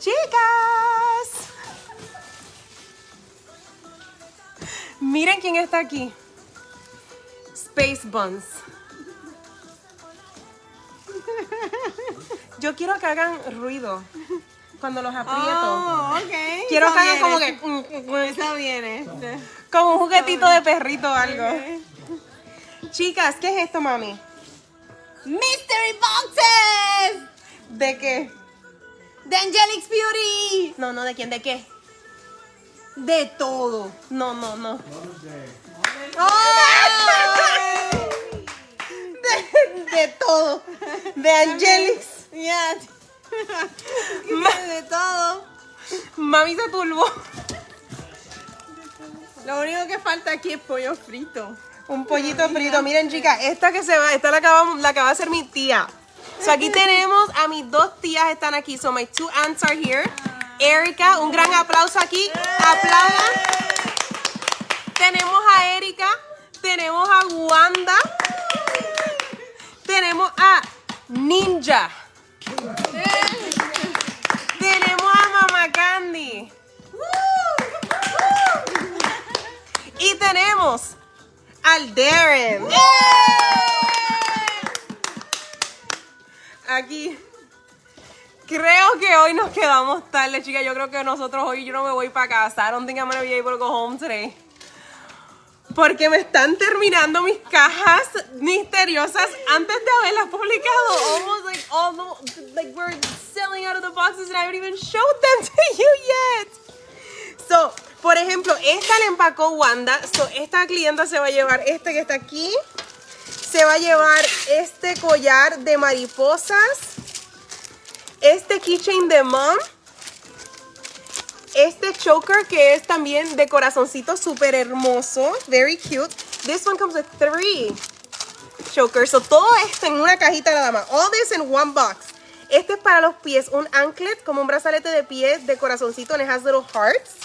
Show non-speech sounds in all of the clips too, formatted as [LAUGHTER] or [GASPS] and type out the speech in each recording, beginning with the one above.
Chicas. Miren quién está aquí. Space Buns. Yo quiero que hagan ruido cuando los aprieto. Oh, ok. quiero Eso que hagan como que... mm, mm, mm, Eso viene. Como un juguetito de perrito o algo. Chicas, ¿qué es esto, mami? Mystery Boxes ¿De qué? De Angelix Beauty. No, no, ¿de quién? ¿De qué? De todo. No, no, no. De, de todo. De Angelix. Yeah. de todo. Mami se turbó. Lo único que falta aquí es pollo frito. Un pollito frito. Miren, chicas, esta que se va, esta la acaba, la acaba de hacer mi tía. So aquí tenemos a mis dos tías están aquí. So my two aunts are here. Erika, un gran aplauso aquí. Aplaudan. Tenemos a Erika. Tenemos a Wanda. Tenemos a Ninja. Tenemos a Mama Candy. Y tenemos al Darren. Aquí. Creo que hoy nos quedamos tarde, chicas. Yo creo que nosotros hoy yo no me voy para casa. I don't think I'm gonna be able to go home today. Porque me están terminando mis cajas misteriosas antes de haberlas publicado. Almost like all the, like we're selling out of the boxes and I haven't even showed them [LAUGHS] to you yet. So, por ejemplo, esta la empacó Wanda. So, esta clienta se va a llevar este que está aquí. Se va a llevar este collar de mariposas. Este keychain de mom. Este choker que es también de corazoncito súper hermoso. Very cute. This one comes with three chokers. So, todo esto en una cajita nada más. All this in one box. Este es para los pies. Un anklet, como un brazalete de pies de corazoncito. And it has little hearts.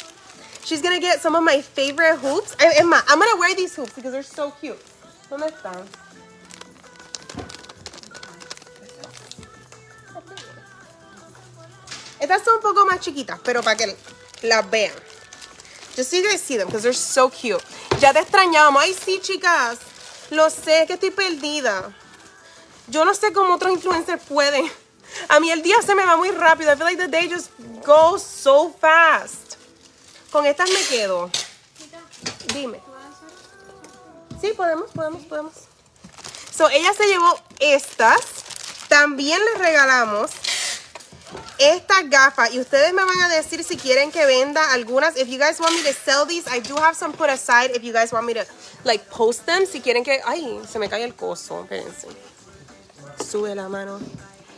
She's gonna get some of my favorite hoops. Es I'm gonna wear these hoops because they're so cute. ¿Dónde están? Estas son un poco más chiquitas, pero para que las vean. Just so you guys see them because they're so cute. Ya te extrañábamos. Ay, sí, chicas. Lo sé, que estoy perdida. Yo no sé cómo otros influencers pueden. A mí el día se me va muy rápido. I feel like the day just goes so fast. Con estas me quedo. Dime. Sí, podemos, podemos, podemos. So, ella se llevó estas. También les regalamos estas gafas. Y ustedes me van a decir si quieren que venda algunas. If you guys want me to sell these, I do have some put aside. If you guys want me to, like, post them. Si quieren que... Ay, se me cae el coso. Espérense. Sube la mano.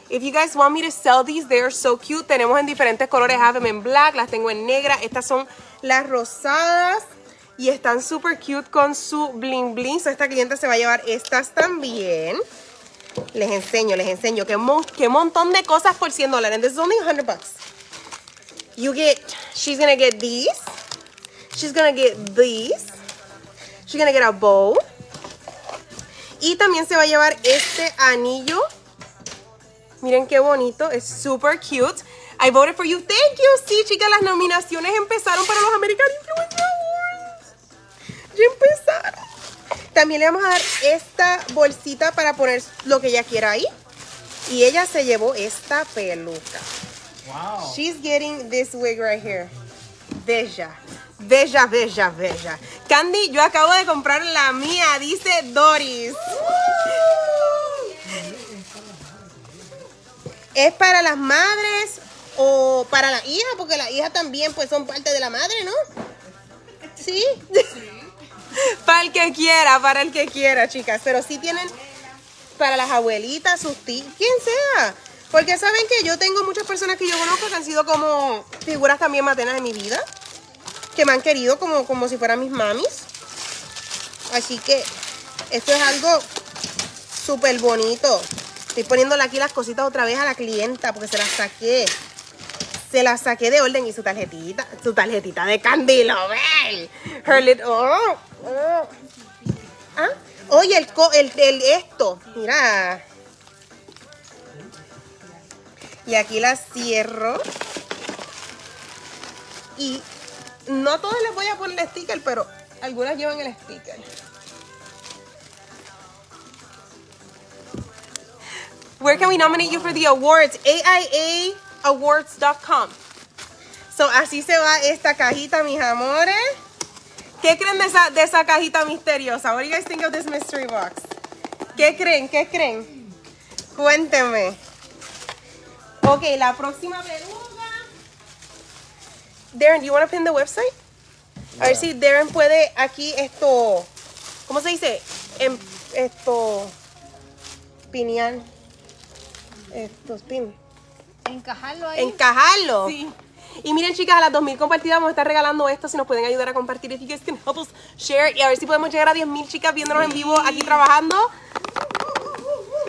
If you guys want me to sell these, they are so cute. Tenemos en diferentes colores. I have them in black, las tengo en negra. Estas son las rosadas. Y están super cute con su bling bling. So esta cliente se va a llevar estas también. Les enseño, les enseño. Qué, mon qué montón de cosas por 100 dólares. And this is only 100 bucks. You get, she's gonna get these. She's gonna get these. She's gonna get a bow. Y también se va a llevar este anillo. Miren qué bonito. Es super cute. I voted for you. Thank you. Sí, chicas, las nominaciones empezaron para los American Influencer Awards. Ya empezaron. También le vamos a dar esta bolsita para poner lo que ella quiera ahí. Y ella se llevó esta peluca. Wow. She's getting this wig right here. Bella. Bella, bella, bella. Candy, yo acabo de comprar la mía, dice Doris. ¿Es para las madres o para la hija? Porque las hijas también pues son parte de la madre, ¿no? ¿Sí? [LAUGHS] para el que quiera, para el que quiera, chicas. Pero sí tienen para las abuelitas, sus tías, quien sea. Porque saben que yo tengo muchas personas que yo conozco que han sido como figuras también maternas en mi vida. Que me han querido como, como si fueran mis mamis. Así que esto es algo súper bonito. Estoy poniéndole aquí las cositas otra vez a la clienta porque se las saqué. Se las saqué de orden y su tarjetita, su tarjetita de Candy Lovell. Her little, oh, oh. ¿Ah? Oye, el, el, el esto, mira. Y aquí la cierro. Y no a todos les voy a poner el sticker, pero algunas llevan el sticker. Where can we nominate you for the awards? AIAawards.com. So, así se va esta cajita, mis amores. ¿Qué creen de esa, de esa cajita misteriosa? What do you guys think of this mystery box? ¿Qué creen? ¿Qué creen? Cuéntenme. Ok, la próxima pregunta. Darren, do you want to pin the website? A ver si Darren puede aquí esto. ¿Cómo se dice? Em- esto. Pinear. Estos pin. Encajarlo ahí. Encajarlo. Sí. Y miren, chicas, a las 2000 compartidas vamos a estar regalando esto. Si nos pueden ayudar a compartir, if you guys can help us share. Y a ver si podemos llegar a 10.000 chicas viéndonos en vivo aquí trabajando.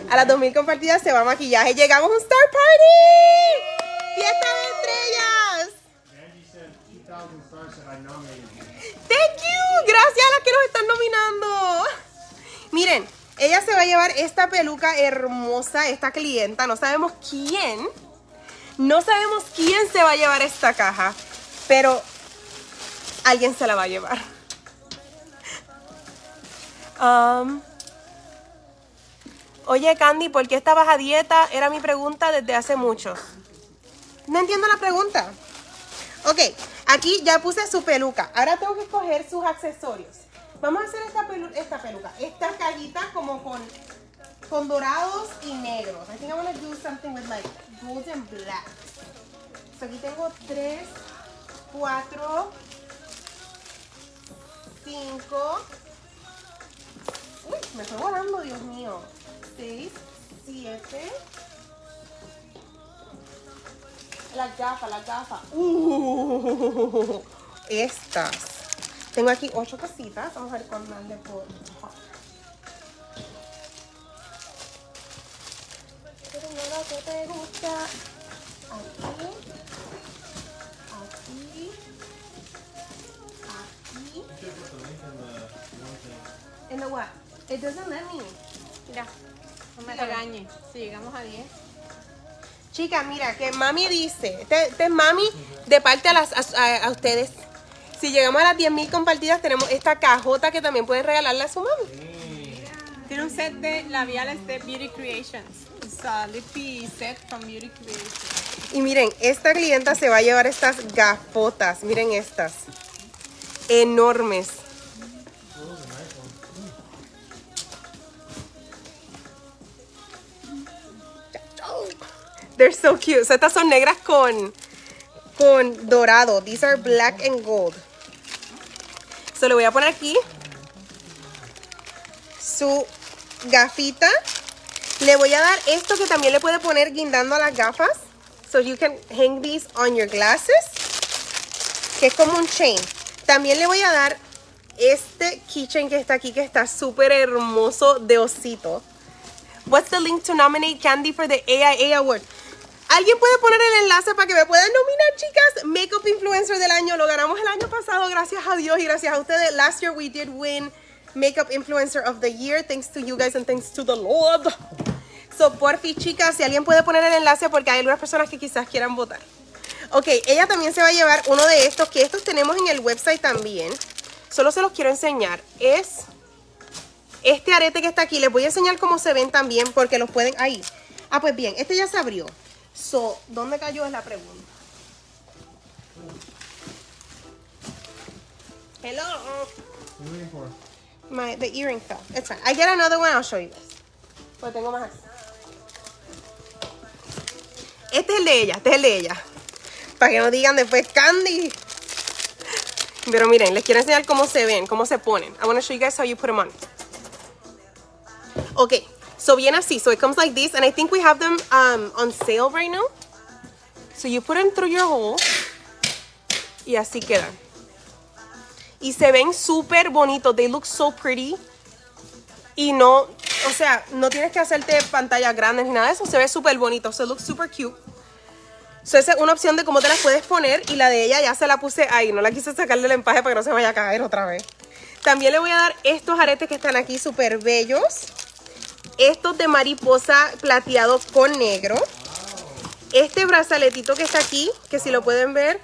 A las 2000 compartidas se va maquillaje. Llegamos a un Star Party. ¡Fiesta de estrellas! Angie said 2,000 stars that I nominated you. Thank you. Gracias a las que nos están nominando. Miren, ella se va a llevar esta peluca hermosa, esta clienta. No sabemos quién. No sabemos quién se va a llevar esta caja. Pero alguien se la va a llevar. Um, oye, Candy, ¿por qué estabas a dieta? Era mi pregunta desde hace mucho. No entiendo la pregunta. Ok, aquí ya puse su peluca. Ahora tengo que escoger sus accesorios. Vamos a hacer esta, pelu- esta peluca. Esta cajita como con, con dorados y negros. I think I want to do something with like gold and black. So aquí tengo tres, cuatro, cinco. Uy, me estoy volando, Dios mío. Seis, siete. Las gafas, las gafas. Uh, [LAUGHS] estas. Tengo aquí ocho cositas. Vamos a ver cuál más le puedo. Pero no lo que te gusta. Aquí. Aquí. Aquí. ¿En the what? It doesn't let me. Mira. No me regañes. Si llegamos a 10. Chica, mira, que mami dice, este, este es mami de parte a, las, a ustedes. Si llegamos a las 10.000 compartidas, tenemos esta cajota que también pueden regalarle a su mami. Tiene un set de labiales de Beauty Creations. Es a lippy set from Beauty Creations. Y miren, esta clienta se va a llevar estas gafotas. Miren estas. Enormes. They're so cute. So, estas son negras con, con dorado. These are black and gold. Se lo voy a poner aquí. Su gafita. Le voy a dar esto que también le puede poner guindando a las gafas. So you can hang these on your glasses. Que es como un chain. También le voy a dar este keychain que está aquí, que está súper hermoso de osito. What's the link to nominate Candy for the AIA Award? ¿Alguien puede poner el enlace para que me puedan nominar, chicas? Makeup Influencer del año. Lo ganamos el año pasado, gracias a Dios y gracias a ustedes. Last year we did win Makeup Influencer of the Year. Thanks to you guys and thanks to the Lord. So, porfi, chicas, si alguien puede poner el enlace porque hay algunas personas que quizás quieran votar. Ok, ella también se va a llevar uno de estos, que estos tenemos en el website también. Solo se los quiero enseñar. Es este arete que está aquí. Les voy a enseñar cómo se ven también porque los pueden... Ahí. Ah, pues bien, este ya se abrió. So, ¿dónde cayó es la pregunta? Hello. My, the earring fell. It's fine. I get another one, I'll show you this. Pues tengo más. Este es el de ella, este es el de ella. Para que no digan después Candy. Pero miren, les quiero enseñar cómo se ven, cómo se ponen. I want to show you guys how you put them on. Okay, so viene así. So it comes like this, and I think we have them um, on sale right now. So you put them through your hole. Y así quedan. Y se ven súper bonitos. They look so pretty. Y no, o sea, no tienes que hacerte pantallas grandes ni nada de eso. Se ve súper bonito. Se look super cute. So esa es una opción de cómo te las puedes poner. Y la de ella ya se la puse ahí. No la quise sacar del empaje para que no se vaya a caer otra vez. También le voy a dar estos aretes que están aquí súper bellos. Estos de mariposa plateado con negro. Este brazaletito que está aquí, que si lo pueden ver,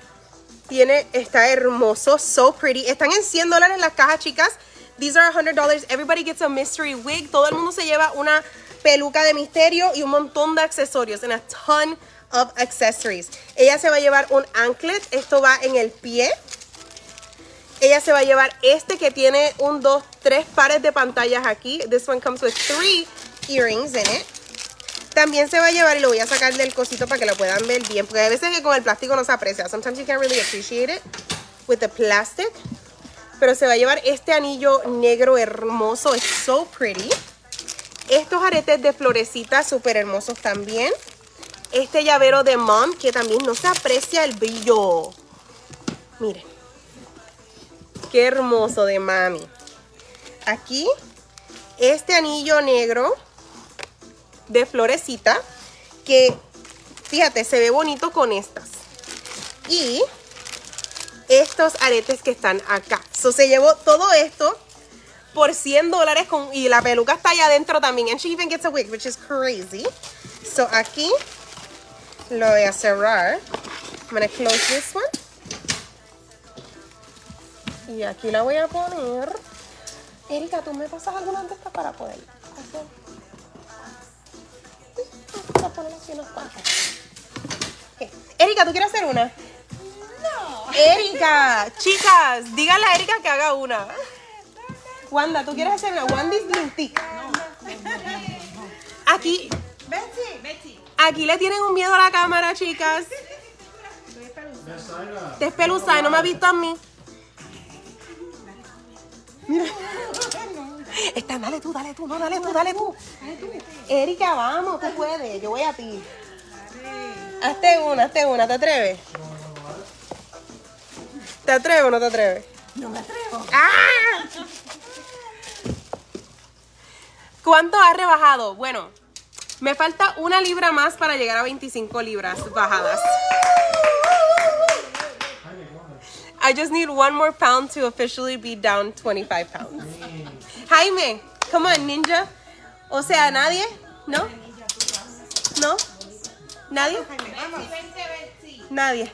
Tiene, está hermoso, so pretty. Están en 100 dólares las cajas, chicas. These are $100. Everybody gets a mystery wig. Todo el mundo se lleva una peluca de misterio y un montón de accesorios. And a ton of accessories. Ella se va a llevar un anklet. Esto va en el pie. Ella se va a llevar este que tiene un, dos, tres pares de pantallas aquí. This one comes with three earrings in it. También se va a llevar, y lo voy a sacar del cosito para que lo puedan ver bien, porque a veces que con el plástico no se aprecia. Sometimes you can't really appreciate it with the plastic. Pero se va a llevar este anillo negro hermoso. Es so pretty. Estos aretes de florecitas súper hermosos también. Este llavero de mom que también no se aprecia el brillo. Miren. Qué hermoso de mami. Aquí, este anillo negro de florecita que, fíjate, se ve bonito con estas. Y estos aretes que están acá. So, se llevó todo esto por 100 dólares con, y la peluca está allá adentro también. And she even gets a wig, which is crazy. So, aquí lo voy a cerrar. I'm gonna close this one. Y aquí la voy a poner. Erika, ¿tú me pasas alguna de estas para poder hacer? Voy a poner así unas cuantas. Ok. Erika, ¿tú quieres hacer una? No. Erika, [LAUGHS] chicas, díganle a Erika que haga una. Wanda, ¿tú quieres hacer una? Wandy's Green Tea. Aquí, Betsy, Betsy. aquí le tienen un miedo a la cámara, chicas. Te espeluza y no me ha visto a mí. Mira. [LAUGHS] Está, dale tú, dale tú, no, dale tú, dale tú. Erika, vamos, tú puedes, yo voy a ti. Hazte una, hazte una, ¿te atreves? ¿Te atreves o no te atreves? No me atrevo. ¡Ah! ¿Cuánto has rebajado? Bueno, me falta una libra más para llegar a 25 libras bajadas. I just need one more pound to officially be down 25 pounds. Jaime, come on, ninja. O sea, ¿nadie? ¿No? ¿No? ¿Nadie? Nadie.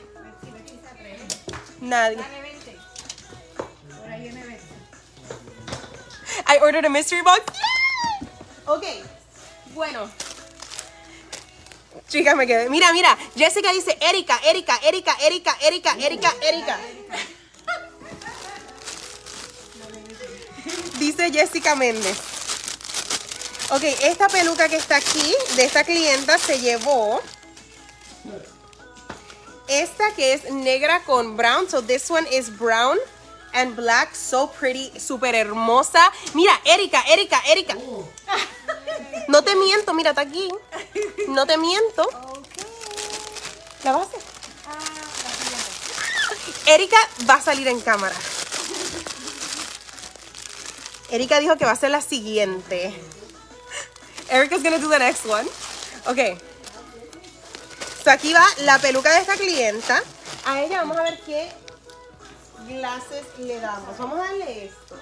Nadie. I ordered a mystery box. Ok, bueno. Chicas, me quedé. Mira, mira. Jessica dice Erika, Erika, Erika, Erika, Erika, Erika, Erika. Dice Jessica Méndez. Ok, esta peluca que está aquí, de esta clienta, se llevó esta que es negra con brown. So this one is brown and black. So pretty, súper hermosa. Mira, Erika, Erika, Erika. No te miento, mira, está aquí. No te miento. ¿La vas a hacer? Ah, la. Erika va a salir en cámara. Erika dijo que va a ser la siguiente. Erika's gonna do the next one. Ok. So aquí va la peluca de esta clienta. A ella vamos a ver qué glasses le damos. Vamos a darle esto.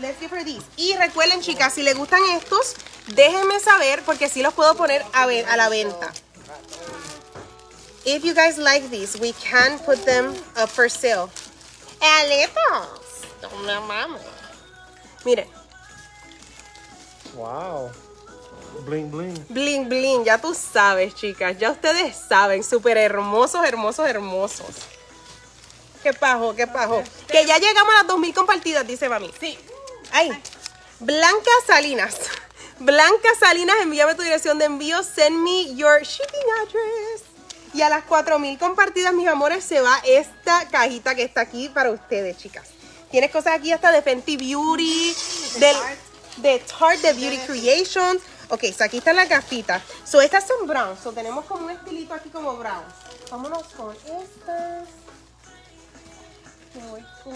Let's give her these. Y recuerden, chicas, si les gustan estos, déjenme saber porque sí los puedo poner a, ver, a la venta. If you guys like these, we can put them up for sale. ¡Alitos! No mames. Miren, Wow. Bling bling. bling bling, ya tú sabes, chicas. Ya ustedes saben, súper hermosos, hermosos, hermosos. ¿Qué pajo, qué pajo? Que ya llegamos a las 2000 compartidas, dice mami. Sí. Ay, Blanca Salinas. Blanca Salinas, envíame tu dirección de envío. Send me your shipping address. Y a las 4000 compartidas, mis amores, se va esta cajita que está aquí para ustedes, chicas. Tienes cosas aquí hasta de Fenty Beauty, del, de Tarte, de Beauty Creations. Ok, so aquí están las gafitas. So estas son brown. So tenemos como un estilito aquí como brown. Vámonos con estas. Me voy con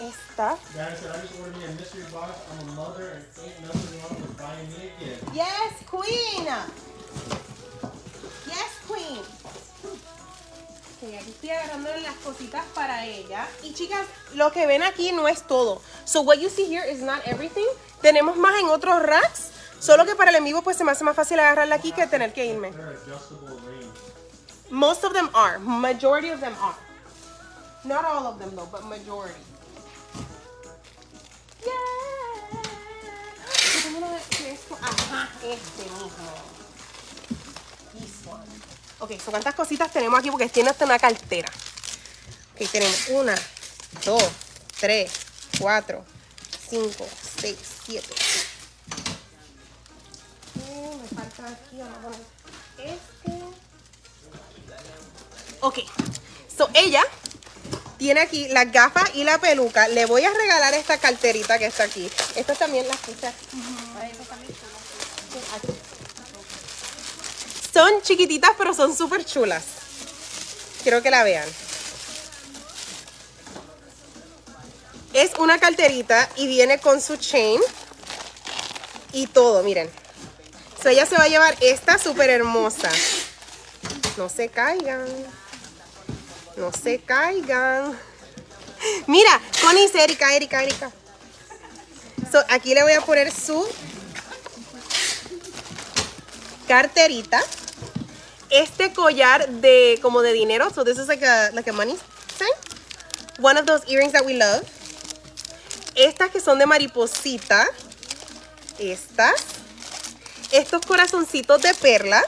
esta. Yes, Queen. Yes, Queen. Ok, aquí estoy agarrando las cositas para ella. Y chicas, lo que ven aquí no es todo. So what you see here is not everything. Tenemos más en otros racks. Solo que para el en vivo pues se me hace más fácil agarrarla aquí que tener que irme. Most of them are. Majority of them are. Not all of them though, but majority. Yeah. Ajá, este mismo. This one. Ok, so ¿cuántas cositas tenemos aquí? Porque tiene hasta una cartera. Ok, tenemos una, dos, tres, cuatro, cinco, seis, siete. Eh, me falta aquí, vamos a poner este. Ok, so ella tiene aquí las gafas y la peluca. Le voy a regalar esta carterita que está aquí. Estas también las puse. Son chiquititas, pero son súper chulas. Quiero que la vean. Es una carterita y viene con su chain y todo, miren. So ella se va a llevar esta súper hermosa. No se caigan. No se caigan. Mira, Connie Erika, Erika, Erika. So, aquí le voy a poner su carterita. Este collar de como de dinero. So this is like a like a money sign. One of those earrings that we love. Estas que son de mariposita. Estas. Estos corazoncitos de perla.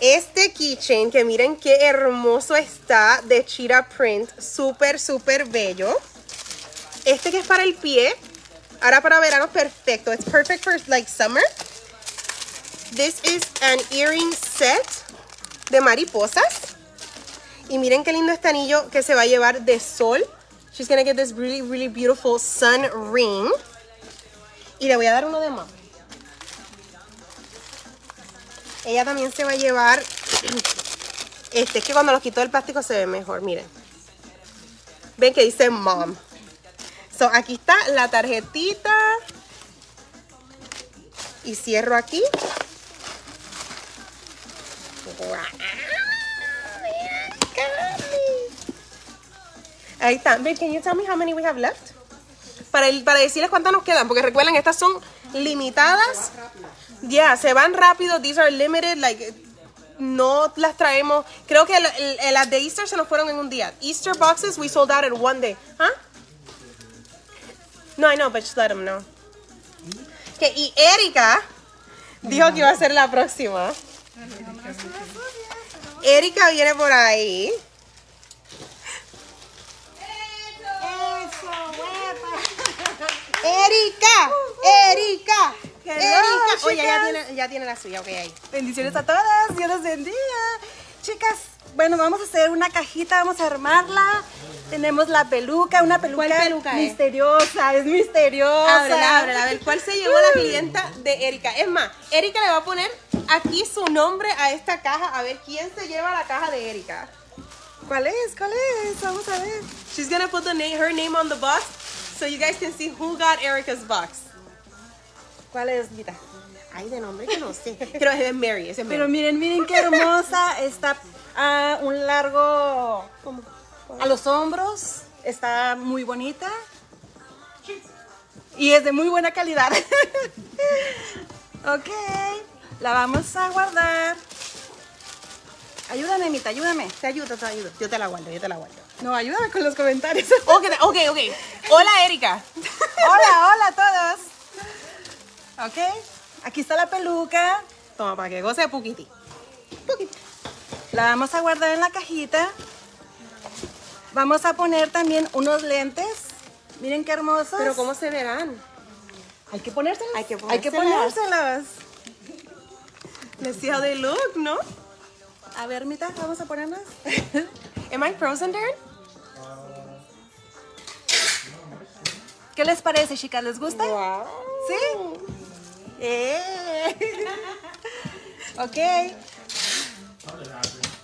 Este keychain, que miren qué hermoso está, de cheetah print, súper, súper bello. Este que es para el pie, ahora para verano, perfecto. It's perfect for like summer. This is an earring set de mariposas. Y miren qué lindo este anillo que se va a llevar de sol. She's gonna get this really, really beautiful sun ring. Y le voy a dar uno de mom. Ella también se va a llevar este, es que cuando los quito del plástico se ve mejor, miren. Ven que dice mom. So, aquí está la tarjetita. Y cierro aquí. Wow. Ahí está. Ven, can you tell me how many we have left? Para, para decirles cuántas nos quedan, porque recuerden, estas son limitadas. Ya, se van rápido. These are limited. Like, no las traemos. Creo que el- el- el- las de Easter se nos fueron en un día. Easter boxes we sold out in one day. ¿Ah? No, I know, but just let them know. Okay, y Erika dijo que iba a ser la próxima. Erika viene por ahí. Erika, Erika, Hello, Erika. Oye, ya tiene, ya tiene la suya, ok, ahí. Bendiciones a todas, Dios los bendiga. Chicas, bueno, vamos a hacer una cajita, vamos a armarla. Tenemos la peluca, una peluca, ¿Cuál peluca es? misteriosa, es misteriosa. Ábrela, ábrela, a ver cuál se llevó la clienta de Erika. Es más, Erika le va a poner aquí su nombre a esta caja, a ver quién se lleva la caja de Erika. ¿Cuál es? ¿Cuál es? Vamos a ver. She's gonna put the name, her name on the box so you guys can see who got Erica's box. ¿Cuál es, Vita? Ay, de nombre que no sé. Creo que es Mary, ese Mary. Pero miren, miren qué hermosa. Está a un largo a los hombros. Está muy bonita. Y es de muy buena calidad. [LAUGHS] ok. La vamos a guardar. Ayúdame, Mita, ayúdame. Te ayudo, te ayudo. Yo te la guardo, yo te la guardo. No, ayúdame con los comentarios. Ok, ok, ok. Hola, Erika. [LAUGHS] hola, hola a todos. Ok. Aquí está la peluca. Toma, para que goce Pukiti. La vamos a guardar en la cajita. Vamos a poner también unos lentes. Miren qué hermosos. Pero ¿cómo se verán? hay que ponérselos. Hay que Hay que ponérselas. how they look, ¿no? A ver, Mita, vamos a ponerlas. [LAUGHS] Am I frozen, Darren? ¿Qué les parece, chicas? ¿Les gusta? Wow. ¿Sí? Eh. [LAUGHS] ok.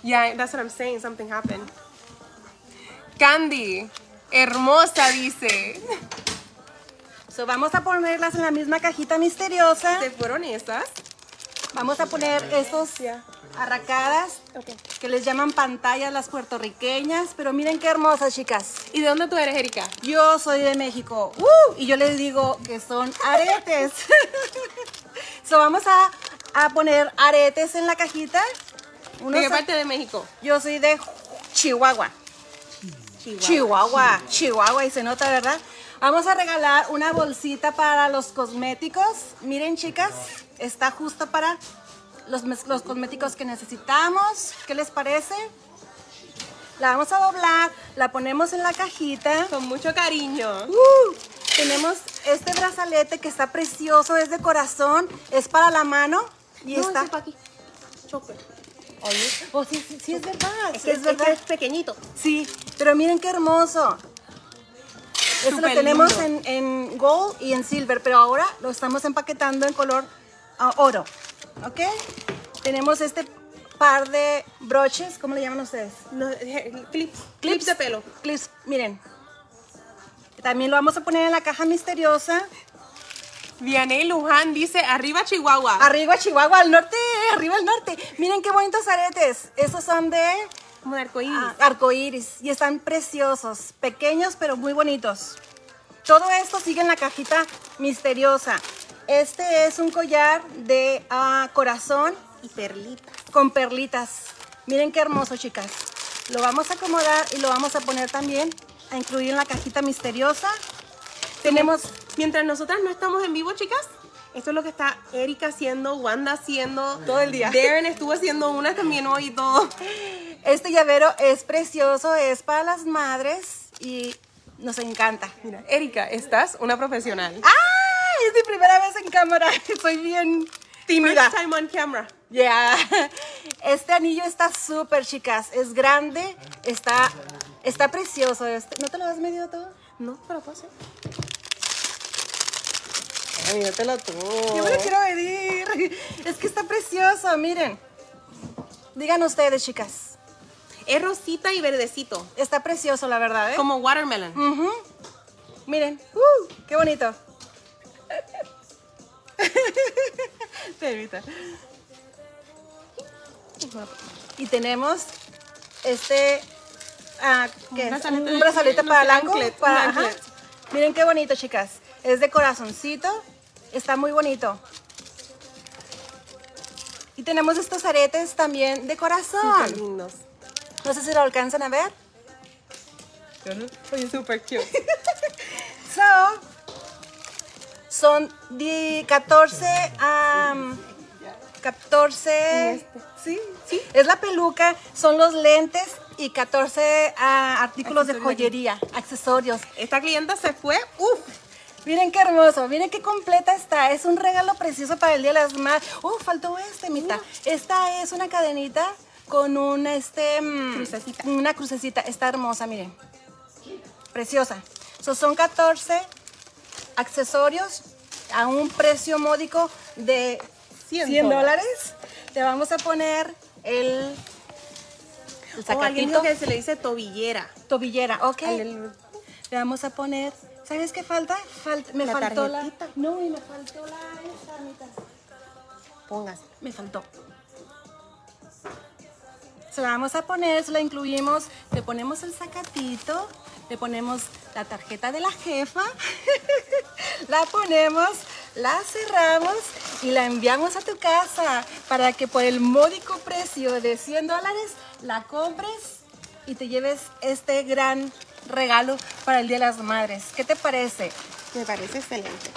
Yeah, that's what I'm saying. Something happened. Candy, hermosa, dice. So, vamos a ponerlas en la misma cajita misteriosa. ¿Se fueron esas? Vamos a poner estos arracadas Okay. que les llaman pantallas las puertorriqueñas. Pero miren qué hermosas, chicas. ¿Y de dónde tú eres, Erika? Yo soy de México. ¡Uh! Y yo les digo que son aretes. [LAUGHS] so vamos a, a poner aretes en la cajita. ¿De Unos- qué parte de México? Yo soy de Chihuahua. Chihuahua, Chihuahua, y se nota, ¿verdad? Vamos a regalar una bolsita para los cosméticos. Miren, chicas, está justo para los, los cosméticos que necesitamos. ¿Qué les parece? La vamos a doblar, la ponemos en la cajita. Con mucho cariño. Uh, tenemos este brazalete que está precioso, es de corazón, es para la mano y No, está. aquí. Chocolate. Oye, oh, sí, sí, sí, es verdad, Es sí, que es es, verdad. que es pequeñito. Sí, pero miren qué hermoso. Este lo tenemos en, en gold y en silver, pero ahora lo estamos empaquetando en color ah, oro. ¿Ok? Tenemos este par de broches, ¿cómo le llaman ustedes? No, eh, clips. Clips de pelo. Clips, miren. También lo vamos a poner en la caja misteriosa. Vianey Luján dice, arriba Chihuahua. Arriba Chihuahua, al norte, arriba al norte. Miren qué bonitos aretes. Esos son de Como de arcoíris. ah, arcoíris y están preciosos, pequeños pero muy bonitos. Todo esto sigue en la cajita misteriosa. Este es un collar de ah, corazón Y perlitas. con perlitas. Miren qué hermoso, chicas. Lo vamos a acomodar y lo vamos a poner también a incluir en la cajita misteriosa. Tenemos Mientras nosotras no estamos en vivo, chicas, esto es lo que está Erika haciendo, Wanda haciendo. Todo el día. Darren estuvo haciendo una también hoy y todo. este llavero es precioso, es para las madres y nos encanta. Mira, Erika, estás una profesional. ¡Ah! Es mi primera vez en cámara. [LAUGHS] Soy bien tímida. First time on camera. Yeah. Este anillo está súper, chicas. Es grande, está, está precioso. Este. ¿No te lo has medido todo? No, pero puedo hacer. Ay, mírate tú. Yo me lo quiero medir. [LAUGHS] Es que está precioso, miren. Digan ustedes, chicas. Es rosita y verdecito. Está precioso, la verdad, ¿eh? Como watermelon. Ujú. Miren. ¡Uh! ¡Qué bonito! [LAUGHS] Y tenemos este. ah, ¿qué es? brazalete Un de- brazalete para el para- ajá. anklet. Miren qué bonito, chicas. Es de corazoncito. Está muy bonito. Y tenemos estos aretes también de corazón. Súper lindos. No sé si lo alcanzan a ver. Oye, súper cute. [LAUGHS] So, son de 14 a 14. este. Sí, sí. Es la peluca, son los lentes y 14 ah, artículos de joyería, accesorios. Esta clienta se fue. Uf. Miren qué hermoso, miren qué completa está. Es un regalo precioso para el Día de las Madres. Oh, faltó este, mitad. Esta es una cadenita con una, este, mm, Crucecita. Una crucecita. Está hermosa, miren. Preciosa. So, son 14 accesorios a un precio módico de 100 100 dólares. Le vamos a poner el, el O alguien dijo sacatito, que se le dice tobillera. tobillera. Ok. Al Le vamos a poner. ¿Sabes qué falta? Falt- me La faltó la. No, y me faltó la. Póngase. Me faltó. Se la vamos a poner, se la incluimos. Le ponemos el sacatito. Le ponemos la tarjeta de la jefa. [LAUGHS] la ponemos, la cerramos y la enviamos a tu casa para que por el módico precio de 100 dólares la compres y te lleves este gran regalo para el Día de las Madres. ¿Qué te parece? Me parece excelente.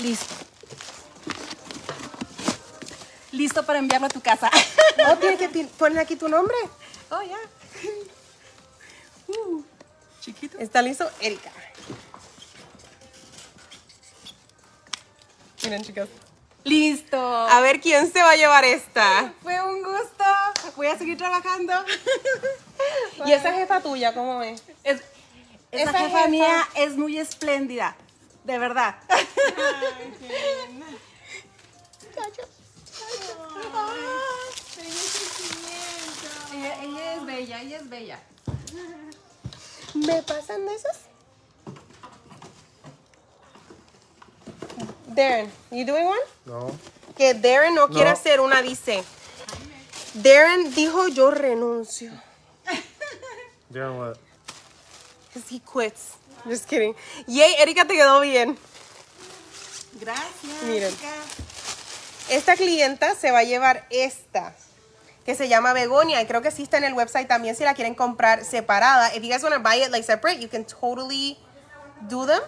Listo. Listo para enviarlo a tu casa. ¿O tienes que [LAUGHS] poner aquí tu nombre? oh, ya. Chiquito. Está listo, Erika. Miren, chicas. Listo. A ver quién se va a llevar esta. Fue un gusto. Voy a seguir trabajando. [LAUGHS] Y esa jefa tuya, ¿cómo es? Es- esa Esa jefa jefa. mía es muy espléndida. De verdad. [LAUGHS] Ella, ella es bella, ella es bella. ¿Me pasan de esas? Darren, you doing one? No. Que Darren no, quiere hacer una, dice. Darren dijo yo renuncio. [LAUGHS] Darren, what? Because he quits. Just kidding. Yay, Erika te quedó bien. Gracias. Miren. Esta clienta se va a llevar esta, que se llama Begonia, y creo que sí está en el website también si la quieren comprar separada. If you guys want to buy it like separate, you can totally do them.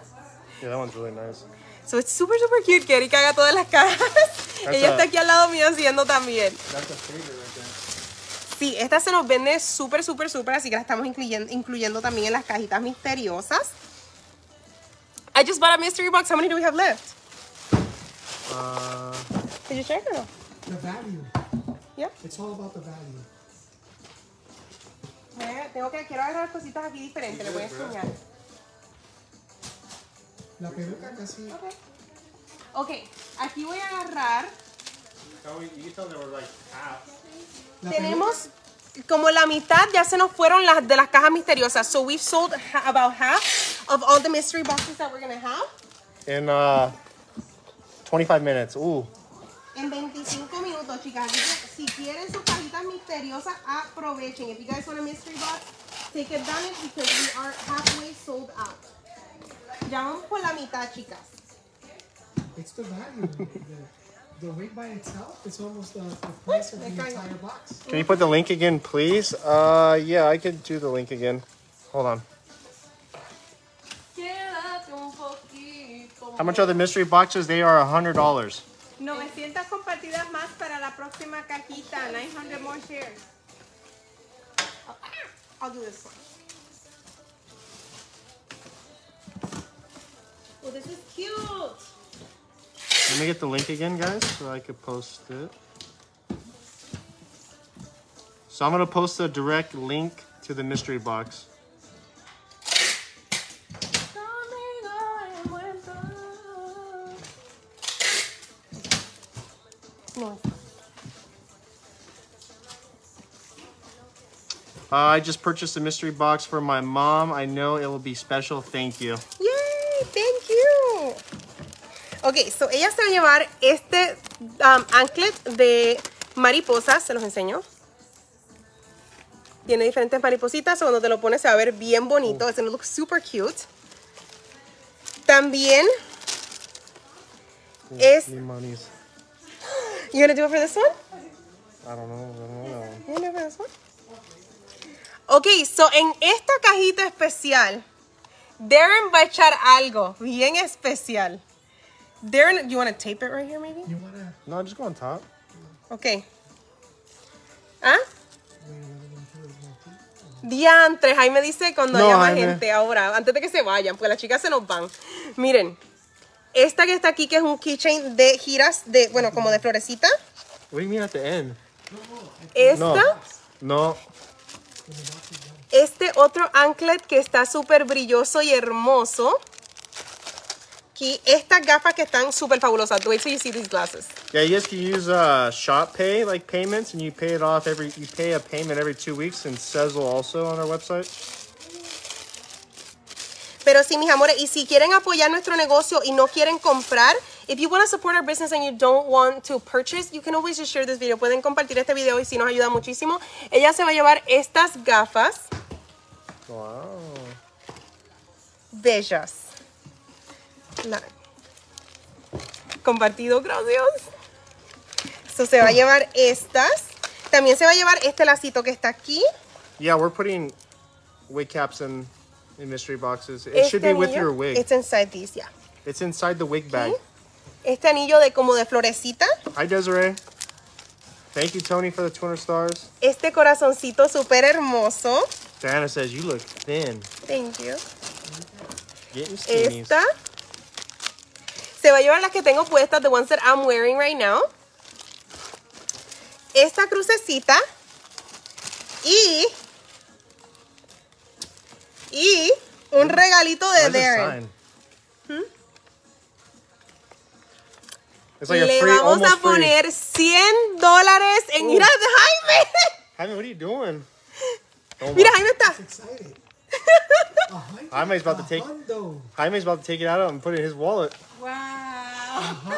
Yeah, that one's really nice. So it's super, super cute que Erika haga todas las cajas. Ella a- está aquí al lado mío haciendo también. That's a favorite right there. Sí, esta se nos vende súper, súper, súper, así que la estamos incluyendo, incluyendo también en las cajitas misteriosas. I just bought a mystery box. How many do we have left? Uh, Did you check or no? The value. Yeah. It's all about the value. Tengo que, quiero agarrar cositas aquí diferentes, le voy a enseñar. La peluca casi. Ok, aquí voy a agarrar. La Tenemos como la mitad ya se nos fueron las de las cajas misteriosas. So we've sold ha- about half of all the mystery boxes that we're gonna have. In uh, 25 minutes. Ooh. En 25 minutos, chicas. Así que si quieren sus cajitas misteriosas, aprovechen. If you guys want a mystery box, take advantage because we are halfway sold out. Ya vamos por la mitad, chicas. It's the value. the, the weight by itself is almost the, the price of the entire box. Can you put the link again, please? Uh, yeah, I could do the link again. Hold on. How much are the mystery boxes? They are $100. 900 compartidas más para la próxima cajita. 900 more shares. I'll do this one. Oh, this is cute. Let me get the link again, guys, so I could post it. So I'm gonna post a direct link to the mystery box. No. Uh, I just purchased a mystery box for my mom. I know it will be special. Thank you. Yay, thank you. Ok, so ella se va a llevar este um, anklet de mariposas, se los enseño. Tiene diferentes maripositas, cuando te lo pones se va a ver bien bonito. It's gonna look super cute. También es. You gonna do it for this one? I don't know. I don't know. You gonna do it for this one? Ok, so en esta cajita especial, Darren va a echar algo bien especial. Darren, you want to tape it right here, maybe? You wanna No, just go on top. Ok. ¿Ah? Diantres, ahí me dice cuando No, haya más Jaime. gente ahora, antes de que se vayan, porque las chicas se nos van. Miren, esta que está aquí, que es un keychain de giras, de, bueno, como de florecita. What do you mean at the end? Esta, No. este otro anklet que está súper brilloso y hermoso. Aquí, estas gafas que están súper fabulosas. Wait till you see these glasses. Yeah, you guys can use uh, shop pay like payments, and you pay it off every. You pay a payment every two weeks, and Sezzle also on our website. Pero sí, mis amores, y si quieren apoyar nuestro negocio y no quieren comprar, if you want to support our business and you don't want to purchase, you can always just share this video. Pueden compartir este video y sí nos ayuda muchísimo. Ella se va a llevar estas gafas Wow. bellas. La- Compartido, gracias. So, se va a llevar estas. También se va a llevar este lacito que está aquí. Yeah, we're putting wig caps in in mystery boxes. It Este should be with anillo, your wig. It's inside these, yeah. It's inside the wig bag. Este anillo de como de florecita. Hi, Desiree. Thank you, Tony, for the 200 stars. Este corazoncito súper hermoso. Diana says you look thin. Thank you. Getting skinny. Esta. Se va a llevar las que tengo puestas, the ones that I'm wearing right now. Esta crucecita. Y. Y un regalito de Darren. It's like a Le free, vamos a poner 100 dólares en. Mira, Jaime. Jaime, what are you doing? [LAUGHS] Oh Mira, Jaime está. [LAUGHS] Jaime's about to take-. Jaime's about to take it out and put it in his wallet. Wow.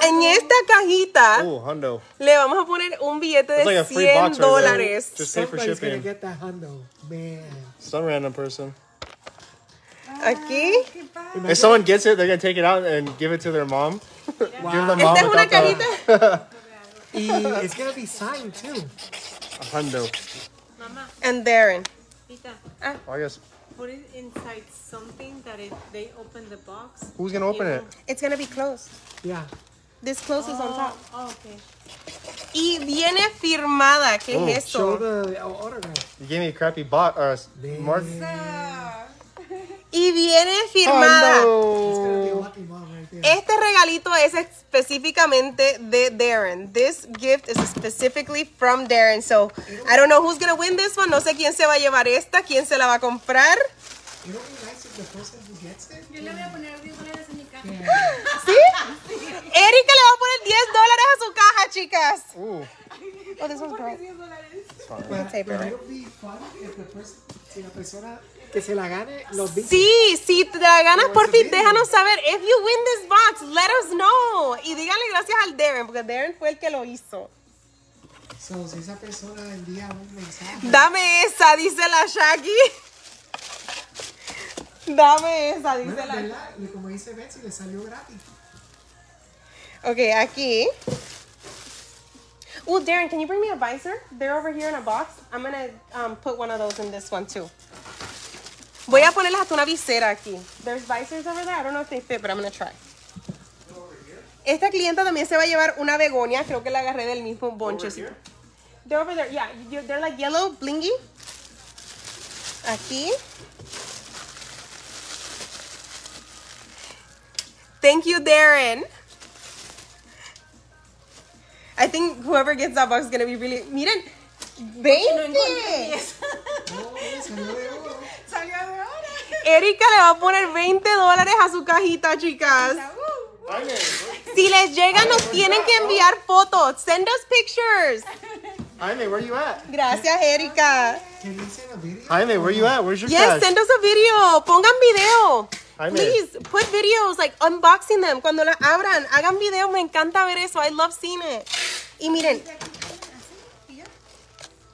En esta cajita Oh, hundo. le vamos a poner un billete de like a free 100 box right dólares. Just pay for gonna shipping. get that hundo, man. Some random person. Aquí. If someone gets it, they're gonna take it out and give it to their mom. [LAUGHS] give the mom Esta es una without the- cajita. [LAUGHS] Y it's gonna be signed too. A hundo. Mama, And Darren. Tita, Well, ah, I guess put it inside something that if they open the box. who's gonna open it? It's gonna be closed. Yeah. This closes on top. Oh, oh, okay. Y viene firmada. ¿Qué Oh, es Show esto? the uh, autograph. You gave me a crappy bot or s- mark. Y viene firmada. Oh. Este regalito es específicamente de Darren. This gift is specifically from Darren. So, I don't know who's gonna win this one. No sé quién se va a llevar esta, quién se la va a comprar. It'll be nice if the person who gets it. Yo le voy a poner 10 dólares en mi caja. [GASPS] Erika le va a poner 10 dólares a su caja, chicas. Oh, this one's broke. But, tape it, but right? it'll be fun if the person, si la persona que se la gane los. Sí, si te la ganas, por fin, déjanos saber. If you win this box, let us know. Y díganle gracias al Darren, porque Darren fue el que lo hizo. So, si esa persona envía un mensaje. Dame esa, dice la Shaggy. Dame esa, Bueno, dice la ¿verdad? Y Como dice Betsy, le salió gratis. Ok, aquí. Ooh, Darren, can you bring me a visor? They're over here in a box. I'm gonna um, put one of those in this one too. Voy a ponerles hasta una visera aquí. There's visors over there. I don't know if they fit, but I'm gonna try. Esta clienta también se va a llevar una begonia. Creo que la agarré del mismo bonchecito. They're over there. Yeah, you- they're like yellow, blingy. Aquí. Thank you, Darren. I think whoever gets that box is gonna be really. Miren, 20. Oh, salió de. Erika le va a poner 20 dólares a su cajita, chicas. Si les llegan, nos tienen que enviar fotos. Send us pictures. Jaime, where you at? Gracias, Erika. Can you send a video? Jaime, where you at? Where's your Yes, cash? send us a video. Pongan video. Jaime. Please, put videos, like unboxing them. Cuando las abran, hagan videos. Me encanta ver eso. I love seeing it. Y miren,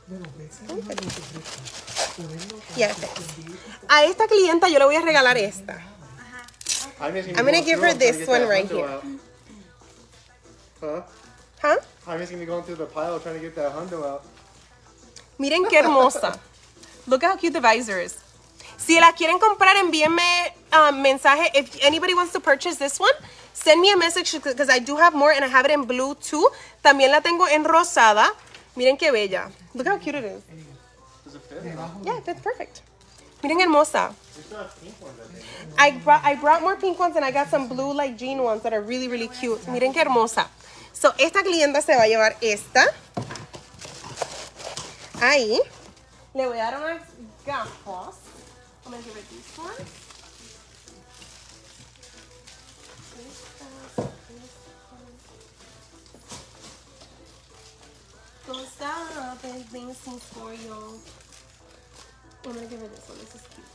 Bueno, A esta clienta yo le voy a regalar esta. Jaime's I'm gonna go give her this one right here. out. Huh? ¿Ah? Jaime's gonna be going through the pile trying to get that hundo out. Miren qué hermosa. Look at how cute the visor is. Si la quieren comprar, envíenme um, mensaje. If anybody wants to purchase this one, send me a message because I do have more and I have it in blue too. También la tengo en rosada. Miren qué bella. Look how cute it is. Does it fit? Yeah, it fits perfect. Miren hermosa. I brought, I brought more pink ones and I got some blue like jean ones that are really, really cute. Miren qué hermosa. So, esta clienta se va a llevar esta. Ahí. Le voy a dar unas gafas. I'm. Don't stop and things. I'm gonna give her this one. This is cute.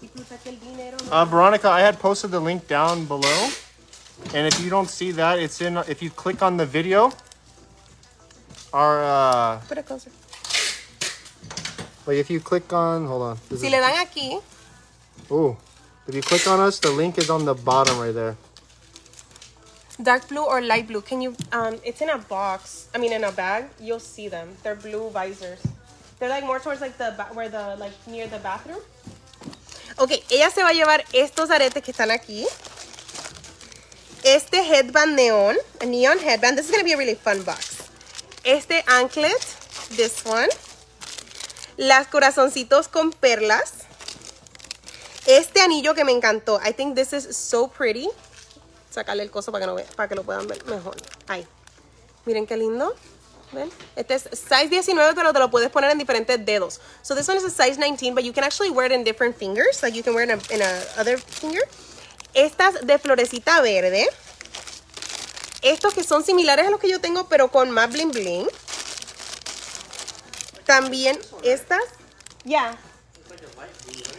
Disfruta que el dinero no- Uh, Veronica, I had posted the link down below, and if you don't see that, it's in. If you click on the video, our uh, Put it closer. like if you click on, hold on. This Si is- le dan aquí, Ooh, if you click on us, the link is on the bottom right there. Dark blue or light blue, can you, um, it's in a box, I mean in a bag, you'll see them. They're blue visors. They're like more towards like the, where the, like near the bathroom. Ok, ella se va a llevar estos aretes que están aquí. Este headband neon, a neon headband. This is to be a really fun box. Este anklet, this one. Las corazoncitos con perlas. Este anillo que me encantó. I think this is so pretty. Sacarle el coso para que, no ve- para que lo puedan ver mejor. Ahí. Miren qué lindo. ¿Ven? Este es size 19, pero te lo puedes poner en diferentes dedos. So this one is a size 19, but you can actually wear it in different fingers. Like you can wear it in a, in a other finger. Estas de florecita verde. Estos que son similares a los que yo tengo, pero con más bling bling. También estas. Yeah.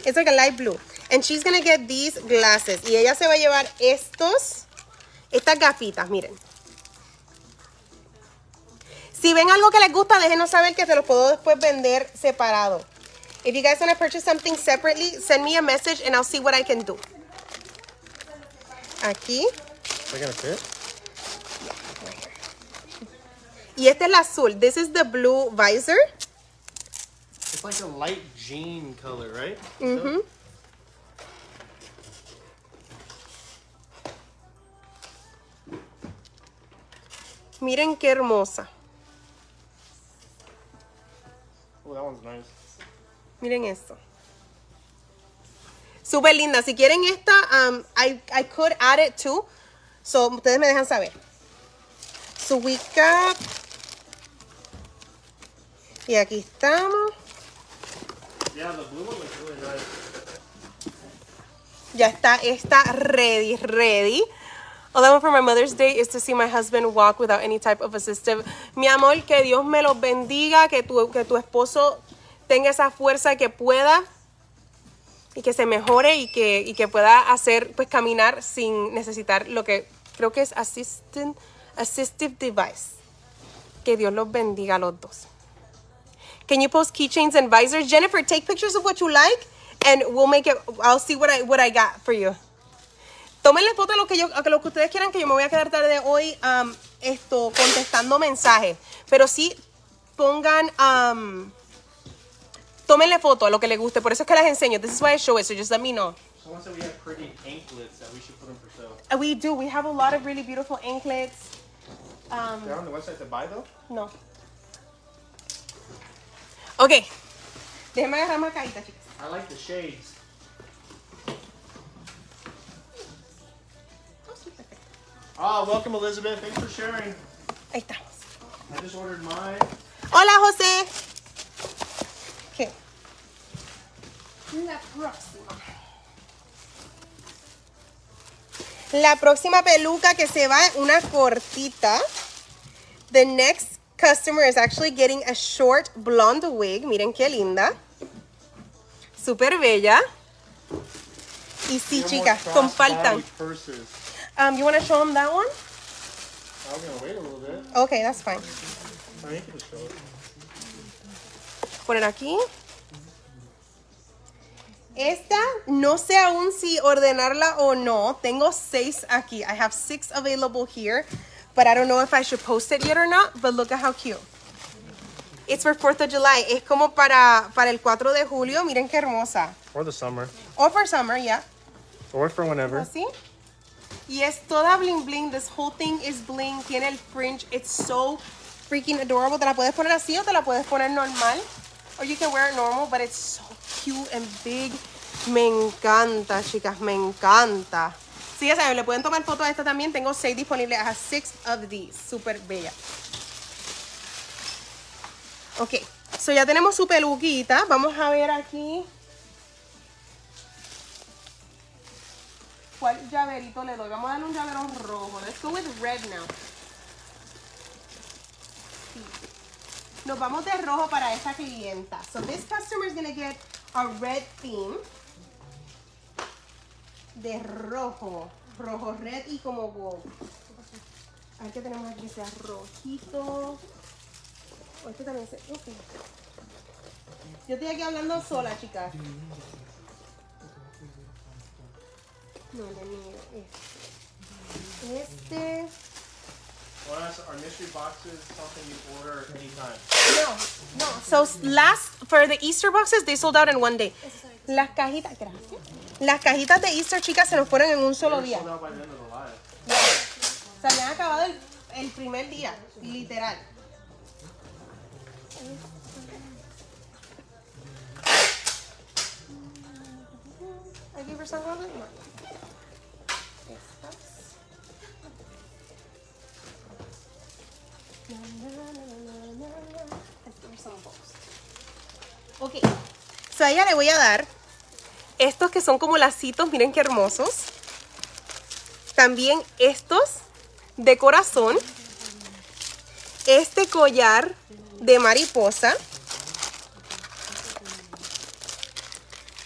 It's like a light blue. And she's gonna get these glasses. Y ella se va a llevar estos, estas gafitas, miren. Si ven algo que les gusta, déjenos saber que se los puedo después vender separado. If you guys want to purchase something separately, send me a message and I'll see what I can do. Aquí. Y este es el azul. This is the blue visor. It's like a light jean color, right? Mm -hmm. so Miren qué hermosa. Oh, that one's nice. Miren esto. Súper linda. Si quieren esta, um, I, I could add it too. So, ustedes me dejan saber. Su wig cap. Y aquí estamos. Yeah, the blue one really nice. Ya está, está ready, ready. Want for my Mother's Day is to see my husband walk without any type of assistive. Mi amor, que Dios me los bendiga, que tu, que tu esposo tenga esa fuerza que pueda y que se mejore y que, y que pueda hacer, pues caminar sin necesitar lo que creo que es assistant, assistive device. Que Dios los bendiga a los dos. Can you post keychains and visors? Jennifer, take pictures of what you like and we'll make it, I'll see what I, what I got for you. Tómenle foto a lo que yo, a lo que ustedes quieran, que yo me voy a quedar tarde hoy um, esto, contestando mensajes. Pero sí pongan, um, tómenle foto a lo que les guste. Por eso es que las enseño. This is why I show it, so just let me know. Someone said we have pretty anklets that we should put them for sale. Uh, We do. We have a lot of really beautiful anklets. Um, They're on the website to buy though? no. Ok. Déjenme agarrar más cajita, chicas. I like the shades. Ah, welcome Elizabeth. Thanks for sharing. Ahí estamos. I just ordered mine. Hola, José. Ok. La próxima. La próxima peluca que se va, una cortita. The next customer is actually getting a short blonde wig. Miren qué linda. Súper bella. Y sí, chicas, compartan. Um, you want to show them that one? I'm gonna wait a little bit. Okay, that's fine. I can show it. poner aquí. Esta, no sé aún si ordenarla o no. Tengo seis aquí. I have six available here. But I don't know if I should post it yet or not. But look at how cute. It's for 4th of July. Es como para, para el 4 de julio. Miren qué hermosa. Or the summer. Or for summer, yeah. Or for whenever. Así. Y es toda bling bling. This whole thing is bling. Tiene el fringe. It's so freaking adorable. Te la puedes poner así o te la puedes poner normal. Or you can wear it normal, but it's so cute and big. Me encanta, chicas. Me encanta. Sí, ya saben, le pueden tomar foto a esta también. Tengo seis disponibles. I have six of these. Súper bella. Ok. So ya tenemos su peluquita. Vamos a ver aquí. ¿Cuál llaverito le doy? Vamos a darle un llavero rojo. Let's go with red now. Nos vamos de rojo para esta clienta. So this customer is gonna get a red theme. De rojo. Rojo, red y como gold. A ver qué tenemos aquí. Sea rojito. O este también se. ok. Yo estoy aquí hablando sola, chicas. No, no, no. Este. Este. Our mystery box is something you order anytime. No, no. So last for the Easter boxes, they sold out in one day. Las cajitas, gracias. Las cajitas de Easter, chicas, se nos fueron en un solo día. Live. Se habían acabado el, el primer día, literal. I gave her some Ok. So a ella le voy a dar estos que son como lacitos, miren qué hermosos. También estos de corazón. Este collar de mariposa.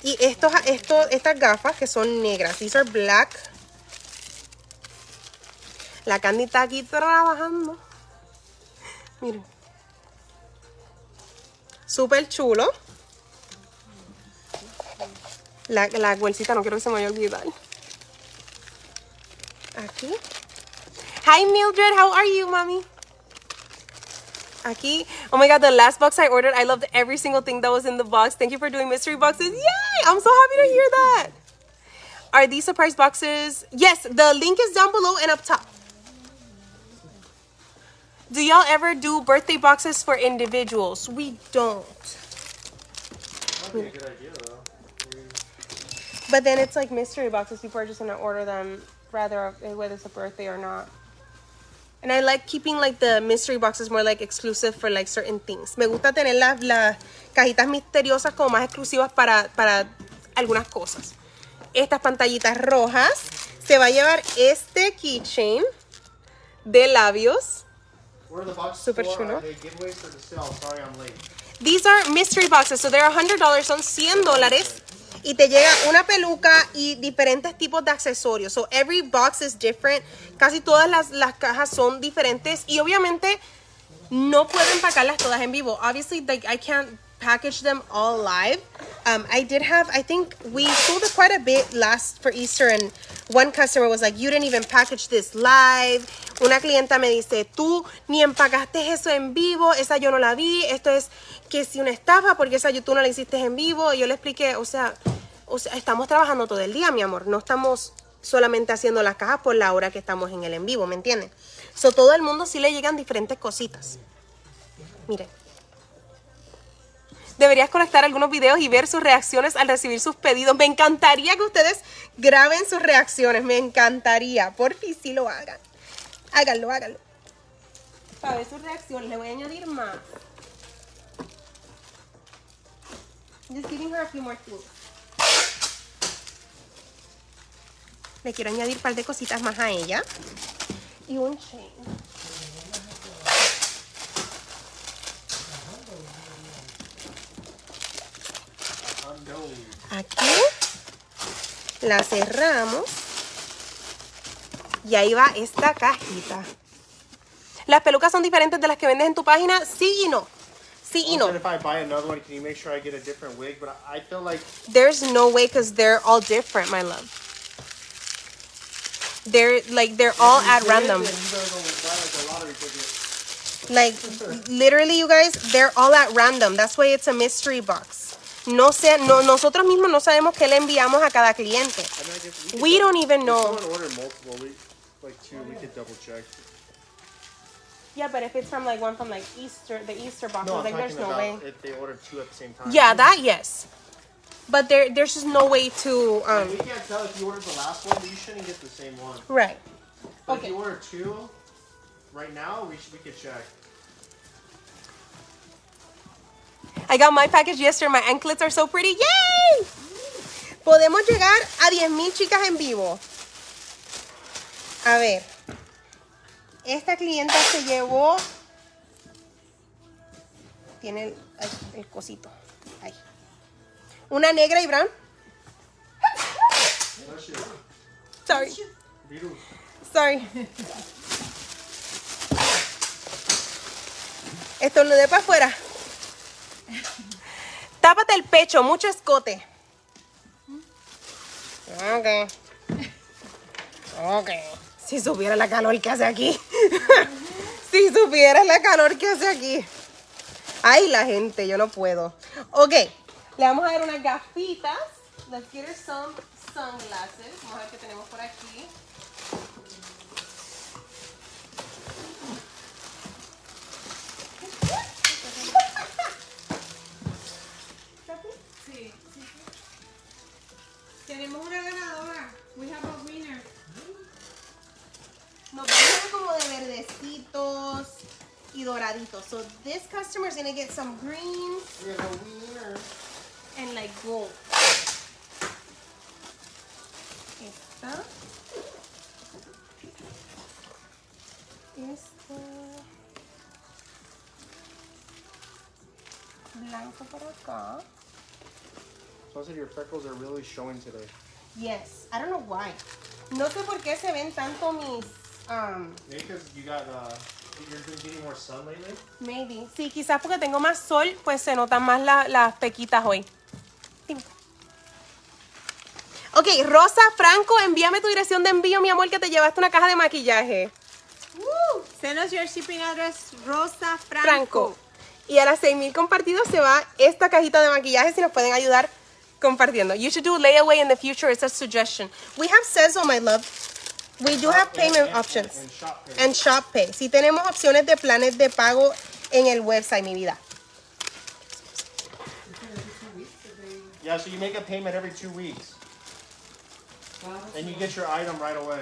Y estos, estos, estas gafas que son negras. These are black. La Candy está aquí trabajando. Miren. Súper chulo. La, la bolsita no quiero que se me vaya a olvidar. Aquí. Hi Mildred, how are you, mommy? Aquí, oh my god, the last box I ordered, I loved every single thing that was in the box. Thank you for doing mystery boxes. Yay! I'm so happy to hear that. Are these surprise boxes? Yes, the link is down below and up top. Do y'all ever do birthday boxes for individuals? We don't. Might be a good idea though. But then it's like mystery boxes. People are just gonna order them rather eh, whether it's a birthday or not. And I like keeping like the mystery boxes more like exclusive for like certain things. Me gusta tener las, las cajitas misteriosas como más exclusivas para, para algunas cosas. Estas pantallitas rojas. Se va a llevar este keychain de labios. Super chulo. These are mystery boxes, so they're $100, son 100 dólares. Y te llega una peluca y diferentes tipos de accesorios. So every box is different. Casi todas las, las cajas son diferentes. Y obviamente no puedo empacarlas todas en vivo. Obviously, like I can't package them all live. Um, I did have, I think we sold it quite a bit last for Easter, and one customer was like, "You didn't even package this live." Una clienta me dice, "Tú ni empacaste eso en vivo. Esa yo no la vi. Esto es que si una estafa porque esa tú no la hiciste en vivo." Y yo le expliqué, o sea, o sea, estamos trabajando todo el día, mi amor. No estamos solamente haciendo las cajas por la hora que estamos en el en vivo, ¿me entiendes? So todo el mundo sí le llegan diferentes cositas. Miren. Deberías conectar algunos videos y ver sus reacciones al recibir sus pedidos. Me encantaría que ustedes graben sus reacciones. Me encantaría. Por fin sí lo hagan. Háganlo, háganlo. Para ver sus reacciones. Le voy a añadir más. Just giving her a few more things. Le quiero añadir un par de cositas más a ella. Y un chain. Aquí la cerramos. Y ahí va esta cajita. ¿Las pelucas son diferentes de las que vendes en tu página? Sí y no. Sí y no. if I buy another one, can you make sure I get a different wig? But I I feel like There's no way because they're all different, my love. They're like they're all at random. Like literally, you guys, they're all at random. That's why it's a mystery box. No sé, no, nosotros mismos no sabemos qué le enviamos a cada cliente. We don't even know. someone ordered multiple, we, like two, we could double check. Yeah, but if it's from like one from like Easter, the Easter box, No, like there's no way. if they ordered two at the same time. Yeah, that yes. But there, there's just no way to um. We can't tell if you ordered the last one, you shouldn't get the same one. Right. But Okay. if you order two, right now, we should we could check. I got my package yesterday. My anklets are so pretty. Yay! Podemos llegar a 10.000 chicas en vivo. A ver. Esta clienta se llevó. Tiene el, el cosito. Ahí. Una negra y brown. You. Sorry. Virus. Sorry. Estornudé para afuera. [LAUGHS] Tápate el pecho, mucho escote. Ok. Ok. Si supiera la calor que hace aquí. [LAUGHS] si supiera la calor que hace aquí. Ay, la gente, yo no puedo. Ok. Le vamos a dar unas gafitas. Let's get her sunglasses. Vamos a ver qué tenemos por aquí. Tenemos una ganadora. We have a winner. Nos vamos a como de verdecitos y doraditos. So this customer is gonna get some greens We have a winner. and like gold. Esta. Esta. Blanco por acá. So I said your freckles are really showing today. Yes, I don't know why. No sé por qué se ven tanto mis um, Maybe because you got uh, you're been getting more sun lately. Maybe. Sí, quizás porque tengo más sol, pues se notan más la- las pequitas hoy. Ok, Rosa Franco, envíame tu dirección de envío, mi amor, que te llevaste una caja de maquillaje. Woo. Send us your shipping address, Rosa Franco. Franco. Y a las 6000 compartidos se va esta cajita de maquillaje si nos pueden ayudar compartiendo. You should do layaway in the future. It's a suggestion. We have Sezo, my love. We do have payment options. And shop pay. And shop pay. Si tenemos opciones de planes de pago en el website, mi vida. Yeah, so you make a payment every two weeks. And you get your item right away.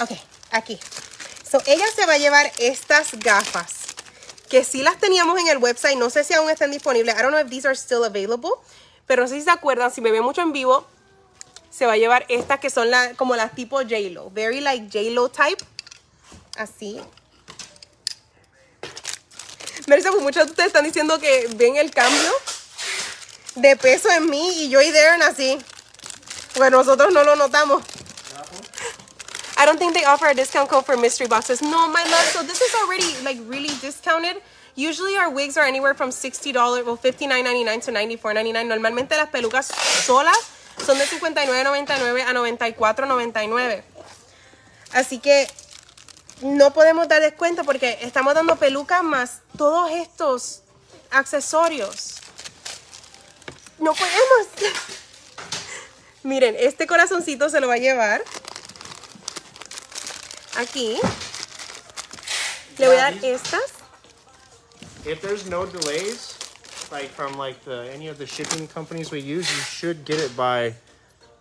Ok, aquí. So, ella se va a llevar estas gafas. Que sí las teníamos en el website. No sé si aún están disponibles. I don't know if these are still available. Pero no sé si se acuerdan. Si me ve mucho en vivo, se va a llevar estas que son la, como las tipo J-Lo. Very like J-Lo type. Así. Marisa, pues muchos de ustedes están diciendo que ven el cambio de peso en mí y yo y Darren así. Pues nosotros no lo notamos. I don't think they offer a discount code for mystery boxes. No, my love. So this is already like really discounted. Usually our wigs are anywhere from $60, well, $59.99 to $94.99. Normalmente las pelucas solas son de $59.99 a $94.99. Así que no podemos dar descuento porque estamos dando pelucas más todos estos accesorios. No podemos. [LAUGHS] Miren, este corazoncito se lo va a llevar aquí. Le voy a dar estas. If there's no delays, like from like the any of the shipping companies we use, you should get it by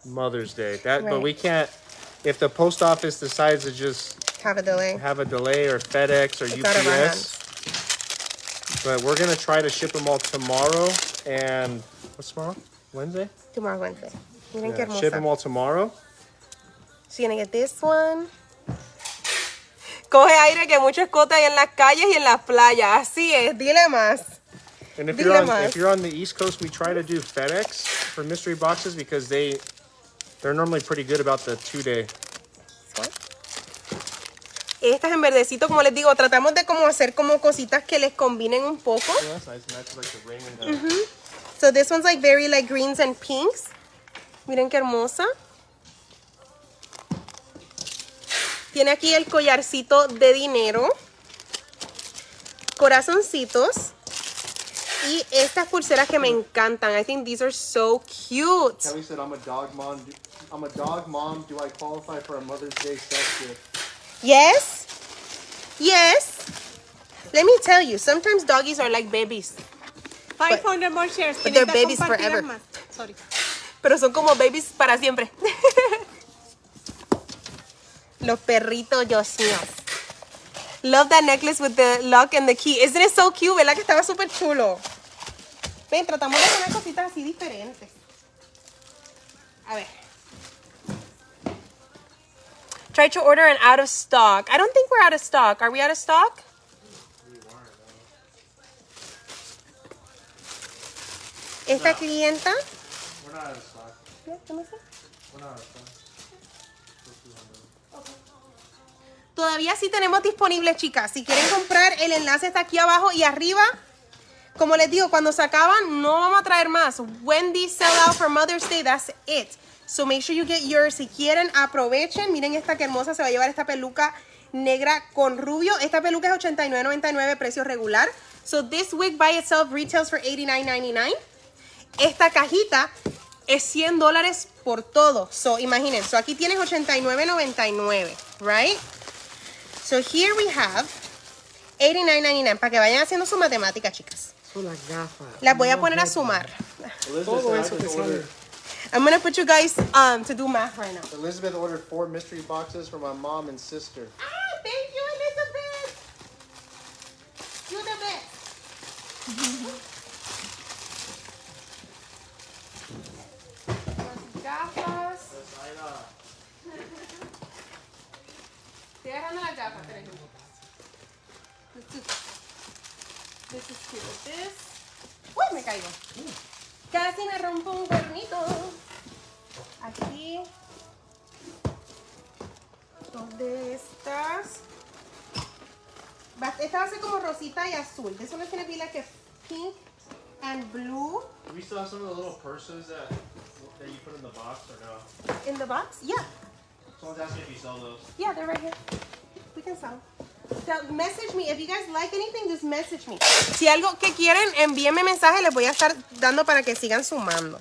Mother's Day. That, but we can't. If the post office decides to just Have a delay. have a delay or FedEx or It's out of our UPS, but we're gonna try to ship them all tomorrow. And what's tomorrow? Wednesday. Tomorrow Wednesday. Yeah, ship them all tomorrow. So you're gonna get this one. Coge aire que mucho escote hay en las calles y en las playas. Así es, dile más. And if Dile you're on más. if you're on the East Coast, we try to do FedEx for mystery boxes because they they're normally pretty good about the two day. Estas en verdecito, como les digo, tratamos de como hacer como cositas que les combinen un poco. Oh, that's nice. Matches like the ring and the. So this one's like very like greens and pinks. Miren qué hermosa. Tiene aquí el collarcito de dinero. Corazoncitos. Y estas pulseras que me encantan. I think these are so cute. Kelly said, "I'm a dog mom. Do- I'm a dog mom. Do I qualify for a Mother's Day self gift?" Yes. Yes. Let me tell you, sometimes doggies are like babies. 500 more shares. but they're babies forever. más. Sorry. Pero son como babies para siempre. [LAUGHS] Los perritos míos. Love that necklace with the lock and the key. Isn't it so cute? ¿Verdad que estaba súper chulo? Ven, tratamos de poner cositas así diferentes. A ver. Try to order an out of stock. I don't think we're out of stock. Are we out of stock? Esta clienta. We're not out of stock. Let me see. We're not out of stock. Todavía sí tenemos disponible, chicas. Si quieren comprar, el enlace está aquí abajo y arriba. Como les digo, cuando se acaban, no vamos a traer más. These sell out for Mother's Day, that's it. So make sure you get yours. Si quieren, aprovechen. Miren esta que hermosa. Se va a llevar esta peluca negra con rubio. Esta peluca es $89.99, precio regular. So this wig by itself retails for $89.99. Esta cajita es 100 dólares por todo. So, imaginen. So, aquí tienes $89.99, right? So, here we have $89.99. Para que vayan haciendo su matemática, chicas. Son las gafas. Las voy a poner a sumar. Elizabeth, Todo eso que sale. I'm going to put you guys um, to do math right now. Elizabeth ordered four mystery boxes for my mom and sister. Ah, thank you, Elizabeth. You're the best. Las gafas. Estoy agarrando espérenme. Let's do- This is cute. This. Uy, me caigo. Casi me rompo un cuernito. Aquí. Dos de estas. Esta va a ser como rosita y azul. This one is going to be like a pink and blue. We still have some of the little purses that that you put in the box or no? In the box? Yeah. Someone's asking if you sell those. Yeah, they're right here. We can sell. Tell- message me. If you guys like anything, just message me. Si algo que quieren, envíenme mensaje. Les voy a estar dando para que sigan sumando.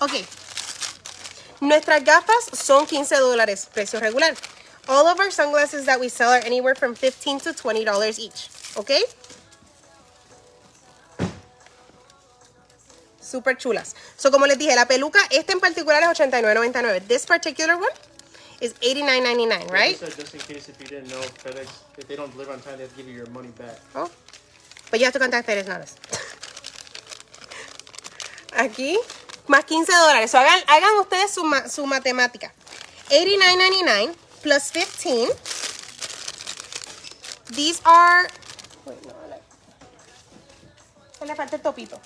Ok. Nuestras gafas son 15 dólares, precio regular. All of our sunglasses that we sell are anywhere from 15 to 20 dollars each. Ok. Super chulas. So, como les dije, la peluca, esta en particular es $89.99. This particular one is $89.99, right? Said just in case if you didn't know, FedEx, if they don't deliver on time, they have to give you your money back. Oh. But you have to contact FedEx Notice. [LAUGHS] Aquí, más 15 dólares. So, hagan, hagan ustedes su, ma- su matemática. $89.99 plus 15. These are... Wait, no, le falta el topito.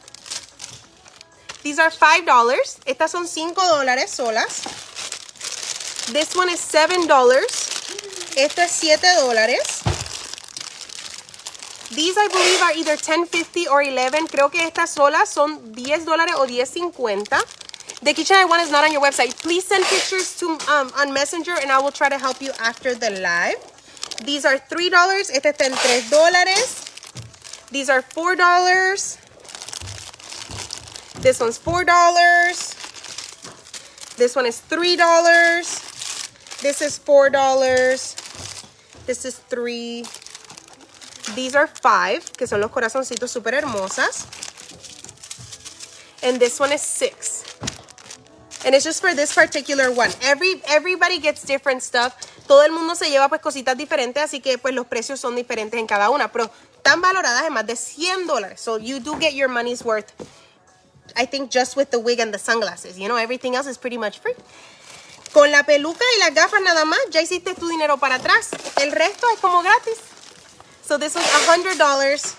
These are $5. Estas son 5 dólares solas. This one is $7. Esto es 7 dólares. These I believe are either 10.50 or 11. Creo que estas solas son 10 dólares o 10.50. The KitchenAid one is not on your website. Please send pictures to um, on Messenger and I will try to help you after the live. These are $3. Este está en 3 dólares. These are $4. This one's $4. This one is $3. This is $4. This is 3 These are five, que son los corazoncitos súper hermosas. And this one is six. And it's just for this particular one. Every, everybody gets different stuff. Todo el mundo se lleva pues cositas diferentes, así que pues los precios son diferentes en cada una. Pero están valoradas en más de 100 dólares. So you do get your money's worth. I think just with the wig and the sunglasses. You know, everything else is pretty much free. Con la peluca y las gafas nada más, ya hiciste tu dinero para atrás. El resto es como gratis. So this was $100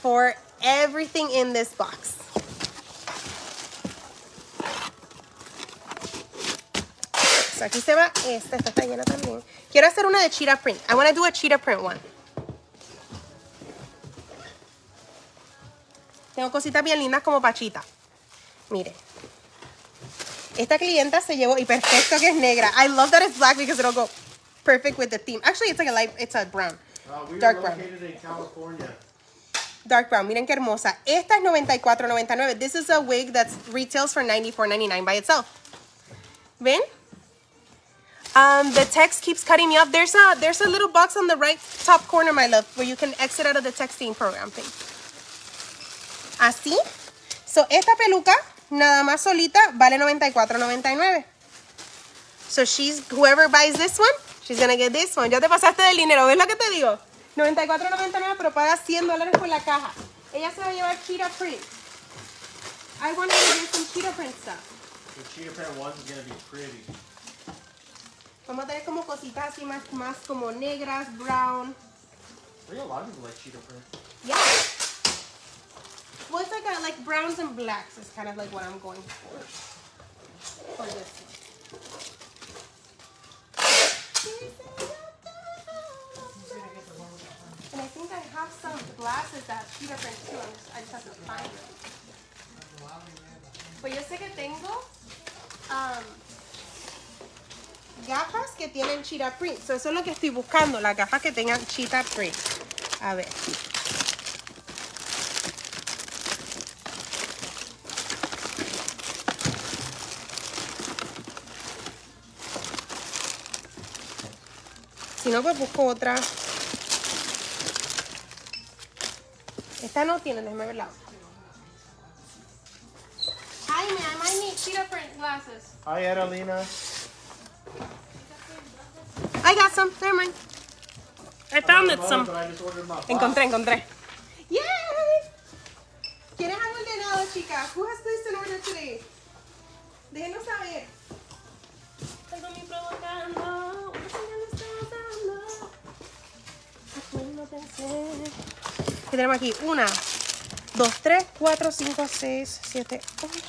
for everything in this box. So aquí se va esta, esta está llena también. Quiero hacer una de cheetah print. I want to do a cheetah print one. Tengo cositas bien lindas como pachita. Mire. Esta clienta se llevó, y perfecto que es negra. I love that it's black because it'll go perfect with the theme. Actually, it's like a light, it's a brown. Uh, we Dark brown. located in California. Dark brown. Miren qué hermosa. Esta es $94.99. This is a wig that retails for $94.99 by itself. ¿Ven? Um, the text keeps cutting me off. There's a there's a little box on the right top corner, my love, where you can exit out of the texting program thing. Así. So, esta peluca, nada más solita, vale $94.99. So, she's, whoever buys this one, she's gonna get this one. Ya te pasaste del dinero, ¿ves lo que te digo? $94.99, pero pagas 100 dólares por la caja. Ella se va a llevar cheetah print. I want to get some cheetah print stuff. The cheetah print ones is gonna be pretty. Vamos a tener como cositas así más, más como negras, brown. I think a lot of people like cheetah print. Yeah. Well, it's like a, like browns and blacks is kind of like what I'm going for. For this one. And I think I have some glasses that have. I'm just, I just have to find them. Pues yo sé que tengo um, gafas que tienen cheetah print. So eso es lo que estoy buscando, las gafas que tengan cheetah print. A ver. Si no, pues busco otra. Esta no tiene, déjame verla. Jaime, I might need print glasses. Hi, Adelina. I got some, never mind. I found it some. I. Encontré, encontré. Yay! ¿Quiénes han ordenado, chicas? Who has placed an order today? Déjenos saber. Tengo mi pro ¿Qué tenemos aquí? Una, dos, tres, cuatro, cinco, seis, siete, ocho.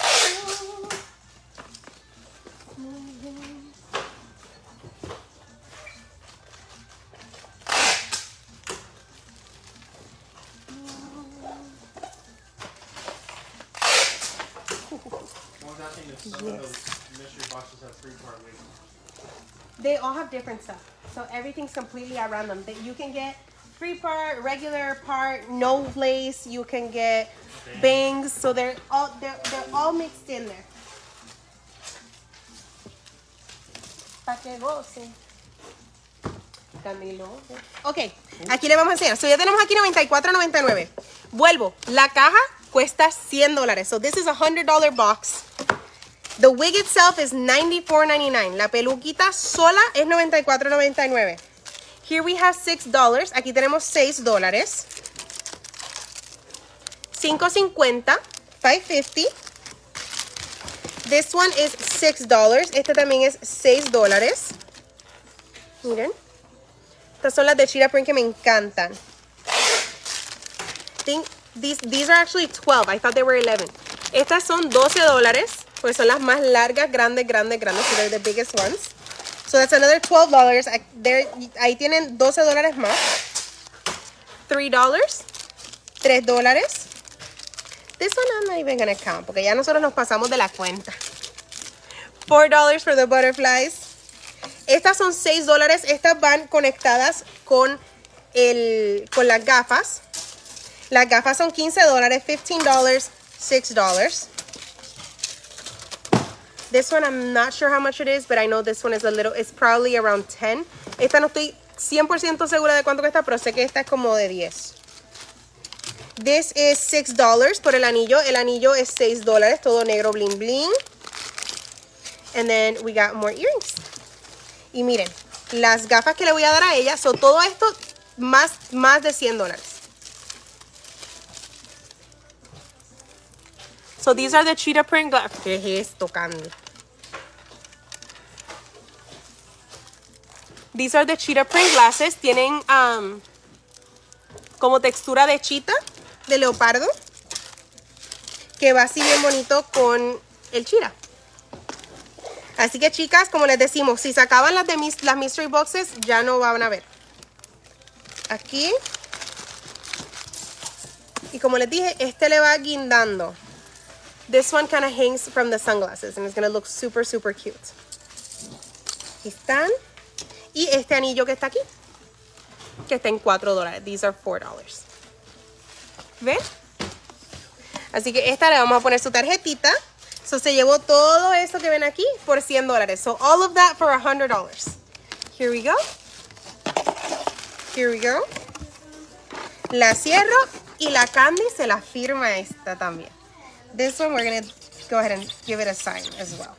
They all have different stuff. So everything's completely at random. That you can get free part, regular part, no lace. You can get bangs. So they're all they're, they're all mixed in there. Pa' que gocen. Camilo. Ok, aquí le vamos a enseñar. So ya tenemos aquí 94.99. Vuelvo. La caja cuesta 100 dólares. So this is a $100 box. The wig itself is $94.99. La peluquita sola es $94.99. Here we have $6. Aquí tenemos 6 dólares. 5.50. 5.50. This one is $6. Este también es 6 dólares. Miren. Estas son las de Cheetah Print que me encantan. Think these, these are actually 12. I thought they were 11. Estas son 12 dólares. Pues son las más largas, grandes, grandes, grandes. So they're the biggest ones. So that's another $12. I- there- Ahí tienen 12 dólares más. $3. $3 dólares. This one I'm not even gonna count porque ya nosotros nos pasamos de la cuenta. $4 for the butterflies. Estas son 6 dólares. Estas van conectadas con, el, con las gafas. Las gafas son 15 dólares, 15 dólares, 6 dólares. This one I'm not sure how much it is, but I know this one is a little, it's probably around 10. Esta no estoy 100% segura de cuánto cuesta, pero sé que esta es como de 10. This is 6 dollars por el anillo. El anillo es 6 dólares, todo negro bling bling. And then we got more earrings. Y miren, las gafas que le voy a dar a ella, son todo esto más, más de 100 dólares. So these are the cheetah print glasses. ¿Qué es esto? These are the cheetah print glasses. Tienen um, como textura de chita, de leopardo. Que va así bien bonito con el cheetah. Así que chicas, como les decimos, si se acaban las de mis, las mystery boxes, ya no van a ver. Aquí. Y como les dije, este le va guindando. This one kind of hangs from the sunglasses and it's going to look super, super cute. Aquí están. Y este anillo que está aquí, que está en 4 dólares. These are 4 dollars. ¿Ven? Así que esta le vamos a poner su tarjetita. So se llevó todo eso que ven aquí por 100 dólares. So all of that for 100 dollars. Here we go. Here we go. La cierro y la Candy se la firma esta también. This one we're gonna go ahead and give it a sign as well.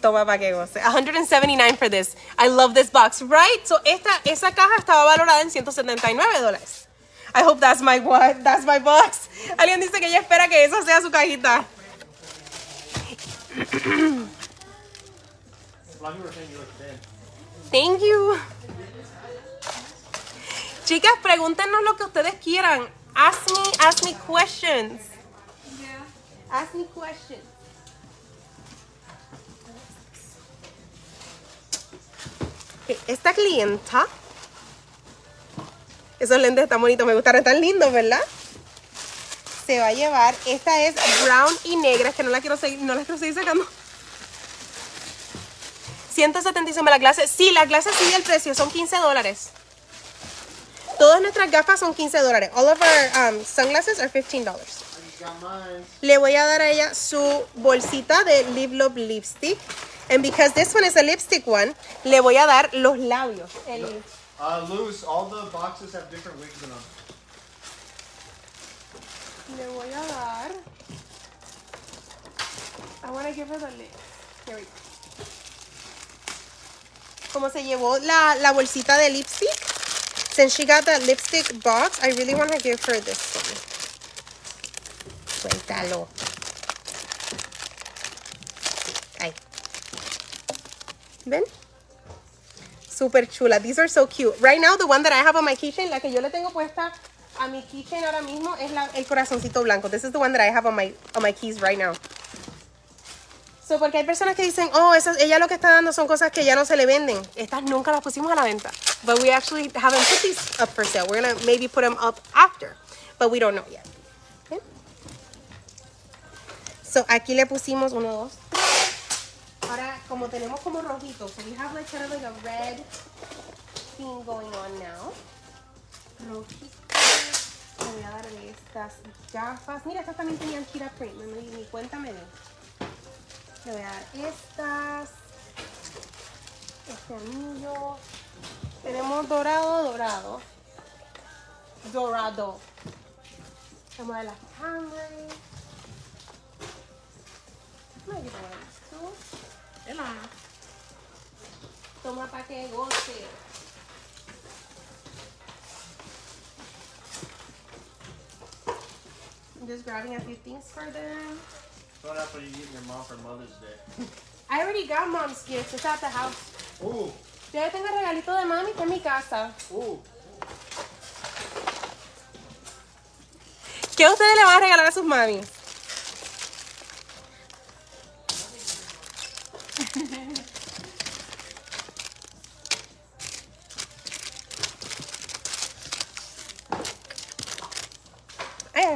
Toma para que goce. 179 for this. I love this box, right? So esta, esa caja estaba valorada en 179 dólares. I hope that's my what? That's my box. [LAUGHS] Alguien dice que ella espera que esa sea su cajita. [COUGHS] Thank you. Chicas, pregúntenos lo que ustedes quieran. Ask me, ask me questions. Ask me questions. Esta clienta, esos lentes están bonitos, me gustaron, están lindos, ¿verdad? Se va a llevar, esta es brown y negra, es que no la quiero seguir, no la quiero seguir sacando. 175 la clase, sí, la clase sigue el precio, son 15 dólares. Todas nuestras gafas son 15 dólares. All of our um, sunglasses are 15 dollars. Le voy a dar a ella su bolsita de Lip Love Lipstick. And because this one is a lipstick one, le voy a dar los labios. El- Uh, Luz, all the boxes have different wigs in them. le voy a dar. I want to give her the lip. Here we go. Como se llevó la, la bolsita de lipstick, since she got that lipstick box, I really want to give her this one. Suéltalo. Ahí. ¿Ven? Super chula. These are so cute. Right now, the one that I have on my keychain, la que yo le tengo puesta a mi keychain ahora mismo es el corazoncito blanco. This is the one that I have on my, on my keys right now. So, porque hay personas que dicen, oh, esas, ella lo que está dando son cosas que ya no se le venden. Estas nunca las pusimos a la venta. But we actually haven't put these up for sale. We're gonna maybe put them up after. But we don't know yet. Okay? So, aquí le pusimos uno, dos, tres. Ahora, como tenemos como rojitos, so we have like kind of like a red thing going on now. Rojito. Le voy a dar de estas gafas. Mira, estas también tenían Kira Print. Me di cuenta me di. Le voy a dar estas. Este anillo. Tenemos dorado, dorado. Dorado. Vamos a dar las these two. Emma. Toma pa' que goce. I'm just grabbing a few things for them. So that's what you give your mom for Mother's Day. [LAUGHS] I already got mom's gifts. It's at the house. Ooh, Ya tengo el regalito de mami en mi casa. ooh. ¿Qué ustedes le van a regalar a sus mamis?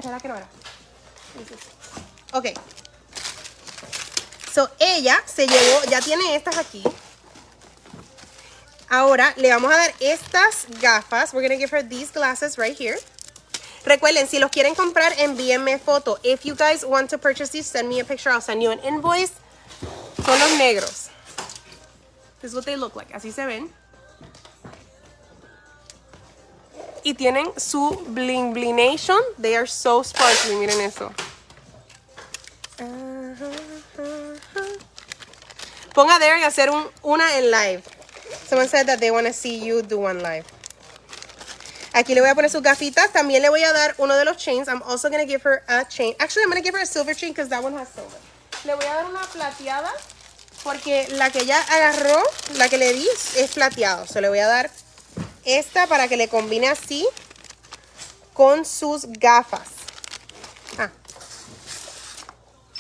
Era. Ok. So, ella se llevó, ya tiene estas aquí. Ahora le vamos a dar estas gafas. We're going to give her these glasses right here. Recuerden, si los quieren comprar, envíenme foto. If you guys want to purchase these, send me a picture. I'll send you an invoice. Son los negros. This is what they look like. Así se ven. Y tienen su bling blination. They are so sparkly. Miren eso. Ponga there y hacer un, una en live. Someone said that they want to see you do one live. Aquí le voy a poner sus gafitas. También le voy a dar uno de los chains. I'm also going to give her a chain. Actually, I'm going to give her a silver chain because that one has silver. Le voy a dar una plateada porque la que ella agarró, la que le di, es plateado. So le voy a dar esta para que le combine así con sus gafas. Ah.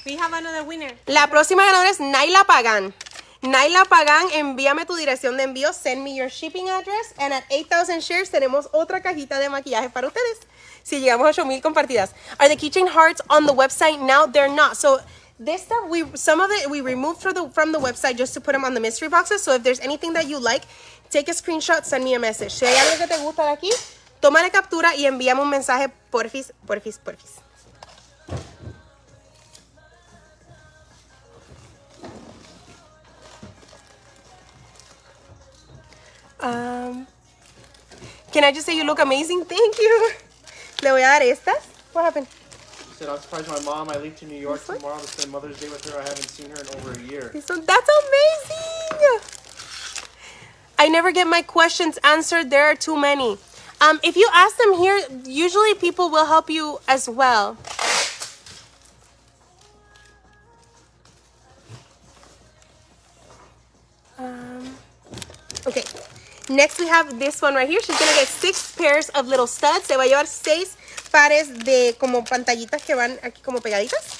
We have another winner. La próxima ganadora es Naila Pagan. Naila Pagan, envíame tu dirección de envío, send me your shipping address, and at 8000 shares tenemos otra cajita de maquillaje para ustedes. Si llegamos a 8000 compartidas. Are the keychain hearts on the website now? They're not. So this stuff, we some of it we removed from the from the website just to put them on the mystery boxes. So if there's anything that you like, take a screenshot, send me a message. Si hay algo que te gusta de aquí, tómale captura y envíame un mensaje porfis, porfis, porfis. Um, can I just say you look amazing? Thank you. [LAUGHS] Le voy a dar estas. What happened? Said, I'm surprised my mom, I leave to New York tomorrow to spend Mother's Day with her. I haven't seen her in over a year. So that's amazing. I never get my questions answered. There are too many. Um, if you ask them here, usually people will help you as well. Um, okay. Next we have this one right here. She's gonna get six pairs of little studs. Se va a llevar seis pares de como pantallitas que van aquí como pegaditas.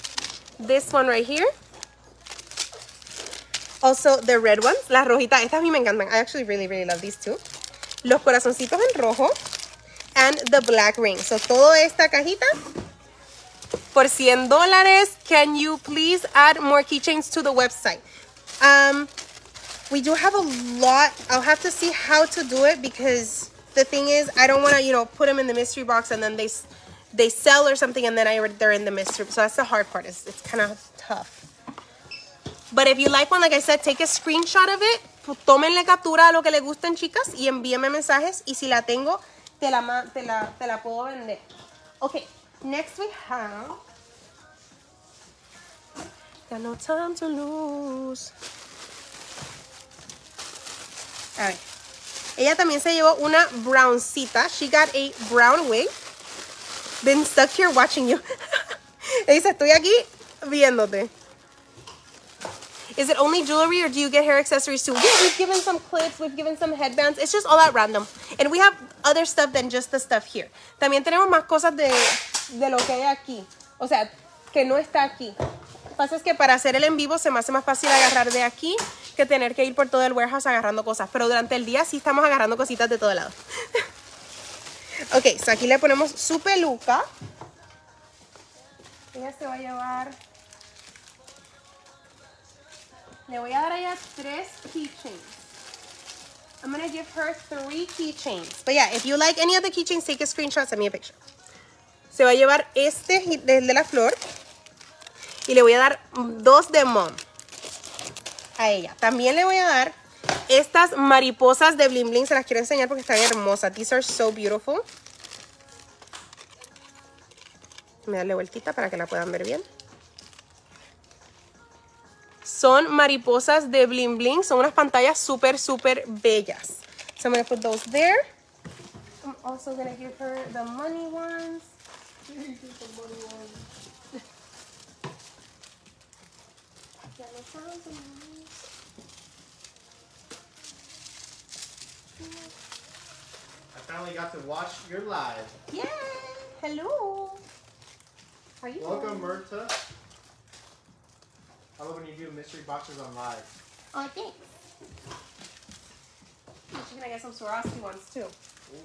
This one right here. Also, the red ones, las rojitas, estas a mí me encantan. I actually really, really love these two. Los corazoncitos en rojo. And the black ring. So, toda esta cajita por 100 dólares. Can you please add more keychains to the website? Um, we do have a lot. I'll have to see how to do it because the thing is, I don't want to, you know, put them in the mystery box and then they they sell or something and then I they're in the mystery. So that's the hard part. It's, it's kind of tough. But if you like one, like I said, take a screenshot of it. Tómenle captura a lo que les gusten, chicas, y envíenme mensajes. Y si la tengo, te la, la, puedo vender. Okay, next we have. Got no time to lose. A ver. Ella también se llevó una browncita. She got a brown wig. Been stuck here watching you. [LAUGHS] Ella dice, estoy aquí viéndote. Is it only jewelry or do you get hair accessories too? Yeah, we've given some clips, we've given some headbands. It's just all that random. And we have other stuff than just the stuff here. También tenemos más cosas de, de lo que hay aquí. O sea, que no está aquí. Lo que pasa es que para hacer el en vivo se me hace más fácil agarrar de aquí que tener que ir por todo el warehouse agarrando cosas. Pero durante el día sí estamos agarrando cositas de todo lado. [LAUGHS] ok, so aquí le ponemos su peluca. Ella se va a llevar. Le voy a dar a ella tres keychains. I'm gonna give her three keychains. But yeah, if you like any of the keychains, take a screenshot, send me a picture. Se va a llevar este, de la flor. Y le voy a dar dos de mom. A ella. También le voy a dar estas mariposas de bling bling. Se las quiero enseñar porque están hermosas. These are so beautiful. Me darle vueltita para que la puedan ver bien. Son mariposas de bling bling. Son unas pantallas súper, súper bellas. So I'm going to put those there. I'm also going to give her the money ones. I finally got to watch your live. Yay! Hello. How you Welcome, doing? Murta. I love when you do mystery boxes on live. Oh, thanks. She's gonna get some Swarovski ones too. Ooh.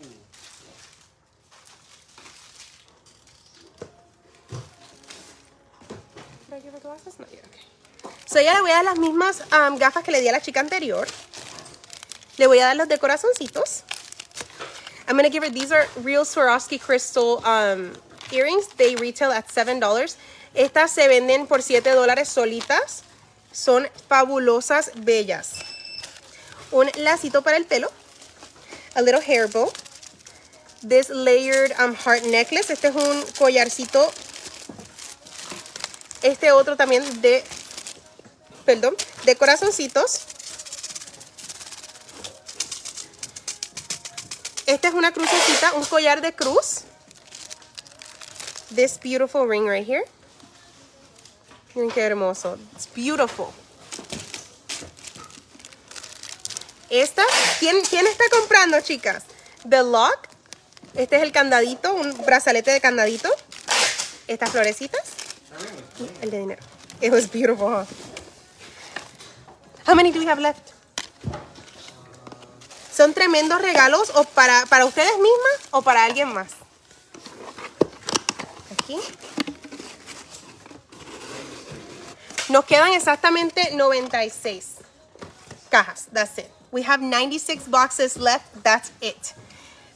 Did I give her glasses? No, yeah, okay. So ya le voy a dar las mismas um, gafas que le di a la chica anterior. Le voy a dar los de corazoncitos. I'm gonna give her, these are real Swarovski crystal um, earrings. They retail at $7. Estas se venden por 7 dólares solitas. Son fabulosas, bellas. Un lacito para el pelo. A little hair bow. This layered um, heart necklace. Este es un collarcito este otro también de, perdón, de corazoncitos. Esta es una crucecita, un collar de cruz. This beautiful ring right here. Miren qué hermoso. It's beautiful. Esta, ¿quién, ¿quién está comprando, chicas? The Lock. Este es el candadito, un brazalete de candadito. Estas florecitas. El de dinero. It was beautiful, huh? How many do we have left? Son tremendos regalos o para, para ustedes mismas o para alguien más. Aquí. Nos quedan exactamente 96 cajas. That's it. We have 96 boxes left. That's it.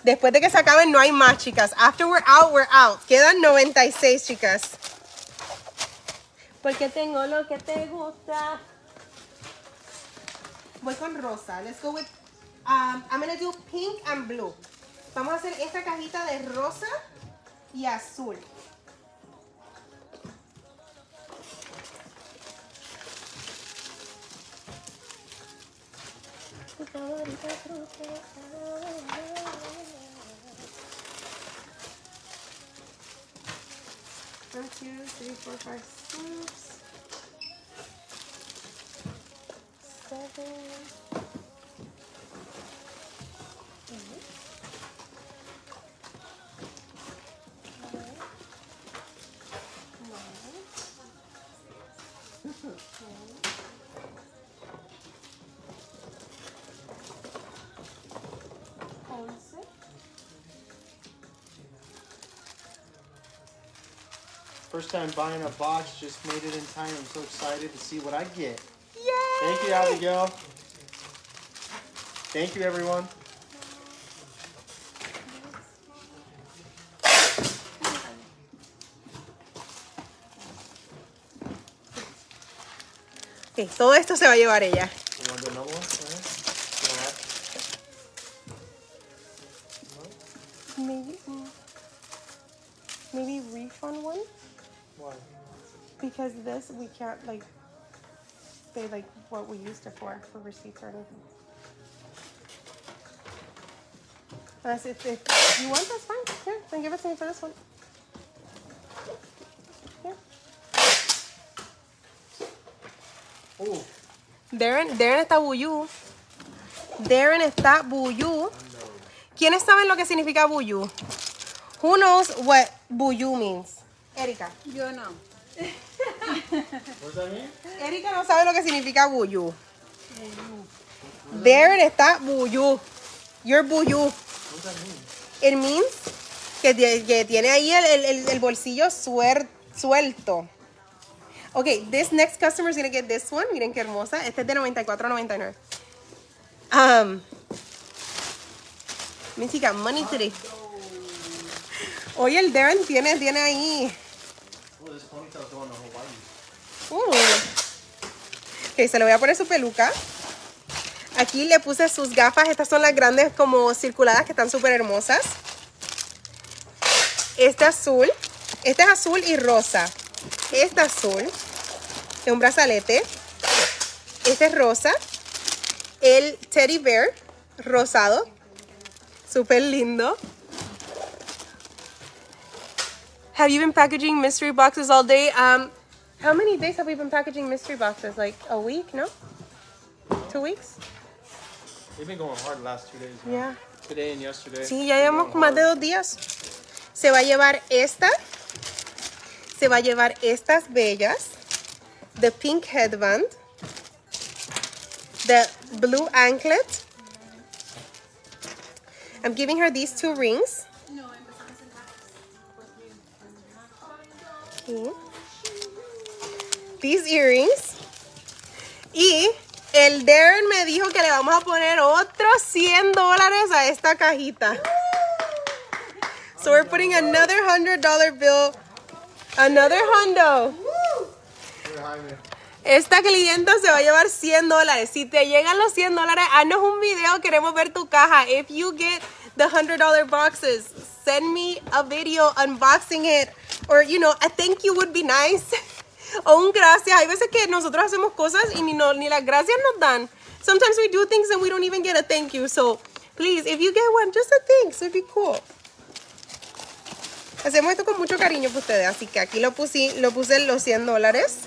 Después de que se acaben, no hay más, chicas. After we're out, we're out. Quedan 96, chicas. Porque tengo lo que te gusta. Voy con rosa. Let's go with. Um, I'm gonna do pink and blue. Vamos a hacer esta cajita de rosa y azul. One, two, three, four, five, six, seven, First time buying a box, just made it in time. I'm so excited to see what I get. Yay! Thank you, Abigail. Thank you, everyone. Ok, todo esto se va a llevar ella. Because we can't like say like what we used it for for receipts or anything. Unless if, if you want, that's fine. Here, then give it to me for this one. Here. Oh, Darren, Darren está buyú. Darren está buyú. ¿Quiénes saben lo que significa buyú? Who knows what buyú means? Erika. Yo no. Erika no sabe lo que significa está buyú. You're buyú. What does that mean? It means que, que tiene ahí el, el- el- bolsillo suer- suelto. Okay, this next customer is gonna get this one. Miren qué hermosa. Este es de 94.99. Um, Missy got money today. Oye, el Darren tiene, tiene ahí. Oh, this ponytail's going to Hawaii. Uh. Ok, se le voy a poner su peluca. Aquí le puse sus gafas. Estas son las grandes como circuladas que están súper hermosas. Este azul. Este es azul y rosa. Este azul. Es un brazalete. Este es rosa. El teddy bear rosado. Súper lindo. Have you been packaging mystery boxes all day? Um, how many days have we been packaging mystery boxes? Like a week, no? Two weeks? They've been going hard the last two days. man. Yeah. Today and yesterday. Sí, ya llevamos going más de dos días. Se va a llevar esta. Se va a llevar estas bellas. The pink headband. The blue anklet. I'm giving her these two rings. Okay. These earrings. Y el Darren me dijo que le vamos a poner otros 100 dólares a esta cajita. So we're putting another $100 bill. Another hundo. Esta clienta se va a llevar 100 dólares. Si te llegan los 100 dólares, haznos un video. Queremos ver tu caja. If you get the $100 boxes, send me a video unboxing it. Or, you know, a thank you would be nice. [LAUGHS] o un gracias. Hay veces que nosotros hacemos cosas y ni, las gracias nos dan. Sometimes we do things and we don't even get a thank you. So, please, if you get one, just a thanks. It'd be cool. Hacemos esto con mucho cariño para ustedes. Así que aquí lo puse, lo puse los 100 dólares.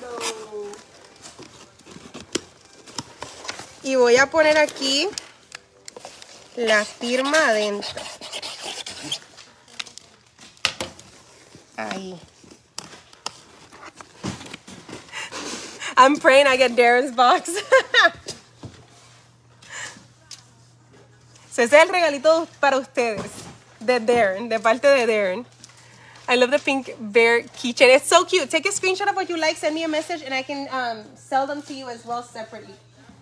Y voy a poner aquí la firma adentro. Ahí. I'm praying I get Darren's box. So, ese es el regalito para ustedes. De Darren, de parte de Darren. I love the pink bear keychain. It's so cute. Take a screenshot of what you like, send me a message, and I can um, sell them to you as well separately.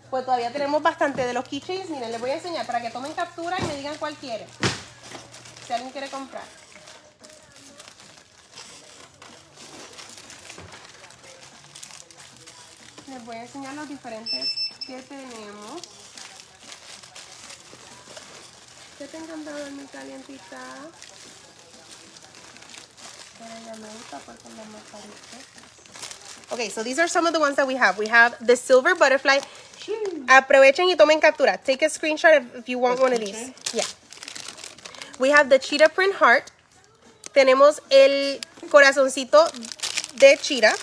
Pues todavía tenemos bastante de los keychains. Miren, les voy a enseñar para que tomen captura y me digan cuál quieren. Si alguien quiere comprar. Les voy a enseñar los diferentes que tenemos. ¿Qué te encanta dormir calientita? Pero ya me gusta porque. Okay, so these are some of the ones that we have. We have the silver butterfly. Aprovechen y tomen captura. Take a screenshot if, if you want one of these. Yeah. We have the cheetah print heart. Tenemos el corazoncito de cheetah.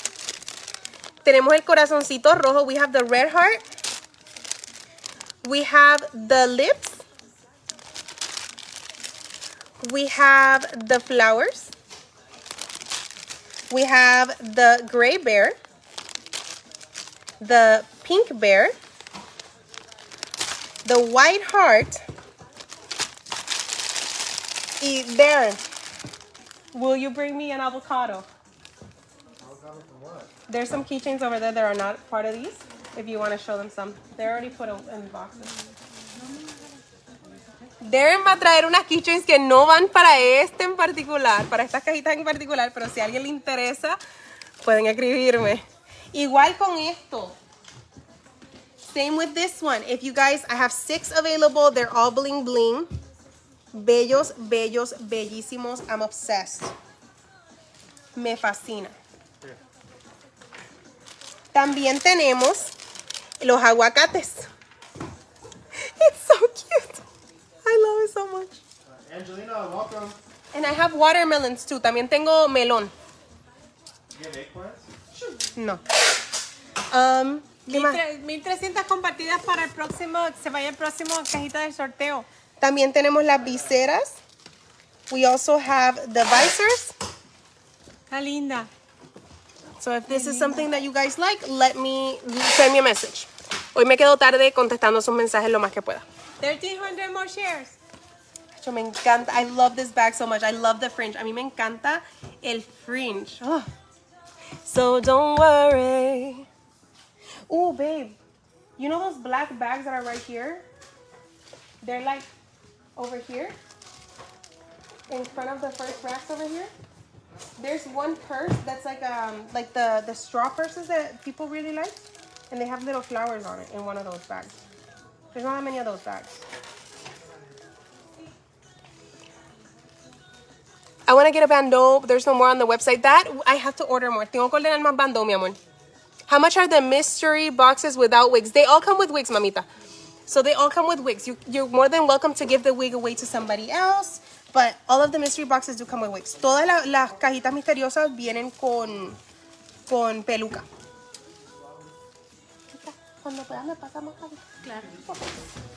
Tenemos el corazoncito rojo. We have the red heart. We have the lips. We have the flowers. We have the gray bear, the pink bear, the white heart, y Darren, will you bring me an avocado? There's some keychains over there that are not part of these. If you want to show them some, they're already put in boxes. Darren va a traer unas keychains que no van para este en particular, para estas cajitas en particular, pero si a alguien le interesa, pueden escribirme. Igual con esto. Same with this one. If you guys, I have six available. They're all bling bling. Bellos, bellos, bellísimos. I'm obsessed. Me fascina. También tenemos los aguacates. [LAUGHS] It's so cute. I love it so much. Angelina, welcome. And I have watermelons too. También tengo melón. You have eggplants? No. Um, ¿Qué más? 1300 compartidas para el próximo, se vaya el próximo cajita del sorteo. También tenemos las viseras. We also have the visors. Está linda. So if this is something that you guys like, let me send me a message. Hoy me quedo tarde contestando sus mensajes lo más que pueda. 1300 more shares. Yo me encanta. I love this bag so much. I love the fringe. A mí me encanta el fringe. Oh. So don't worry. Oh, babe. You know those black bags that are right here? They're like over here. In front of the first racks over here. There's one purse that's like um like the the straw purses that people really like, and they have little flowers on it in one of those bags. There's not that many of those bags. I want to get a bandeau. There's no more on the website. That I have to order more. Tengo que ordenar más bandeau, mi amor. How much are the mystery boxes without wigs? They all come with wigs, mamita. So they all come with wigs. You, you're more than welcome to give the wig away to somebody else. But all of the mystery boxes do come with wigs. Todas la- las cajitas misteriosas vienen con, con peluca. Cuando puedas me pasamos a Claro.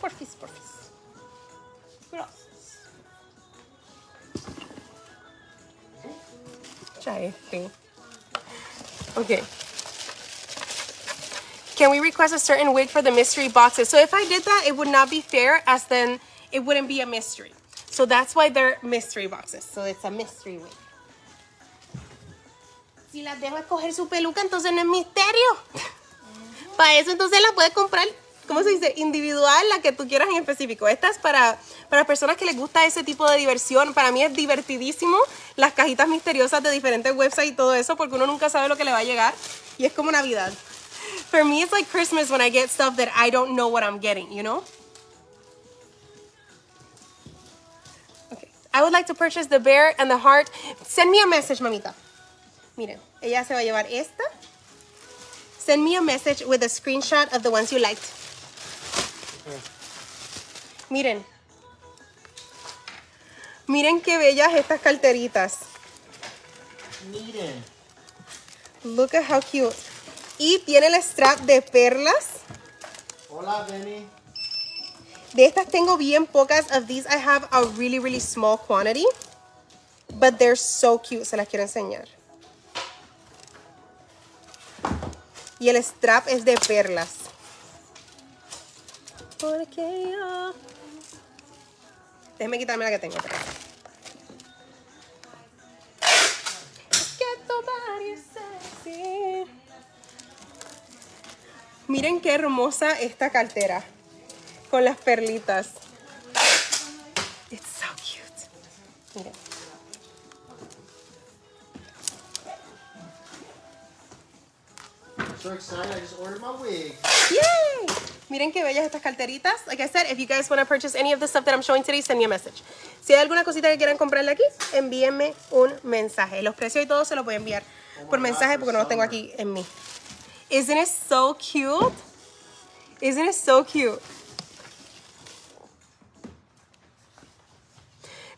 Porfis, porfis. Gracias. Ya este. Okay. Can we request a certain wig for the mystery boxes? So if I did that, it would not be fair, as then it wouldn't be a mystery. So that's why they're mystery boxes. So it's a mystery wig. Si las dejo escoger su peluca, entonces no es misterio. Para eso entonces la puedes comprar, ¿cómo se dice? Individual, la que tú quieras en específico. Esta es para, para personas que les gusta ese tipo de diversión. Para mí es divertidísimo las cajitas misteriosas de diferentes websites y todo eso, porque uno nunca sabe lo que le va a llegar. Y es como Navidad. For me, it's like Christmas when I get stuff that I don't know what I'm getting, you know? I would like to purchase the bear and the heart. Send me a message, mamita. Miren, ella se va a llevar esta. Send me a message with a screenshot of the ones you liked. Miren. Miren qué bellas estas carteritas. Needin. Look at how cute. Y tiene el strap de perlas. Hola, Benny. De estas tengo bien pocas. Of these I have a really, really small quantity. But they're so cute. Se las quiero enseñar. Y el strap es de perlas. Déjeme quitarme la que tengo. Miren qué hermosa esta cartera con las perlitas. It's so cute. Miren. So excited, I just ordered my wig. Yay! Miren qué bellas estas carteritas. Like I said, if you guys want to purchase any of the stuff that I'm showing today, send me a message. Si hay alguna cosita que quieran comprarle aquí, envíenme un mensaje. Los precios y todo se los voy a enviar por mensaje porque no los tengo aquí en mí. Isn't it so cute? Isn't it so cute?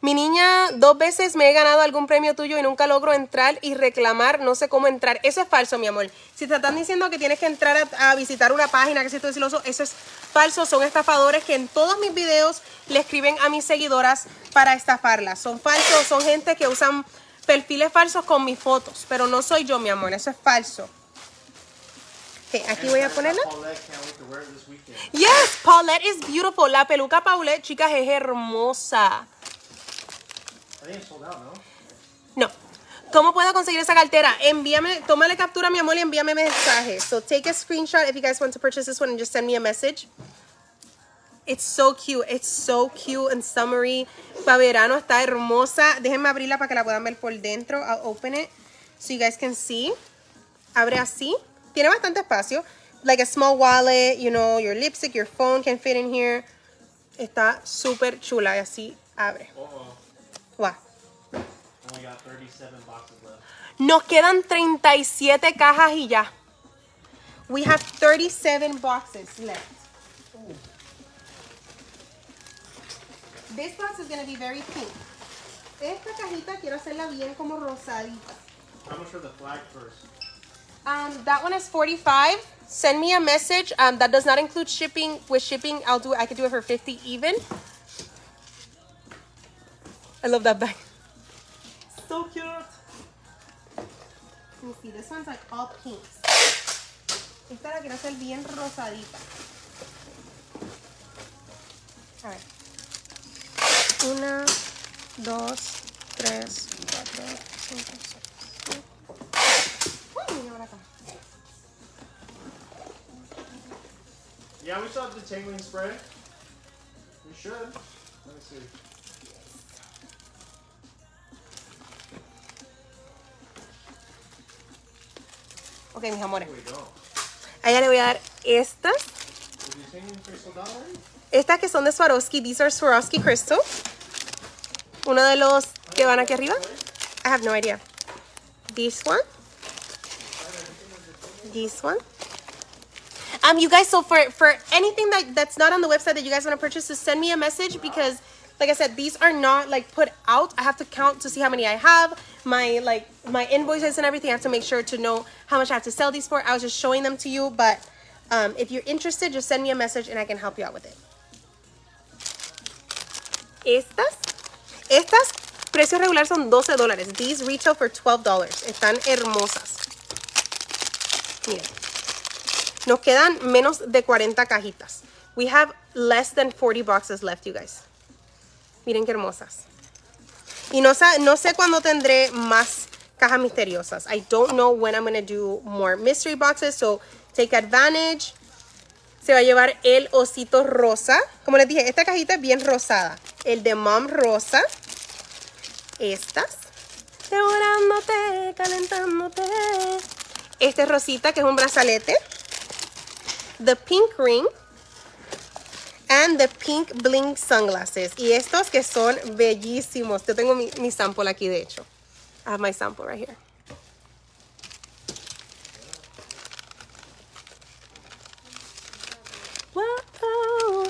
Mi niña, dos veces me he ganado algún premio tuyo y nunca logro entrar y reclamar, no sé cómo entrar. Eso es falso, mi amor. Si te están diciendo que tienes que entrar a, visitar una página, que si es eso, eso es falso. Son estafadores que en todos mis videos le escriben a mis seguidoras para estafarlas. Son falsos, son gente que usan perfiles falsos con mis fotos, pero no soy yo, mi amor. Eso es falso. Aquí voy a ponerla. Yes, Paulette is beautiful. La peluca Paulette, chicas, es hermosa. I think it's sold out, no? ¿Cómo puedo conseguir esa cartera? Envíame, tómale captura, mi amor, y envíame mensaje. So take a screenshot if you guys want to purchase this one and just send me a message. It's so cute. It's so cute and summery. Para verano está hermosa. Déjenme abrirla para que la puedan ver por dentro. I'll open it so you guys can see. Abre así. Tiene bastante espacio. Like a small wallet, you know, your lipstick, your phone can fit in here. Está súper chula y así abre. Uh-oh. Wow. Only got 37 boxes left. Nos quedan 37 cajas y ya. We have 37 boxes left. This box is going to be very pink. Esta cajita quiero hacerla bien como rosadita. How much for the flag first? Um, that one is 45 send me a message. Um, that does not include shipping. With shipping, I'll do it. I could do it for 50 even. I love that bag. So cute. Let me see. This one's like all pinks. Esta la quiero hacer bien rosadita. A ver. Una, dos, tres, cuatro, cinco, seis. Uy, acá. Yeah, we still have the tangling spray. We should. Let me see. Ok, mis amores. A ella le voy a dar estas. Estas que son de Swarovski. These are Swarovski Crystal. Uno de los que van aquí arriba. I have no idea. This one. This one. Um, you guys, so for for anything that that's not on the website that you guys want to purchase, just send me a message because, like I said, these are not like put out. I have to count to see how many I have, my like my invoices and everything. I have to make sure to know how much I have to sell these for. I was just showing them to you, but um, if you're interested, just send me a message and I can help you out with it. Estas, estas, precio regular son 12 dólares. These retail for 12 dollars. Están hermosas. Miren. Nos quedan menos de 40 cajitas. We have less than 40 boxes left, you guys. Miren qué hermosas. Y no, no sé cuándo tendré más cajas misteriosas. I don't know when I'm going to do more mystery boxes, so take advantage. Se va a llevar el osito rosa. Como les dije, esta cajita es bien rosada. El de mom rosa. Estas. Devorándote, calentándote. Este es rosita, que es un brazalete. The pink ring. And the pink bling sunglasses. Y estos que son bellísimos. Yo tengo mi, mi sample aquí, de hecho. I have my sample right here. Wow.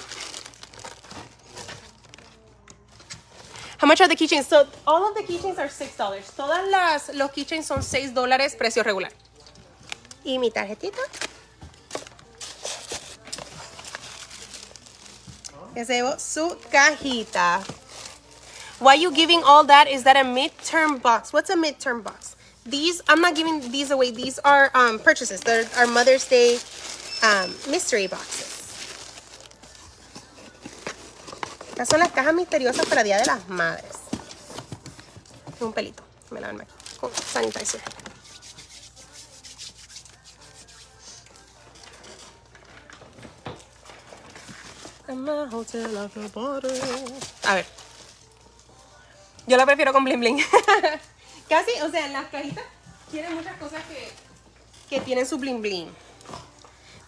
How much are the keychains? So all of the keychains are $6. Todas las los keychains son 6 dólares precio regular. Y mi tarjetita. Ya se llevó su cajita. Why you giving all that? Is that a midterm box? What's a midterm box? These, I'm not giving these away. These are um, purchases. They're our Mother's Day um, mystery boxes. Estas son las cajas misteriosas para Día de las Madres. Un pelito. Me la aquí con sanitizer. A ver. Yo la prefiero con bling bling. [LAUGHS] Casi, o sea, en las cajitas tienen muchas cosas que, que tienen su bling bling.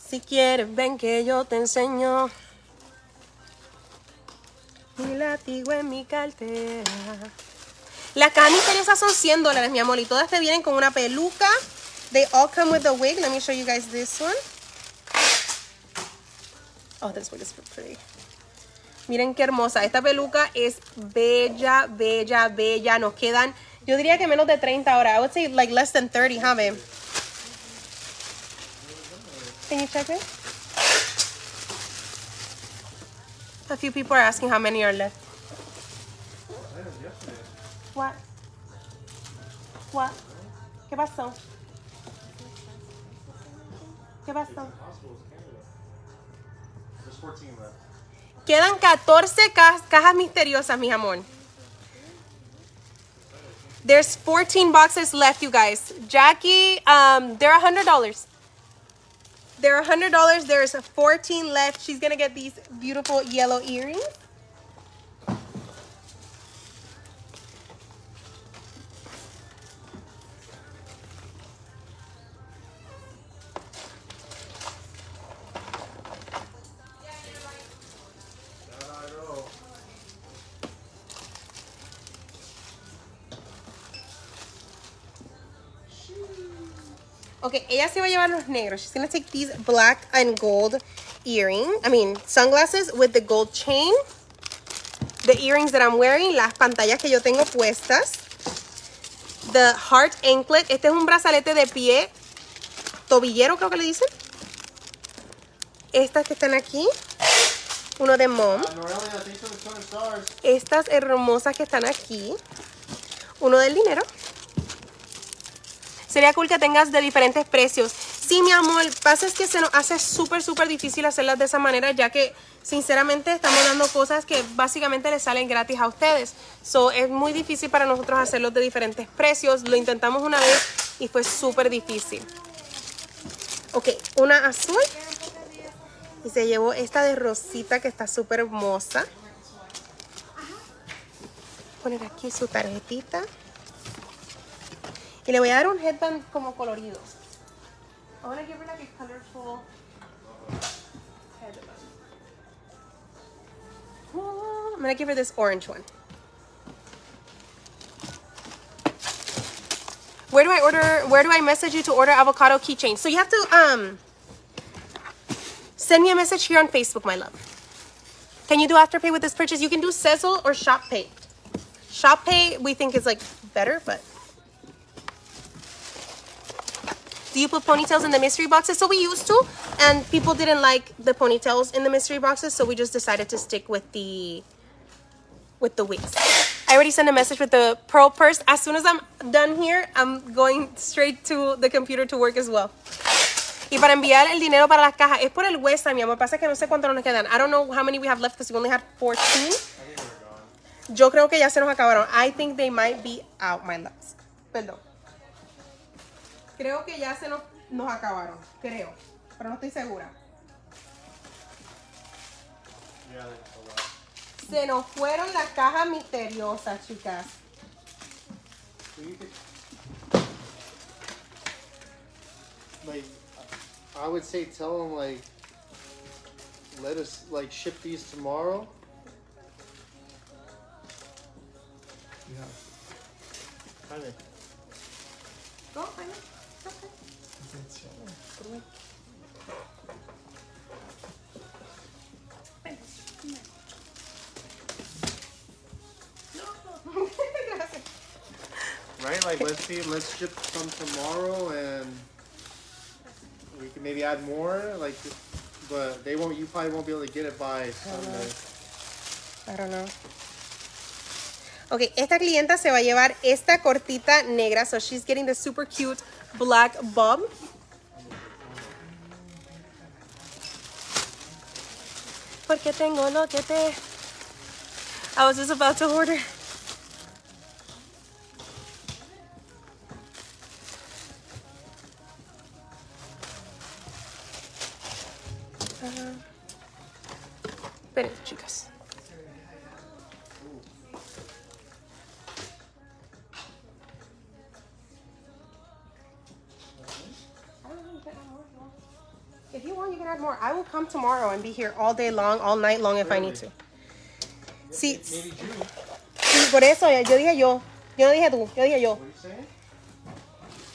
Si quieres, ven que yo te enseño. Mi látigo en mi cartera. Las cajas misteriosas son 100 dólares, mi amor. Y todas te vienen con una peluca. They all come with a wig. Let me show you guys this one. Oh, this wig is pretty. Miren qué hermosa. Esta peluca es bella, bella, bella. Nos quedan, yo diría que menos de 30 ahora. I would say like less than 30, huh, babe? Can you check it? A few people are asking how many are left. What? What? ¿Qué pasó? ¿Qué pasó? There's 14 left. Quedan 14 ca- cajas misteriosas, mi amor. There's 14 boxes left, you guys. Jackie, um, they're $100. They're $100. There's 14 left. She's going to get these beautiful yellow earrings. Ella se va a llevar los negros. She's gonna take these black and gold earring. I mean, sunglasses with the gold chain. The earrings that I'm wearing, las pantallas que yo tengo puestas. The heart anklet. Este es un brazalete de pie. Tobillero, creo que le dicen. Estas que están aquí. Uno de mom. Norelia, thanks for the 200 stars. Estas hermosas que están aquí. Uno del dinero. Sería cool que tengas de diferentes precios. Sí, mi amor, pasa es que se nos hace súper, súper difícil hacerlas de esa manera, ya que sinceramente estamos dando cosas que básicamente les salen gratis a ustedes. So, es muy difícil para nosotros hacerlos de diferentes precios. Lo intentamos una vez y fue súper difícil. Ok, una azul. Y se llevó esta de rosita que está súper hermosa. Poner aquí su tarjetita. Y le voy a dar un headband como colorido. I want to give her like a colorful headband. Oh, I'm going to give her this orange one. Where do I order, where do I message you to order avocado keychain? So you have to um, send me a message here on Facebook, my love. Can you do Afterpay with this purchase? You can do Sezzle or ShopPay. ShopPay we think is like better, but do you put ponytails in the mystery boxes? So we used to, and people didn't like the ponytails in the mystery boxes, so we just decided to stick with the with the wigs. I already sent a message with the pearl purse. As soon as I'm done here, I'm going straight to the computer to work as well. Y para enviar el dinero para las cajas, es por el Westa, mi amor. Pasa que no sé cuánto nos quedan. I don't know how many we have left because we only had 14. Yo creo que ya se nos acabaron. I think they might be out, my loves. Perdón. Creo que ya se nos, nos acabaron. Creo. Pero no estoy segura. Se nos fueron las cajas misteriosas, chicas. Like, I would say tell them like, let us like ship these tomorrow. Yeah. Kind Right? Like, let's see, let's ship some tomorrow and we can maybe add more. Like, but they won't, you probably won't be able to get it by Sunday. I don't know. Ok, esta clienta se va a llevar esta cortita negra. So she's getting the super cute black bob. Porque tengo lo que te... I was just about to order. Tomorrow and be here all day long, all night long if I need to. Sí, por eso yo dije yo. Yo no dije tú, yo dije yo.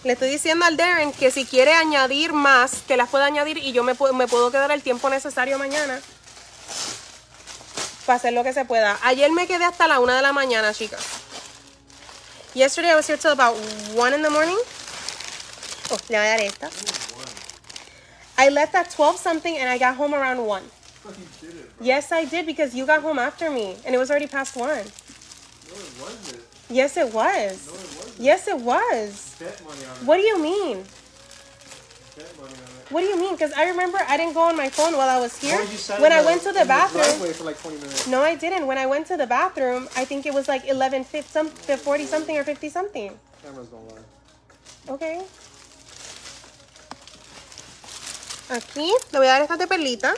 Le estoy diciendo al Darren que si quiere añadir más, que las pueda añadir y yo me, me puedo quedar el tiempo necesario mañana para hacer lo que se pueda. Ayer me quedé hasta la una de la mañana, chicas. Yesterday I was here till about 1 in the morning. Oh, le voy a dar esta. I left at 12 something and I got home around 1. You did it. Yes, I did because you got home after me and it was already past 1. No, it wasn't. Yes, it was. No, it wasn't. Yes, it was. Bet money on it. What do you mean? Bet money on it. What do you mean? Because I remember I didn't go on my phone while I was here. When I went to the bathroom. for like 20 minutes. No, I didn't. When I went to the bathroom, I think it was like 11, 50, some, 40 something or 50 something. Cameras don't lie. Okay. Aquí le voy a dar estas de perlita.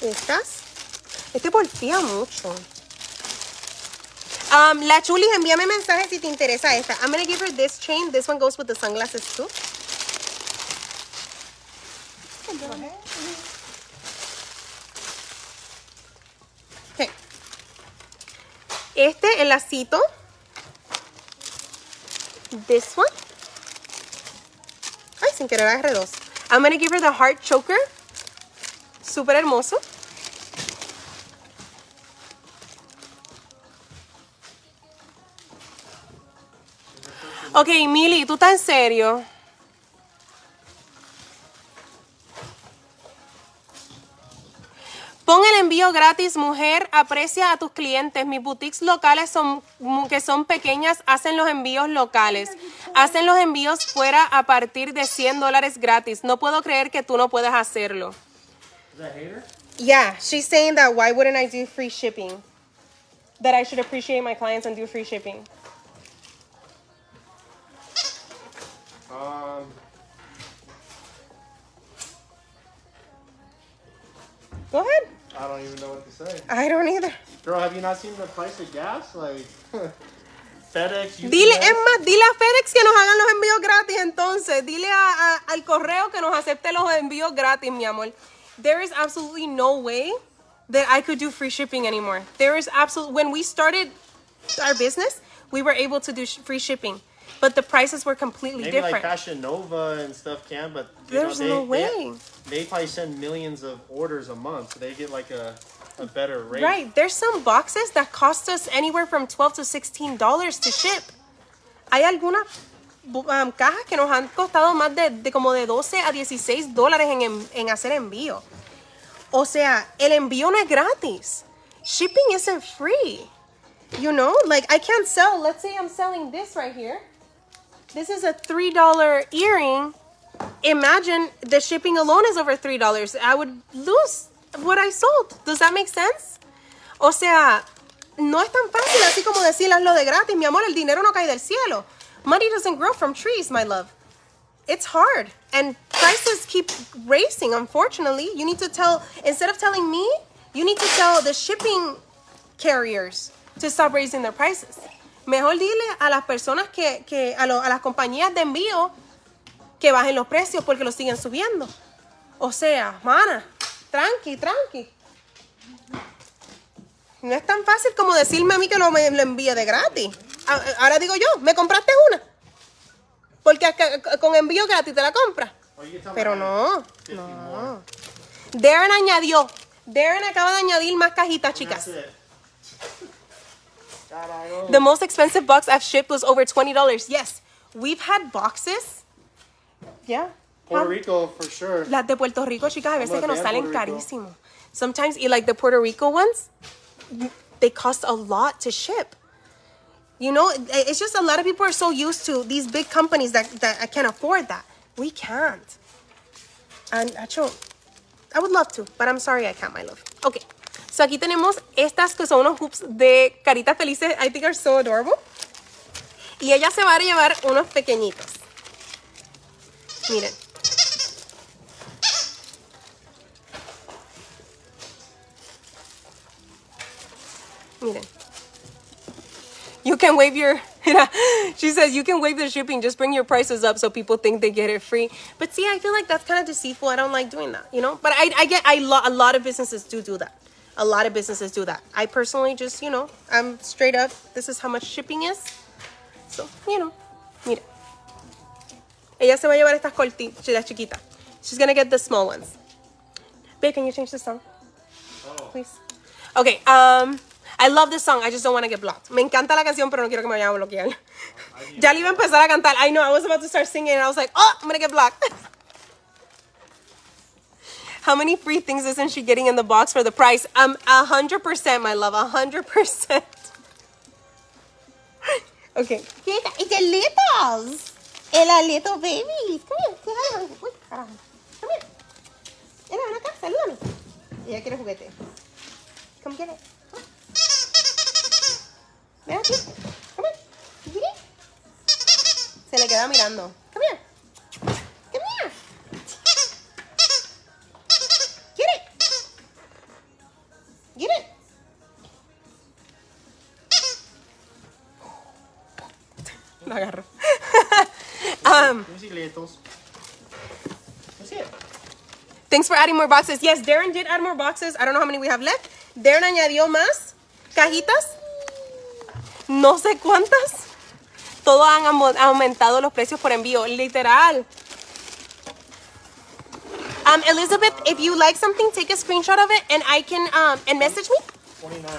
Estas. Este porfía mucho. Um, la Chulis, envíame mensaje si te interesa esta. I'm gonna give her this chain. This one goes with the sunglasses too. Okay. Este, el lacito. This one. Ay, sin querer agarré dos. I'm gonna give her the heart choker. Súper hermoso. Ok, Mili, ¿tú estás en serio? Envío gratis, mujer, aprecia a tus clientes. Mis boutiques locales son que son pequeñas, hacen los envíos locales. Hacen los envíos fuera a partir de 100 dólares gratis. No puedo creer que tú no puedas hacerlo. Is that hater? Yeah, she's saying that why wouldn't I do free shipping? That I should appreciate my clients and do free shipping. Um. Go ahead. I don't even know what to say. I don't either. Girl, have you not seen the price of gas? Like [LAUGHS] FedEx, UPS. Dile, es más, dile a FedEx que nos hagan los envíos gratis entonces. Dile a- a- al correo que nos acepte los envíos gratis, mi amor. There is absolutely no way that I could do free shipping anymore. There is absolutely, when we started our business, we were able to do sh- free shipping, but the prices were completely Maybe different. like Fashion Nova and stuff can, but There's know, they, no way. They, they probably send millions of orders a month, so they get like a, a better rate. Right. There's some boxes that cost us anywhere from 12 to 16 dollars to ship. Hay algunas um, cajas que nos han costado más de, de como de 12 a 16 dólares en, en hacer envío. O sea, el envío no es gratis. Shipping isn't free. You know, like I can't sell, let's say I'm selling this right here. This is a $3 earring. Imagine the shipping alone is over $3. I would lose what I sold. Does that make sense? O sea, no es tan fácil así como decirles lo de gratis. Mi amor, el dinero no cae del cielo. Money doesn't grow from trees, my love. It's hard. And prices keep racing, unfortunately. You need to tell, instead of telling me, you need to tell the shipping carriers to stop raising their prices. Mejor dile a las personas que, que a, lo- a las compañías de envío que bajen los precios porque los siguen subiendo. O sea, mana, tranqui, tranqui. No es tan fácil como decirme a mí que lo, me, lo envíe de gratis. Ahora digo yo, ¿me compraste una? Porque con envío gratis te la compras. Pero no, 50 more. no. Darren añadió. Darren acaba de añadir más cajitas, chicas. The most expensive box I've shipped was over $20. Yes, we've had boxes. Yeah. Puerto um, Rico for sure. Las de Puerto Rico, chicas, a veces Vamos que nos a salen Puerto Rico. Sometimes, like the Puerto Rico ones, they cost a lot to ship. You know, eh, it's just a lot of people are so used to these big companies that, that can't afford that. We can't. And, acho, I would love to, but I'm sorry I can't, my love. Okay, so aquí tenemos estas que son unos hoops de caritas felices. I think are so adorable. Y ella se va a llevar unos pequeñitos. Miren. Miren. You can waive your. [LAUGHS] she says you can waive the shipping. Just bring your prices up so people think they get it free. But see, I feel like that's kind of deceitful. I don't like doing that, you know. But I, I get, I a lot of businesses do do that. A lot of businesses do that. I personally just, you know, I'm straight up. This is how much shipping is. So, you know, mira. Ella se va a llevar estas cortitas, chiquitas. She's gonna get the small ones. Babe, can you change the song? Please. Okay, um, I love this song. I just don't want to get blocked. Me encanta la canción, pero no quiero que me vayan a bloquear. [LAUGHS] Ya le iba a empezar a cantar. I know, I was about to start singing and I was like, oh, I'm gonna get blocked. [LAUGHS] How many free things isn't she getting in the box for the price? Um, a hundred percent, my love, a hundred percent. [LAUGHS] Okay. It's a littles. El little babies. Come here. Hi. honey. Uy, carajo. Come here. Mira, ven acá, salúdame. Ella quiere juguete. Come get it. Ven aquí. Come here. Get it. Se le queda mirando. Come here. Get it. Lo agarro. [LAUGHS] um. That's it. Thanks for adding more boxes. Yes, Darren did add more boxes. I don't know how many we have left. Darren añadió más cajitas. No sé cuántas. Todos han aumentado los precios por envío, literal. Um, Elizabeth, if you like something, take a screenshot of it and I can um and message me. 29.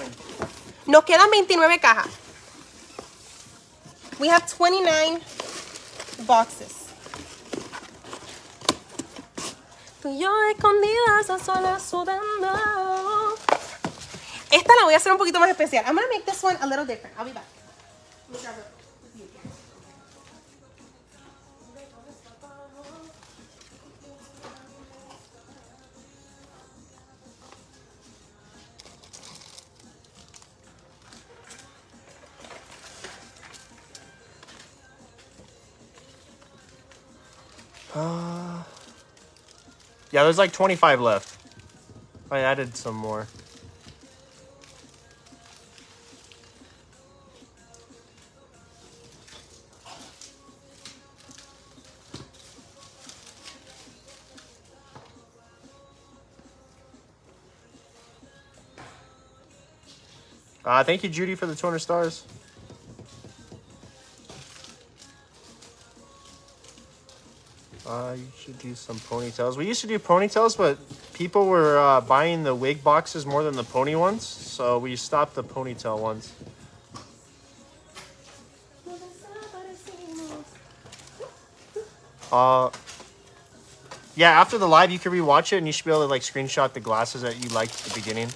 Nos quedan 29 cajas. We have 29 boxes. Tú y yo escondidas a solas sudando. Esta la voy a hacer un poquito más especial. I'm gonna make this one a little different. I'll be back. Uh, yeah, there's like 25 left. I added some more. Uh, thank you, Judy, for the 200 stars. Uh, you should do some ponytails. We used to do ponytails, but people were uh, buying the wig boxes more than the pony ones, so we stopped the ponytail ones. Uh, yeah, after the live, you can rewatch it, and you should be able to like screenshot the glasses that you liked at the beginning.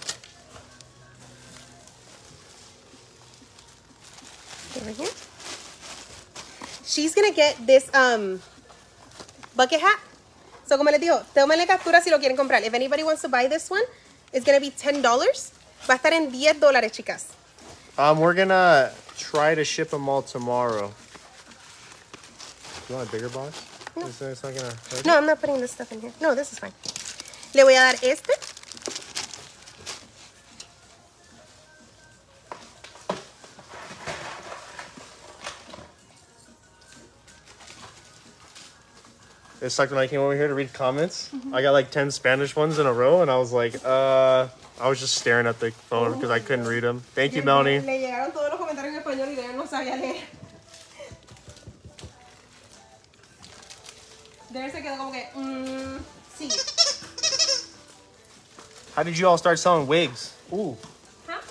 Over here. She's gonna get this um bucket hat. So como les digo, tómenle captura si lo quieren comprar. If anybody wants to buy this one, it's gonna be $10. Va a estar en 10 dólares, chicas. Um, we're gonna try to ship them all tomorrow. You want a bigger box? No. Is it's not gonna? No, I'm not putting this stuff in here. No, this is fine. Le voy a dar este. It sucked when I came over here to read comments. I got like 10 Spanish ones in a row, and I was like, uh, I was just staring at the phone because I couldn't read them. Thank you, Melanie. Le llegaron todos los comentarios en español y ella no sabía leer. Debe se quedó como que, mm, sí. How did you all start selling wigs? Ooh. Huh?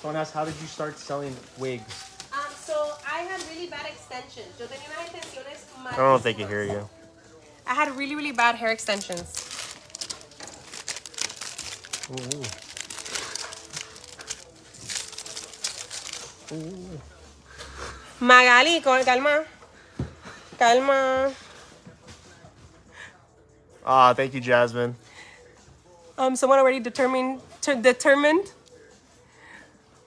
Someone asked, how did you start selling wigs? Um, so I had really bad extensions. Yo tenía unas extensiones I don't know if they can hear you. I had really, really bad hair extensions. Ooh. Magali, con- calma. Calma. Ah, thank you, Jasmine. Um, someone already determined to determined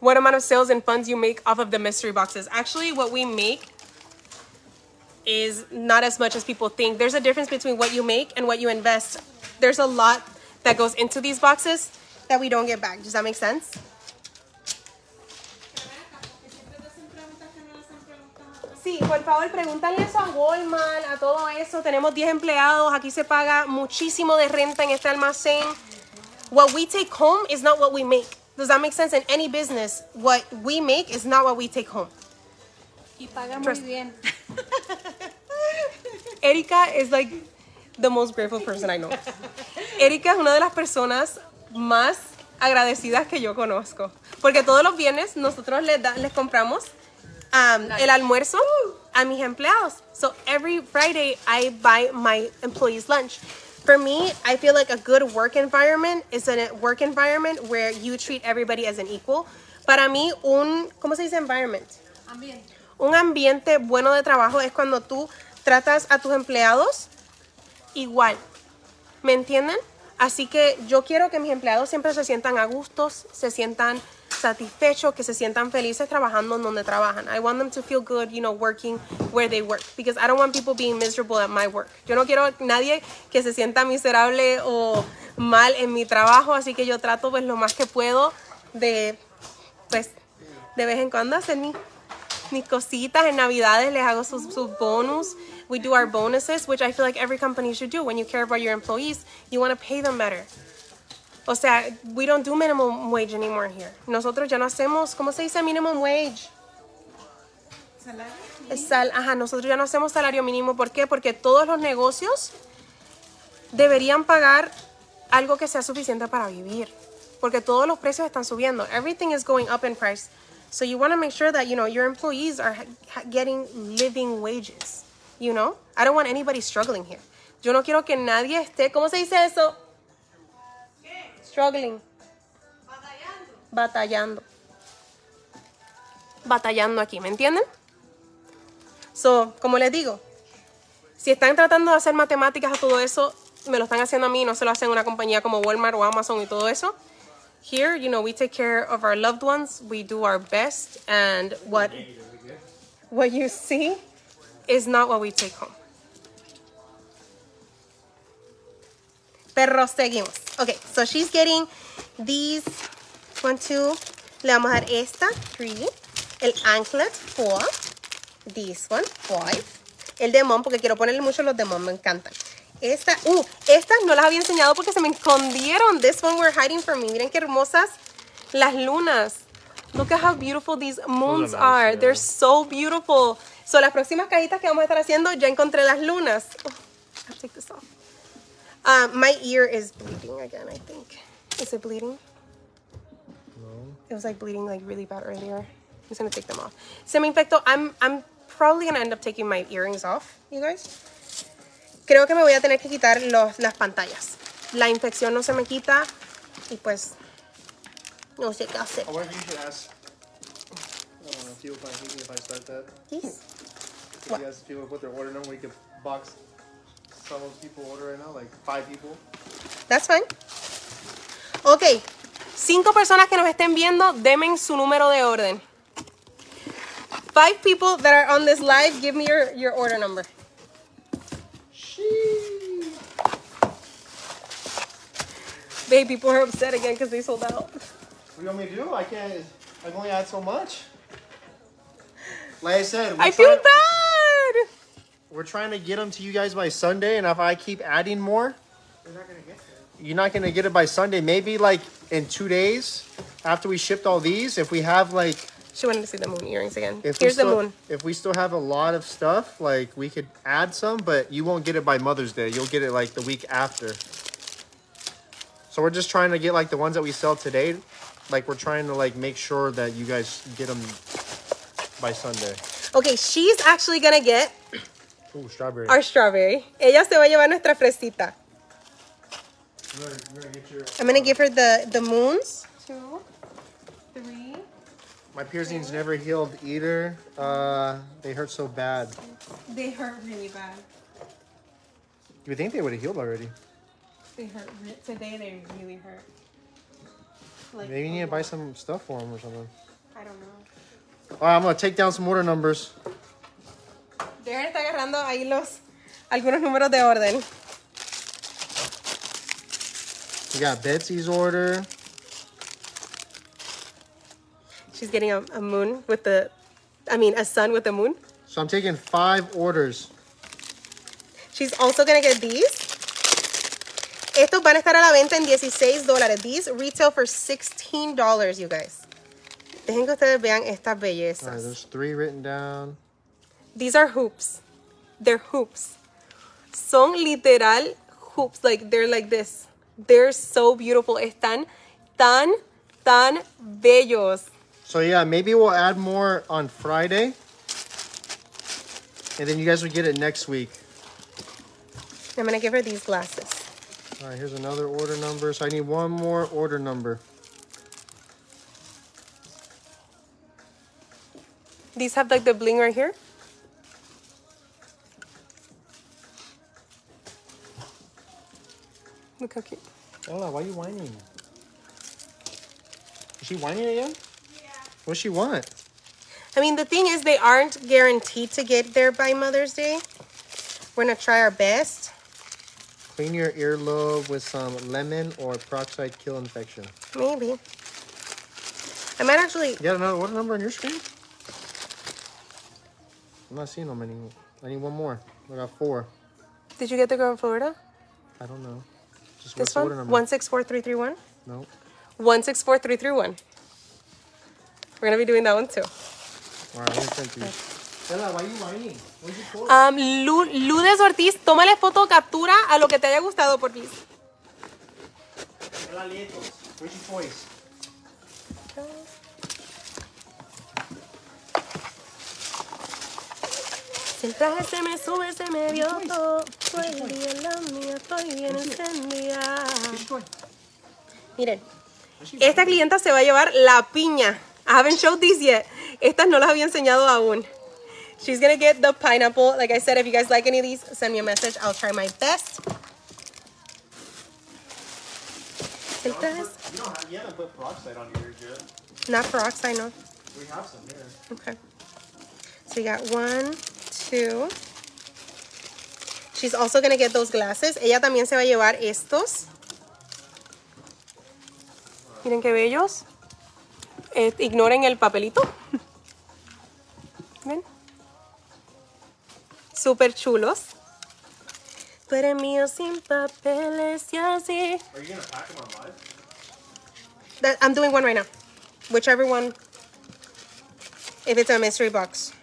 what amount of sales and funds you make off of the mystery boxes. Actually, what we make is not as much as people think. There's a difference between what you make and what you invest. There's a lot that goes into these boxes that we don't get back. Does that make sense? Sí, por favor, pregúntale eso a Walmart, a todo eso. Tenemos 10 empleados, aquí se paga muchísimo de renta en este almacén. What we take home is not what we make. Does that make sense? In any business, what we make is not what we take home. Y paga muy bien. [LAUGHS] Erika is like the most grateful person I know. Erika es una de las personas más agradecidas que yo conozco. Porque todos los viernes nosotros les, da- les compramos um, el almuerzo a mis empleados. So every Friday I buy my employees lunch. For me, I feel like a good work environment is a work environment where you treat everybody as an equal. Para mí, un, ¿cómo se dice environment? Ambiente. Un ambiente bueno de trabajo es cuando tú tratas a tus empleados igual. ¿Me entienden? Así que yo quiero que mis empleados siempre se sientan a gustos, se sientan satisfechos, que se sientan felices trabajando en donde trabajan. I want them to feel good, you know, working where they work. Because I don't want people being miserable at my work. Yo no quiero nadie que se sienta miserable o mal en mi trabajo, así que yo trato pues lo más que puedo de, pues, de vez en cuando hacer mi, mis cositas en Navidades, les hago sus, sus bonus. We do our bonuses, which I feel like every company should do. When you care about your employees, you want to pay them better. O sea, we don't do minimum wage anymore here. Nosotros ya no hacemos, ¿cómo se dice minimum wage? Sal, ajá, nosotros ya no hacemos salario mínimo. ¿Por qué? Porque todos los negocios deberían pagar algo que sea suficiente para vivir. Porque todos los precios están subiendo. Everything is going up in price. So you want to make sure that, you know, your employees are getting living wages. You know? I don't want anybody struggling here. Yo no quiero que nadie esté, ¿cómo se dice eso? Struggling. batallando. Batallando aquí, ¿me entienden? So, como les digo, si están tratando de hacer matemáticas a todo eso, me lo están haciendo a mí, no se lo hacen a una compañía como Walmart o Amazon y todo eso. Here, you know, we take care of our loved ones, we do our best, and what what you see is not what we take home. Pero seguimos. Okay, so she's getting these one, two. Le vamos a dar esta, three. El anklet, four. This one, five. El de mom, porque quiero ponerle mucho los de mom, me encantan. Esta, uh, estas no las había enseñado porque se me escondieron. This one we're hiding from me. Miren qué hermosas las lunas. Look at how beautiful these moons nice, are. yeah. They're so beautiful. So las próximas cajitas que vamos a estar haciendo, ya encontré las lunas. Oh, I'll take this off. Uh, my ear is bleeding again, I think. Is it bleeding? No. It was like bleeding like really bad earlier. I'm just gonna take them off. Se me infectó. I'm, I'm probably gonna end up taking my earrings off, you guys. Creo que me voy a tener que quitar los, las pantallas. La infección no se me quita y pues no sé qué hacer. I wonder if you should ask. I don't know if you find me if I start that. Yes. If you guys people put their order number, we could box some of those people order right now, like five people. That's fine. Ok. Cinco personas que nos estén viendo, denme su número de orden. Five people that are on this live, give me your, your order number. Babe, people are upset again because they sold out. What do you want me to do? I can't. I can only add so much. Like I said, we're I feel trying- bad. We're trying to get them to you guys by Sunday, and if I keep adding more, They're not gonna get there. you're not gonna get it by Sunday. Maybe like in two days after we shipped all these, if we have like She wanted to see the moon earrings again. if we Here's the moon. if we still have a lot of stuff, like we could add some, but you won't get it by Mother's Day. You'll get it like the week after. So we're just trying to get like the ones that we sell today. Like we're trying to like make sure that you guys get them by Sunday. Okay, she's actually gonna get Ooh, strawberry. our strawberry. Ella se va a llevar nuestra fresita. You're gonna- you're gonna get your- I'm gonna give her the the moons. Two, three. My piercings never healed either. Uh, they hurt so bad. They hurt really bad. You would think they would have healed already. They hurt today. They really hurt. Like Maybe you need to buy some stuff for them or something. I don't know. All right, I'm gonna take down some order numbers. Darren está agarrando ahí los algunos números de orden. We got Betsy's order. She's getting a, a moon with the, I mean, a sun with a moon. So I'm taking five orders. She's also gonna get these. Estos van a estar a la venta en 16 dólares. These retail for 16 dollars, you guys. Dejen que ustedes vean estas All right, bellezas. there's three written down. These are hoops. They're hoops. Son literal hoops. Like, they're like this. They're so beautiful. Están tan, tan bellos. So yeah, maybe we'll add more on Friday. And then you guys will get it next week. I'm gonna give her these glasses. All right, here's another order number. So I need one more order number. These have like the bling right here. Look how cute. Ella, why are you whining? Is she whining again? Yeah. What's she want? I mean, the thing is, they aren't guaranteed to get there by Mother's Day. We're gonna try our best. Clean your earlobe with some lemon or peroxide kill infection. Maybe. I might actually. You got another order number on your screen? I'm not seeing them anymore. I need one more. I got four. Did you get the girl in Florida? I don't know. Just This what's the order one? number? One six four three three one. No. One six four three three one. We're gonna be doing that one too. All right, let me print these. Ella, you Um, Lu- Ludes Ortiz, tómale foto captura a lo que te haya gustado, por toys? Si el traje se me sube, se me vio todo. Fue el día en la mía, estoy bien encendida. Miren, Esta clienta se va a llevar la piña. I haven't showed these yet. Estas no las había enseñado aún. She's gonna get the pineapple. Like I said, if you guys like any of these, send me a message. I'll try my best. Estas, You don't have, you haven't put peroxide on yours yet. not peroxide, no. We have some here. Okay. So you got one, two. She's also gonna get those glasses. Ella también se va a llevar estos. Miren qué bellos. Eh, ignoren el papelito. Súper chulos. Tú eres mío sin papeles y así. Are you gonna pack them on live? That, I'm doing one right now. Whichever one. If it's a mystery box.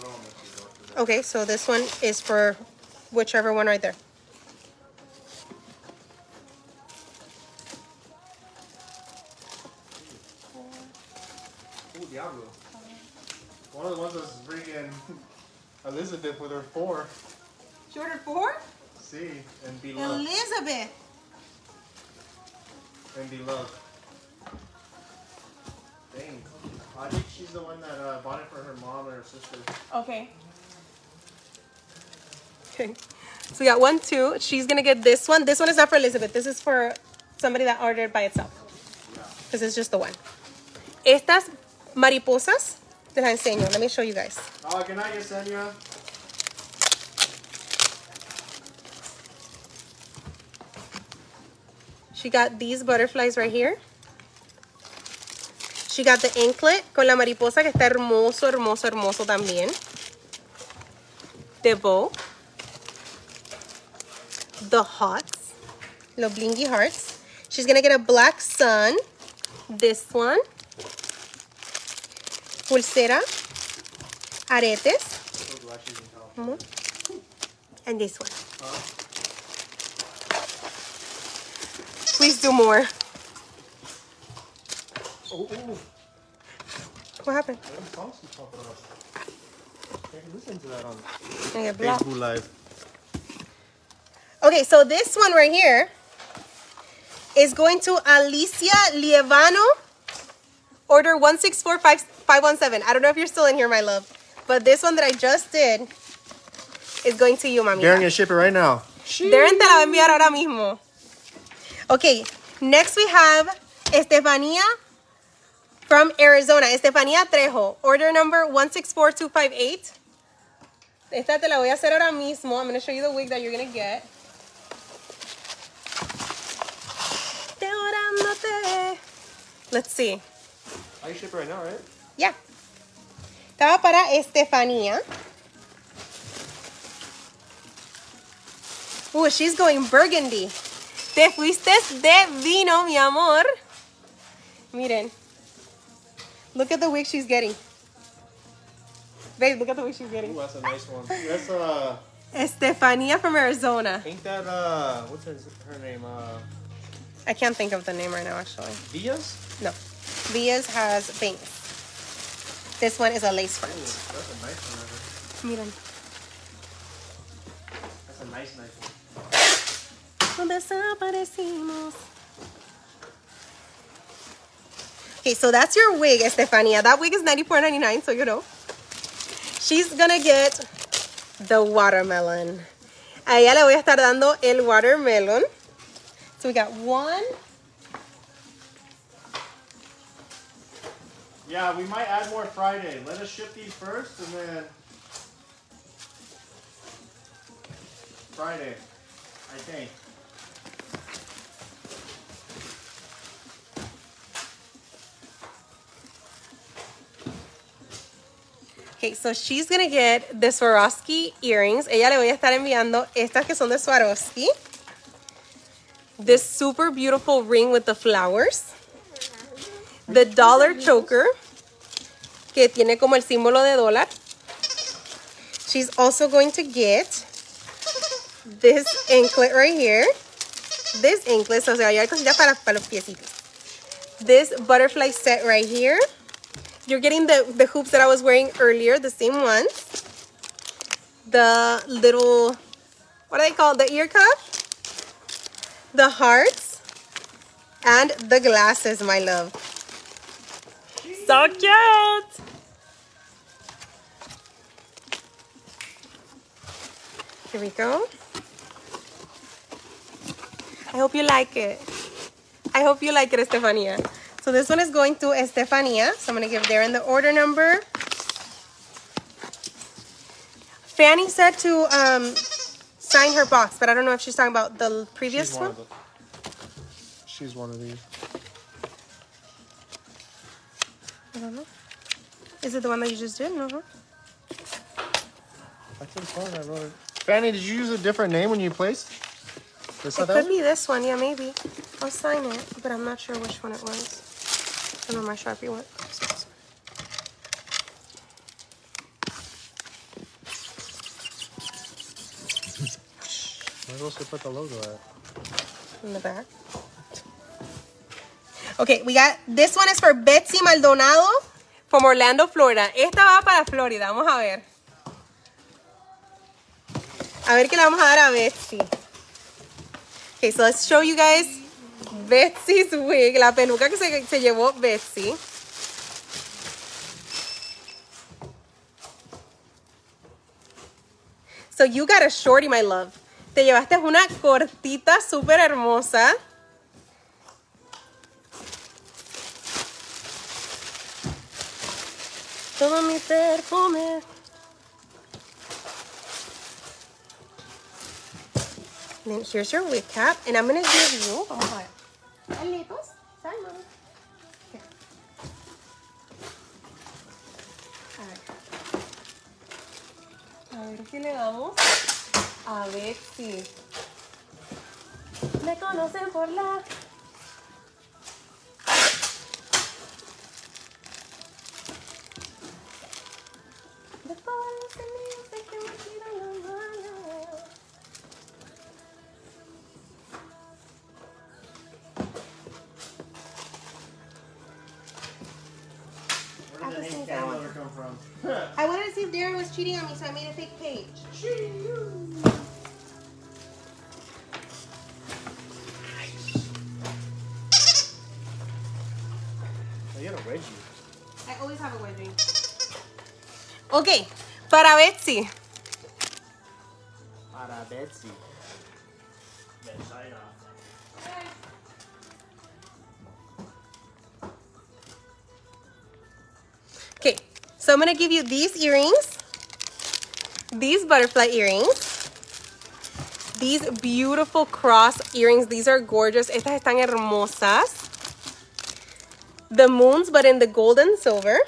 No, I'm Okay, so this one is for whichever one right there. See, and beloved. Elizabeth. And beloved. Dang. I think she's the one that uh, bought it for her mom or her sister. Okay. Okay. So we got one, two. She's gonna get this one. This one is not for Elizabeth. This is for somebody that ordered by itself. Because it's just the one. Estas mariposas, te las enseño. Let me show you guys. Oh, good night, Yesenia. She got these butterflies right here. She got the anklet con la mariposa que está hermoso, hermoso, hermoso también. The bow. The hearts. Los blingy hearts. She's gonna get a black sun. This one. Pulsera. Aretes. So glad she's in California. And this one. Please do more. What happened? Them songs keep popping up. Can't listen to that on I get blocked. Facebook Live. Okay, so this one right here is going to Alicia Lievano. Order 1645517. I don't know if you're still in here, my love. But this one that I just did is going to you, mami. Darren, gonna ship it right now. Darren te la va a enviar ahora mismo. Okay, next we have Estefania from Arizona. Estefania Trejo. Order number 164258. Esta te la voy a hacer ahora mismo. I'm going to show you the wig that you're going to get. Let's see. Are you it right now, right? Ya. Estaba para Estefanía. Oh, she's going burgundy. Te fuiste de vino, mi amor. Miren. Look at the wig she's getting. Babe, look at the wig she's getting. Ooh, that's a nice one. That's uh, Estefanía from Arizona. ain't that uh, what's her, her name? Uh, I can't think of the name right now, actually. Diaz. No. Via's has bangs. This one is a lace Ooh, front. that's a nice one. Miren. That's a nice, nice one. Desaparecimos. Okay, so that's your wig, Estefania. That wig is $94.99, so you know. She's gonna get the watermelon. A ella le voy a estar dando el watermelon. So we got one. Yeah, we might add more Friday. Let us ship these first, and then Friday, I think. Okay, so she's gonna get the Swarovski earrings. Ella le voy a estar enviando estas que son de Swarovski. This super beautiful ring with the flowers. The dollar choker, que tiene como el símbolo de dólar. She's also going to get this anklet right here. This anklet, o sea, hay cositas para, para los piecitos. This butterfly set right here. You're getting the, the hoops that I was wearing earlier, the same ones. The little, what do they call? The ear cuff. The hearts. And the glasses, my love. So cute. Here we go. I hope you like it. I hope you like it, Estefania. So this one is going to Estefania. So I'm going to give Darren the order number. Fanny said to um, sign her box, but I don't know if she's talking about the previous She's one. one the. She's one of these. I don't know. Is it the one that you just did? No. I think so. I wrote it. Fanny, did you use a different name when you placed? This It could one? be this one. Yeah, maybe. I'll sign it, but I'm not sure which one it was. Know where my Sharpie went. Where else to put the logo at? in the back. Okay, we got this one is for Betsy Maldonado from Orlando, Florida. Esta va para Florida, vamos a ver. A ver qué le vamos a dar a Betsy. Okay, so let's show you guys Betsy's wig, la peluca que se, se llevó Betsy. So you got a shorty, my love. Te llevaste una cortita súper hermosa. Todo mi perfume. Then here's your wig cap, and I'm gonna give you. Alitos. Simon. Here. A ver. A ver qué le damos. A ver si. Me conocen por la. De todos los amigos de que me tiran was cheating on me, so I made a fake page. You got a wedgie. I always have a wedgie. Ok, para Betsy. Para Betsy. Okay, so I'm gonna give you these earrings, these butterfly earrings, these beautiful cross earrings. These are gorgeous. Estas están hermosas. The moons, but in the gold and silver.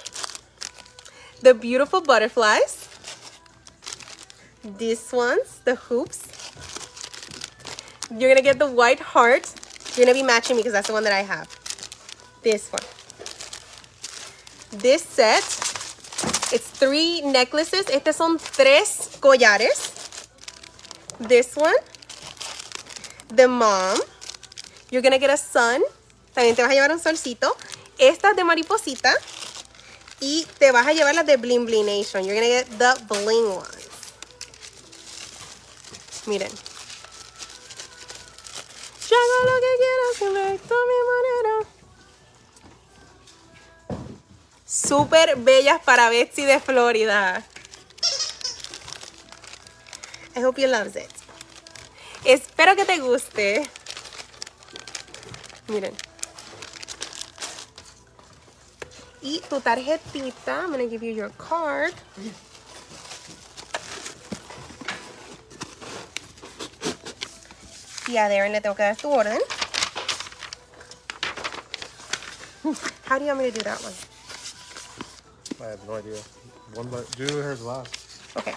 The beautiful butterflies. These ones, the hoops. You're gonna get the white heart. You're gonna be matching me because that's the one that I have. This one. This set, it's three necklaces. Estos son tres collares. This one, the mom. You're gonna get a sun. También te vas a llevar un solcito. Estas de mariposita. Y te vas a llevar las de Bling Bling Nation. You're gonna get the bling ones. Miren. Lo que mi. Súper bellas para Betsy de Florida. I hope you loves it. Espero que te guste. Miren. Y tu tarjetita. I'm going to give you your card. Y a Darren le tengo que dar tu orden. How do you want me to do that one? I have no idea. One, but do hers last. Okay.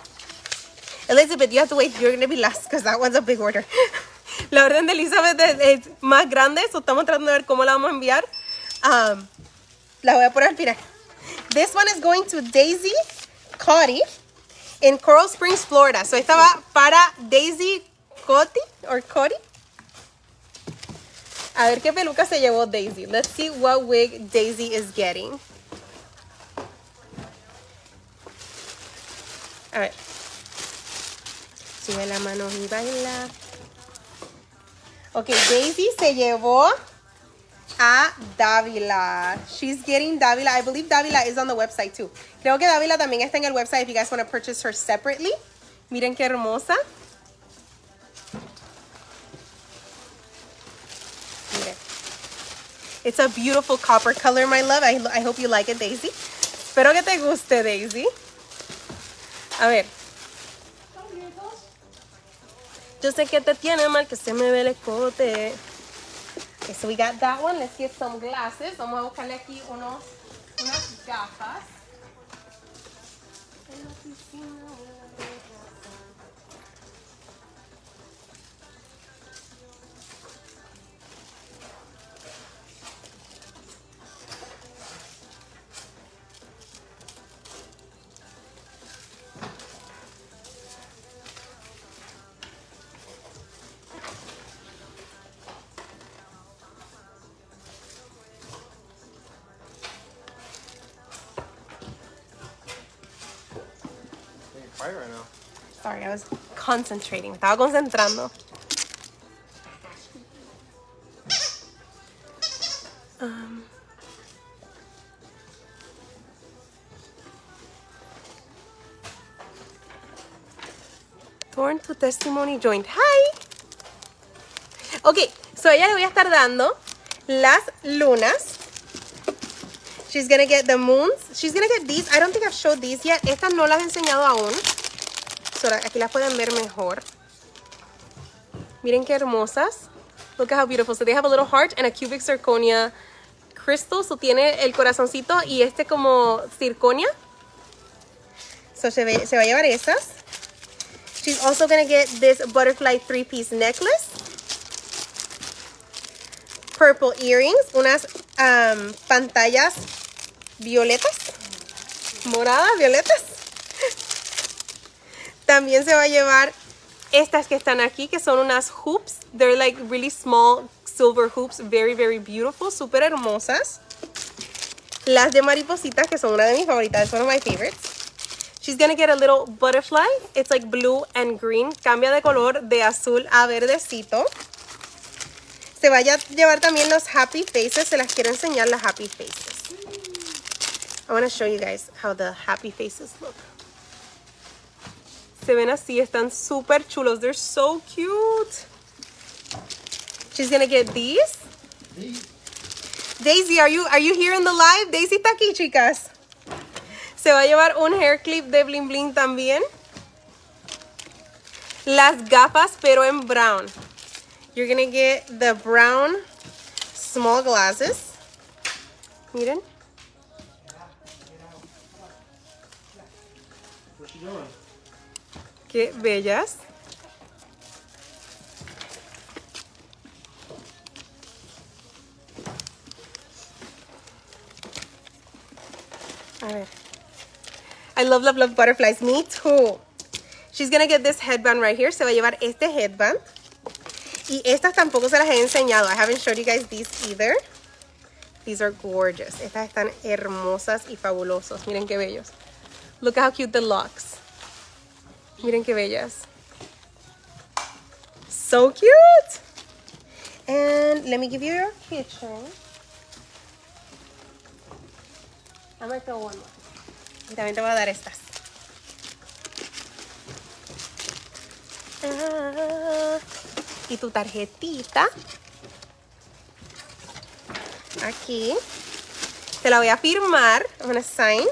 Elizabeth, you have to wait. You're going to be last because that one's a big order. [LAUGHS] La orden de Elizabeth es, es más grande, so estamos tratando de ver cómo la vamos a enviar. Um, la voy a poner al final. This one is going to Daisy Cotty in Coral Springs, Florida. So esta va para Daisy Cotty or Cotty. A ver qué peluca se llevó Daisy. Let's see what wig Daisy is getting. A ver. Sube la mano y baila. Ok, Daisy se llevó a Davila. She's getting Davila. I believe Davila is on the website too. Creo que Davila también está en el website if you guys want to purchase her separately. Miren qué hermosa. It's a beautiful copper color, my love. I, I hope you like it, Daisy. Espero que te guste, Daisy. A ver. Yo sé que te tiene mal que se me ve el escote. Okay, so we got that one. Let's get some glasses. Vamos a buscarle aquí unos, unas gafas. Sorry, I was concentrating. Estaba concentrando. Um, Torn to testimony joint. Hi. Ok, so ella le voy a estar dando las lunas. She's gonna get the moons. She's gonna get these. I don't think I've showed these yet. Estas no las he enseñado aún. Aquí las pueden ver mejor. Miren qué hermosas. Look at how beautiful. So they have a little heart and a cubic zirconia crystal. So tiene el corazoncito y este como circonia. So se, ve- se va a llevar esas. She's also gonna get this butterfly three-piece necklace. Purple earrings. Unas um, pantallas violetas. Moradas, violetas. También se va a llevar estas que están aquí, que son unas hoops. They're like really small silver hoops, very, very beautiful, súper hermosas. Las de maripositas, que son una de mis favoritas, it's one of my favorites. She's gonna get a little butterfly. It's like blue and green. Cambia de color de azul a verdecito. Se vaya a llevar también los happy faces. Se las quiero enseñar las happy faces. I want to show you guys how the happy faces look. Se ven así, están súper chulos. They're so cute. She's gonna get these. Daisy, are you, are you here in the live? Daisy está aquí, chicas. Se va a llevar un hair clip de bling bling también. Las gafas, pero en brown. You're gonna get the brown small glasses. Miren. Qué bellas. A ver. I love, love, love butterflies. Me too. She's gonna get this headband right here. Se va a llevar este headband. Y estas tampoco se las he enseñado. I haven't showed you guys these either. These are gorgeous. Estas están hermosas y fabulosos. Miren qué bellos. Look how cute the locks. Miren qué bellas. So cute. And let me give you your kitchen. I'm gonna throw one more. Y también te voy a dar estas. Ah, y tu tarjetita. Aquí. Te la voy a firmar. I'm gonna sign.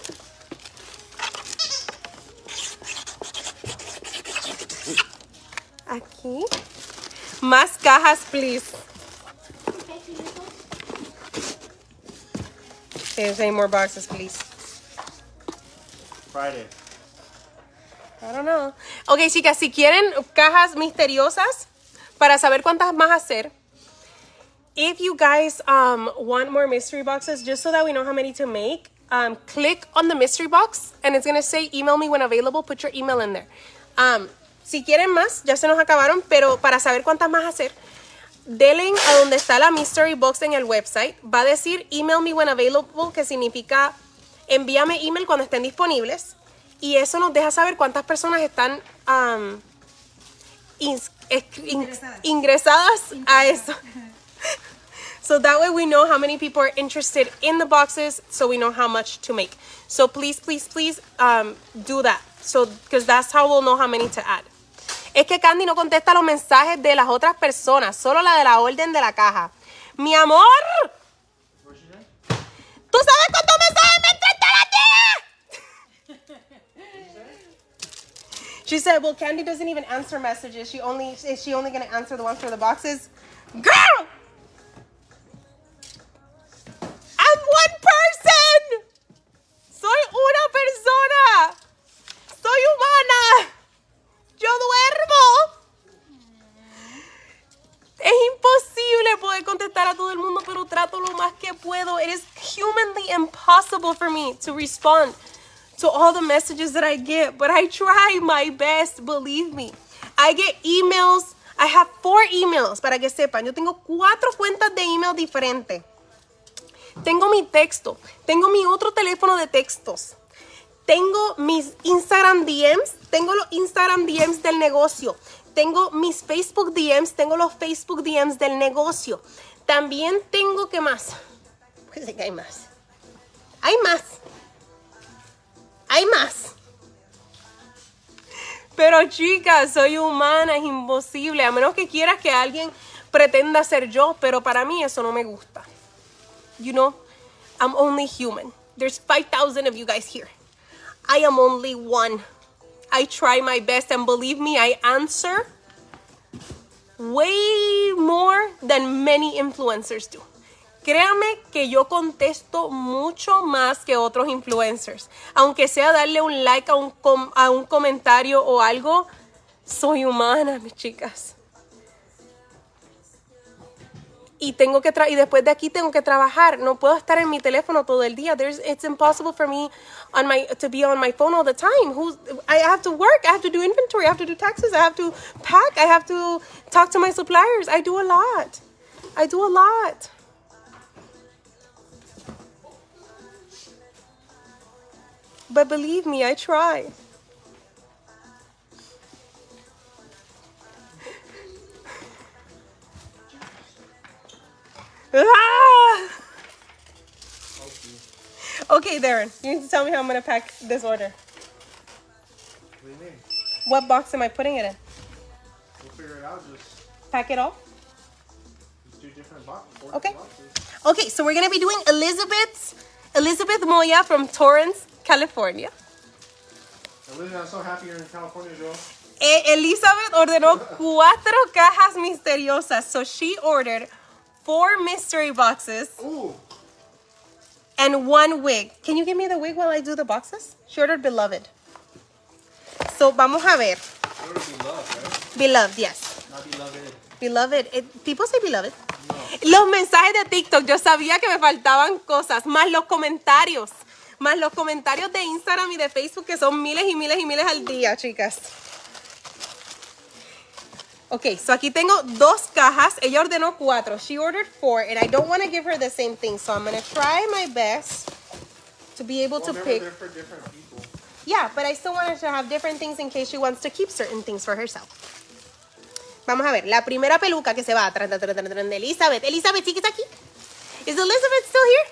Aquí. Más cajas, please. There's any more boxes, please. Friday. I don't know. Ok, chicas, si quieren cajas misteriosas para saber cuántas más hacer, if you guys um, want more mystery boxes, just so that we know how many to make, um, click on the mystery box and it's going to say email me when available. Put your email in there. Um, si quieren más, ya se nos acabaron, pero para saber cuántas más hacer, denle a donde está la mystery box en el website. Va a decir email me when available, que significa envíame email cuando estén disponibles. Y eso nos deja saber cuántas personas están um, ins- es- in- Interesadas. ingresadas a eso. [LAUGHS] So that way we know how many people are interested in the boxes, so we know how much to make. So please, please, please um, do that. So, because that's how we'll know how many to add. Es que Candy no contesta los mensajes de las otras personas, solo la de la orden de la caja. Mi amor, ¿tú sabes cuántos mensajes me entraste a la? She said, "Well, Candy doesn't even answer messages. She only is she only gonna answer the ones for the boxes." Girl, I'm one person. Soy una persona. Soy humana. Yo duermo. Es imposible poder contestar a todo el mundo, pero trato lo más que puedo. It is humanly impossible for me to respond to all the messages that I get, but I try my best, believe me. I get emails. I have four emails, para que sepan. Yo tengo cuatro cuentas de email diferentes. Tengo mi texto. Tengo mi otro teléfono de textos. Tengo mis Instagram DMs. Tengo los Instagram DMs del negocio. Tengo mis Facebook DMs. Tengo los Facebook DMs del negocio. También tengo, ¿qué más? Pues hay más. Hay más. Hay más. Pero chicas, soy humana, es imposible. A menos que quieras que alguien pretenda ser yo, pero para mí eso no me gusta. You know, I'm only human. There's 5,000 of you guys here. I am only one. I try my best, and believe me, I answer way more than many influencers do. Créame que yo contesto mucho más que otros influencers. Aunque sea darle un like a un, com- a un comentario o algo, soy humana, mis chicas. Y tengo que y después de aquí tengo que trabajar. No puedo estar en mi teléfono todo el día. There's it's impossible for me on my to be on my phone all the time. Who's I have to work, I have to do inventory, I have to do taxes, I have to pack, I have to talk to my suppliers. I do a lot. I do a lot. But believe me, I try. [LAUGHS] Ah! Okay, Darren, you need to tell me how I'm gonna pack this order. What do you mean? What box am I putting it in? We'll figure it out. Just, Pack it all? just do different boxes. Okay. boxes. Okay, so we're gonna be doing Elizabeth's Elizabeth Moya from Torrance, California. Elizabeth, I'm so happy you're in California, girl. Eh, Elizabeth ordenó [LAUGHS] cuatro cajas misteriosas. So she ordered four mystery boxes Ooh. And one wig. Can you give me the wig while I do the boxes? She ordered beloved. So vamos a ver. What would be love, right? Beloved, yes. Not beloved. Beloved. It- people say beloved. Los mensajes de TikTok, yo sabía que me faltaban cosas, más los comentarios, más los comentarios de Instagram y de Facebook, que son miles y miles y miles al día, chicas. Ok, so aquí tengo dos cajas. Ella ordenó cuatro. She ordered four, and I don't want to give her the same thing, so I'm going to try my best to be able Well, to pick. for different people. Yeah, but I still want her to have different things in case she wants to keep certain things for herself. Vamos a ver, la primera peluca que se va tran, tran, tran, Elizabeth. Elizabeth, ¿sigues aquí? Is Elizabeth still here?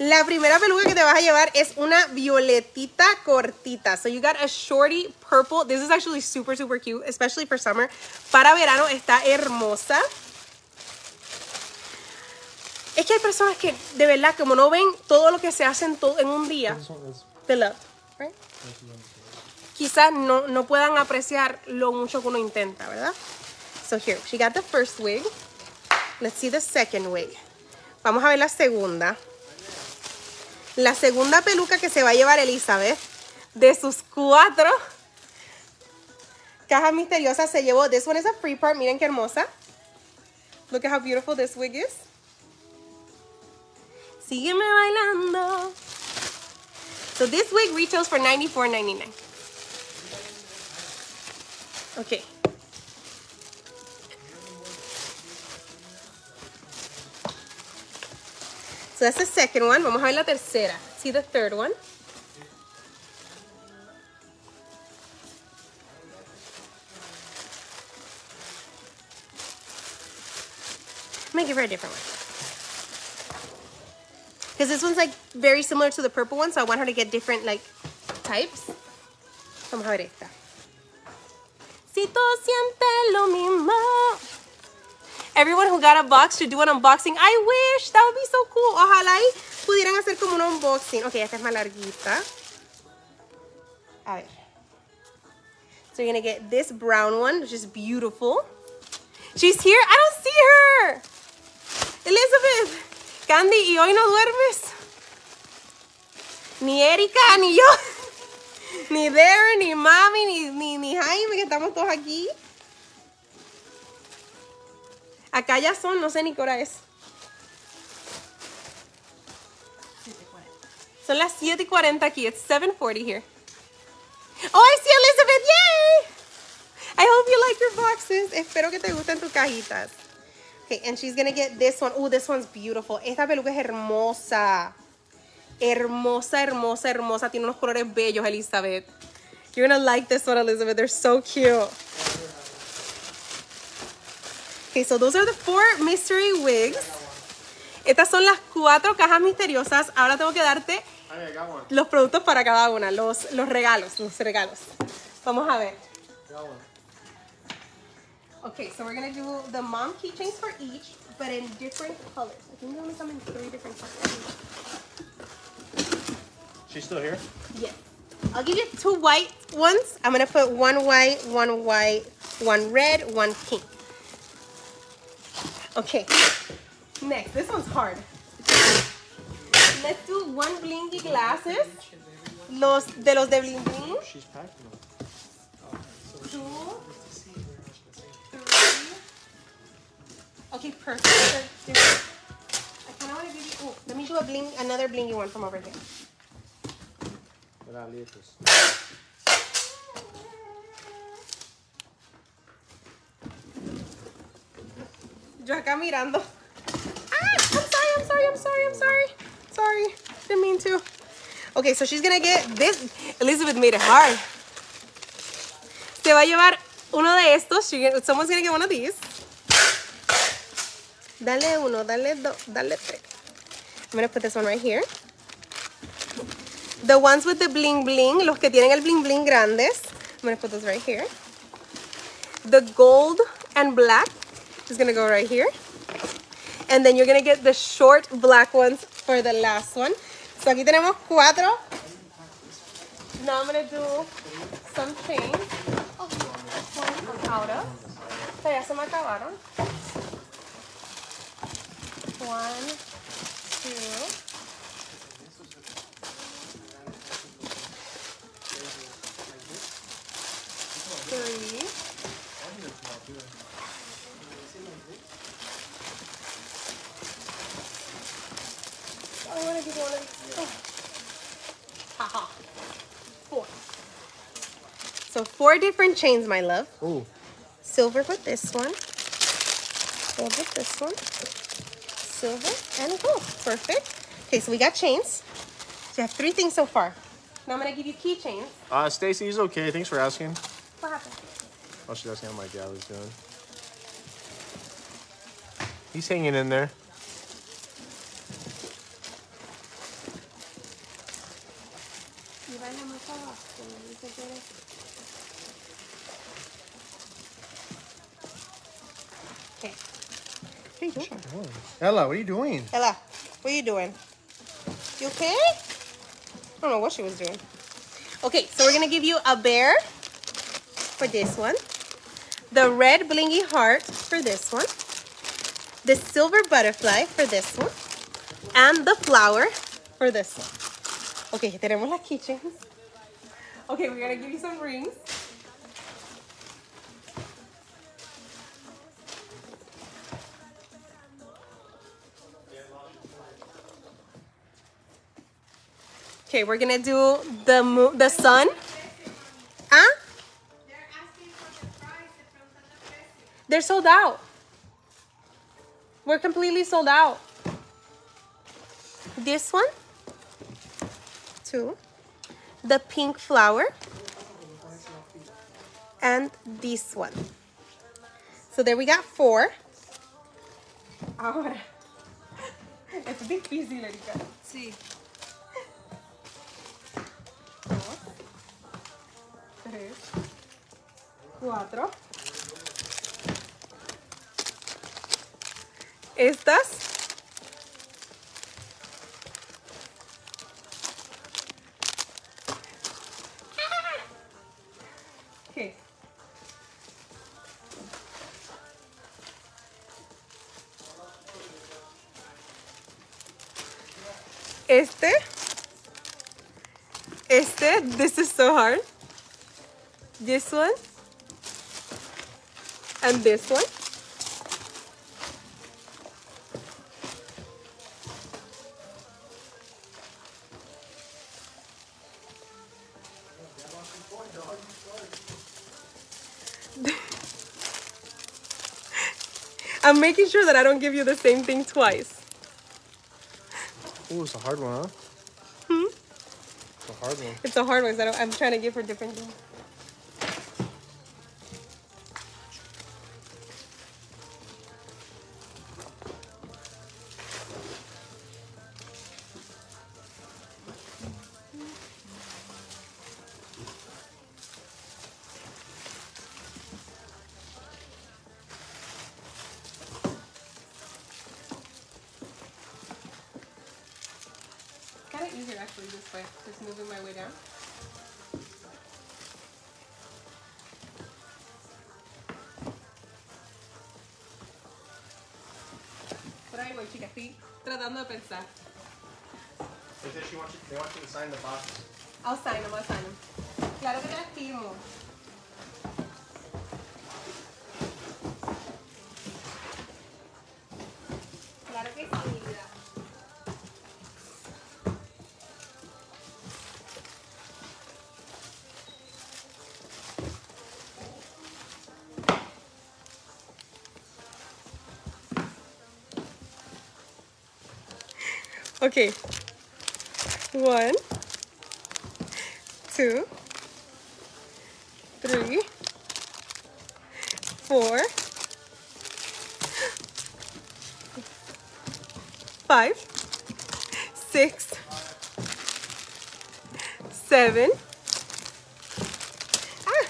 La primera peluca que te vas a llevar es una violetita cortita. So you got a shorty purple. This is actually super, super cute, especially for summer. Para verano está hermosa. Es que hay personas que, de verdad, como no ven todo lo que se hace en, todo, en un día, is beloved, right? Quizás no, no puedan apreciar lo mucho que uno intenta, ¿verdad? So here, she got the first wig. Let's see the second wig. Vamos a ver la segunda. La segunda peluca que se va a llevar Elizabeth de sus cuatro cajas misteriosas se llevó. This one is a free part. Miren qué hermosa. Look at how beautiful this wig is. Sígueme bailando. So this wig retails for $94.99. Okay. So that's the second one. Vamos a ver la tercera. See the third one. Gonna give her a different one. Because this one's like very similar to the purple one, so I want her to get different like types. Vamos a ver esta. Si tú sientes lo mismo. Everyone who got a box to do an unboxing. I wish. That would be so cool. Ojalá y pudieran hacer como un unboxing. Ok, esta es más larguita. A ver. So you're gonna get this brown one, which is beautiful. She's here. I don't see her. Elizabeth. Candy, ¿y hoy no duermes? Ni Erika, ni yo. [LAUGHS] Ni Darren, ni Mami, ni, ni, ni Jaime, que estamos todos aquí. Acá ya son, no sé ni qué hora es. Son las 7 y 40 aquí. It's 7.40 here. Oh, I see Elizabeth. Yay! I hope you like your boxes. Espero que te gusten tus cajitas. Okay, and she's gonna get this one. Oh, this one's beautiful. Esta peluca es hermosa. Hermosa, hermosa, hermosa. Tiene unos colores bellos, Elizabeth. You're gonna like this one, Elizabeth. They're so cute. Okay, so those are the four mystery wigs. Estas son las cuatro cajas misteriosas. Ahora tengo que darte los productos para cada una, los, los regalos, los regalos. Vamos a ver. Okay, so we're gonna do the mom keychains for each, but in different colors. I think they only come in three different colors. She's still here? Yes. I'll give you two white ones. I'm gonna put one white, one white, one red, one pink. Okay. Next, this one's hard. Let's do one blingy glasses. Los de los de bling bling. She's packing them. Two, three. Okay, perfect. I kind of want to give you. Oh, let me do a bling, another blingy one from over here. Yo mirando. Ah, I'm sorry, I'm sorry, I'm sorry, I'm sorry. Sorry, didn't mean to. Okay, so she's gonna get this. Elizabeth made it hard. Se va a llevar uno de estos. She Someone's gonna get one of these. Dale uno, dale dos, dale tres. I'm gonna put this one right here. The ones with the bling bling, los que tienen el bling bling grandes. I'm gonna put those right here. The gold and black is gonna go right here. And then you're gonna get the short black ones for the last one. So aquí tenemos cuatro. Now I'm gonna do some chains. Oh, this one I'm out of. So ya se me acabaron. One, two. Three. I want to give you one of these. Oh. Haha. Four. So four different chains, my love. Ooh. Silver with this one. Gold with this one. Silver and gold. Perfect. Okay, so we got chains. So you have three things so far. Now I'm gonna give you keychains. Uh, Stacy, he's okay. Thanks for asking. What happened? Oh, she's asking how my gal is doing. He's hanging in there. Okay. What are you doing? Ella, what are you doing? Ella, what are you doing? You okay? I don't know what she was doing. Okay, so we're gonna give you a bear for this one, the red blingy heart for this one, the silver butterfly for this one, and the flower for this one. Okay, tenemos las keychains. Okay, we're gonna give you some rings. Okay, we're gonna do the moon, the sun. Huh? They're sold out. We're completely sold out. This one, two, the pink flower, and this one. So there we got four. Ahora. Es difícil, Erika. Sí. 3, 4. Estas. Este. Este, this is so hard. This one. And this one. [LAUGHS] I'm making sure that I don't give you the same thing twice. Ooh, it's a hard one, huh? Hmm? It's a hard one. It's a hard one, I don't, I'm trying to give her different things. De pensar. They wants you, they want you to sign the box. I'll sign them, I'll sign them. Claro que te firmo. Okay. One, two, three, four, five, six, seven, ah.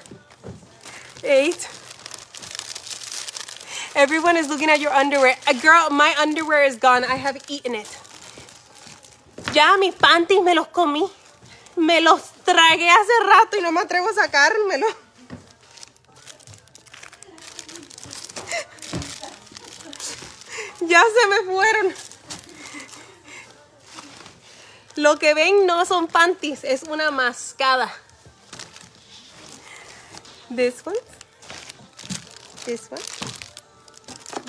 Everyone is looking at your underwear. Uh, girl, my underwear is gone. I have eaten it. Ya mis panties me los comí. Me los tragué hace rato y no me atrevo a sacármelo. Ya se me fueron. Lo que ven no son panties, es una mascada. This one. This one.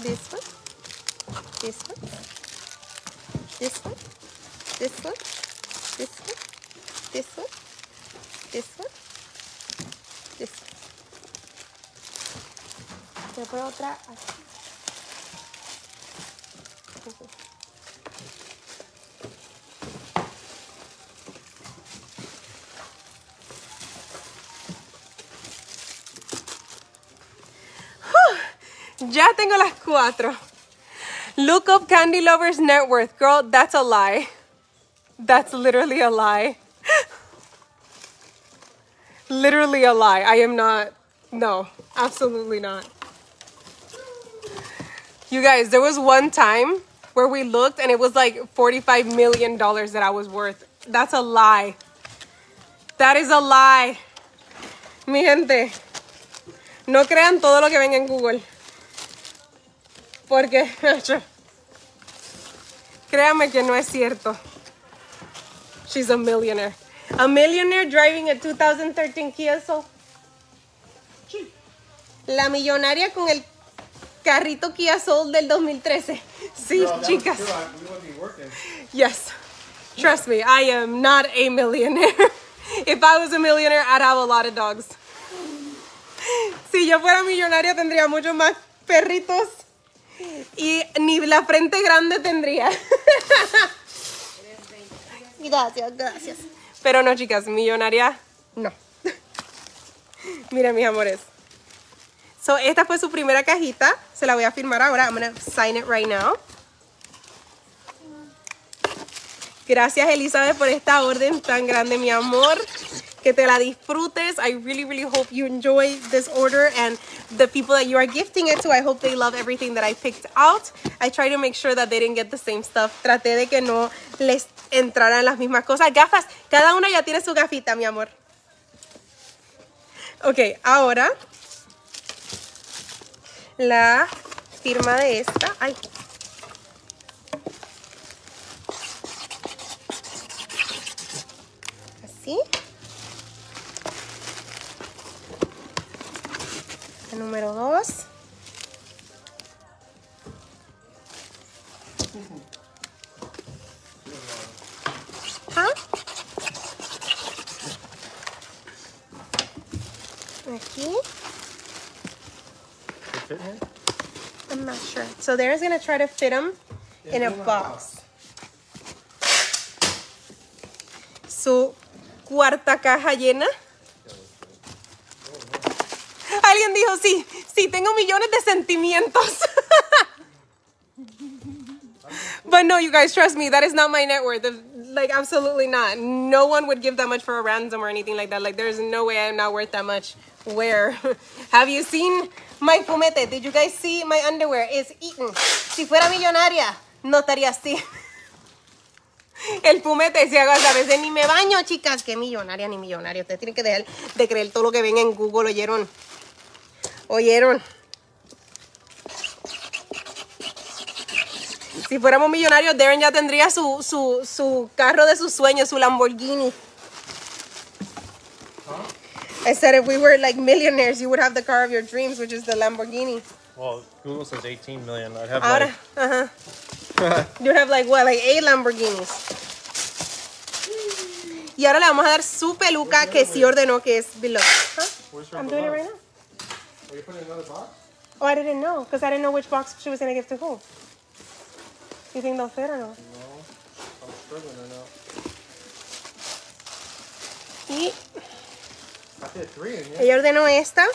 This one. This one. This one. This one, this one, this one, this one, this one. Después otra así. Ya tengo las cuatro. Look up Candy Lovers Net Worth. Girl, that's a lie. That's literally a lie. literally a lie. I am not. No, absolutely not. You guys, there was one time where we looked and it was like $45 million that I was worth. That's a lie. That is a lie. Mi gente, no crean todo lo que ven en Google. Porque, [LAUGHS] créanme que no es cierto. She's a millionaire. A millionaire driving a 2013 Kia Soul. La millonaria con el carrito Kia Soul del 2013. Sí, chicas. Yes. Trust me, I am not a millionaire. [LAUGHS] If I was a millionaire, I'd have a lot of dogs. Si yo fuera millonaria, tendría muchos más perritos. Y ni la frente grande tendría. [LAUGHS] Gracias, gracias. Pero no, chicas, millonaria, no. [LAUGHS] Miren, mis amores. So, esta fue su primera cajita. Se la voy a firmar ahora. I'm gonna sign it right now. Gracias, Elizabeth, por esta orden tan grande, mi amor. Que te la disfrutes. I really, really hope you enjoy this order and the people that you are gifting it to. I hope they love everything that I picked out. I try to make sure that they didn't get the same stuff. Traté de que no les entrarán las mismas cosas. Gafas, cada una ya tiene su gafita, mi amor. Ok, ahora la firma de esta. Ay. Así. La número dos Huh? Okay. Fit here? I'm not sure. So there's going to try to fit them yeah, in a box. Su cuarta caja llena. Alguien dijo, sí, sí, tengo millones de sentimientos. [LAUGHS] but no, you guys, trust me, that is not my net worth. Like, absolutely not. No one would give that much for a ransom or anything like that. Like, there's no way I'm not worth that much. Where? [LAUGHS] Have you seen my fumete? Did you guys see my underwear? It's eaten. Si fuera millonaria, no estaría así. [LAUGHS] El fumete, si hago a veces ni me baño, chicas. Que millonaria ni millonaria. Ustedes tienen que dejar de creer todo lo que ven en Google. ¿Oyeron? ¿Oyeron? Si fuéramos millonarios, Darren ya tendría su, su, su carro de sus sueños, su Lamborghini. I said if we were like millionaires, you would have the car of your dreams, which is the Lamborghini. Well, Google says 18 million. I'd have Ahora, ajá. [LAUGHS] You'd have like what, like eight Lamborghinis. Y ahora le vamos a dar su peluca que sí ordenó que es below. Huh? I'm doing it right now. Are you putting another box? Oh, I didn't know, because I didn't know which box she was gonna give to who. You think they'll fit or no? I'm struggling right now. Y I fit three in here. ella ordenó esta.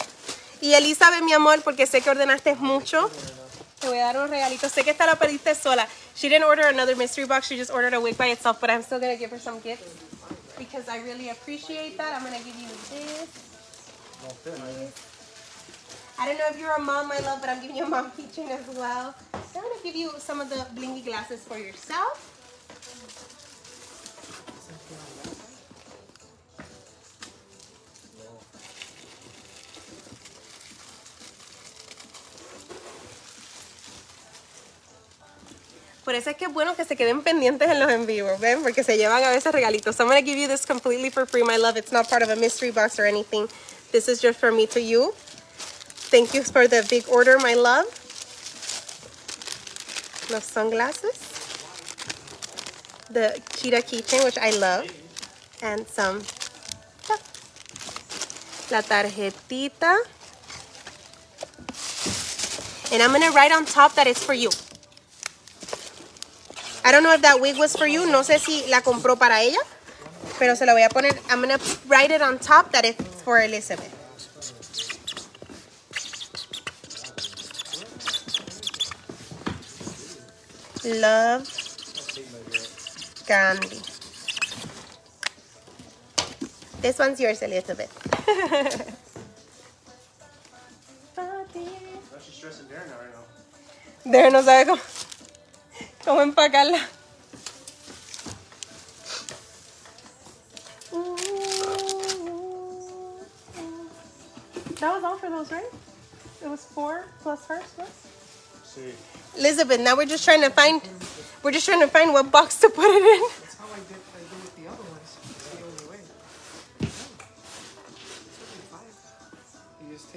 Y Elizabeth, mi amor, porque sé que ordenaste mucho. Te voy a dar unos regalitos. Sé que esta la pediste sola. She didn't order another mystery box. She just ordered a wig by itself. But I'm still going to give her some gifts. Because I really appreciate that. I'm going to give you this. I don't know if you're a mom, my love, but I'm giving you a mom keychain as well. So I'm to give you some of the blingy glasses for yourself. Por eso es que es bueno que se queden pendientes en los en vivos, ¿ven? Porque se llevan a veces regalitos. So I'm going to give you this completely for free, my love. It's not part of a mystery box or anything. This is just for me to you. Thank you for the big order, my love. Los sunglasses. The cheetah keychain, which I love. And some. La tarjetita. And I'm going to write on top that it's for you. I don't know if that wig was for you. No sé si la compró para ella. Pero se la voy a poner. I'm going to write it on top that it's for Elizabeth. Love Candy. This one's yours, Elizabeth. She's stressing Darren out right now. Darren no sabe cómo, cómo empacarla. That was all for those, right? It was four plus hers, was? Elizabeth, now we're just trying to find, we're just trying to find what box to put it in. That's how I did, I did with the other ones. It's the only way.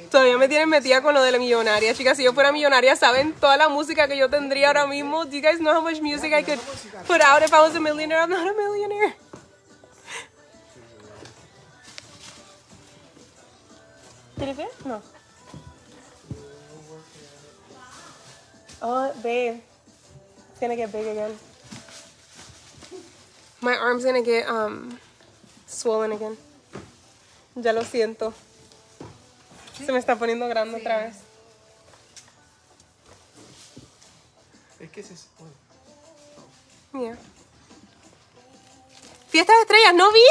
Todavía me tienen metida con lo de la millonaria, chicas. Si yo fuera millonaria, ¿saben toda la música que yo tendría ahora mismo? Do you guys know how much music I could put out if I was a millionaire? I'm not a millionaire. No. Oh, babe. It's gonna get big again. My arm's gonna get um swollen again. Ya lo siento. Se me está poniendo grande otra vez. Es que se bueno. Yeah. Fiesta de estrellas, no vi.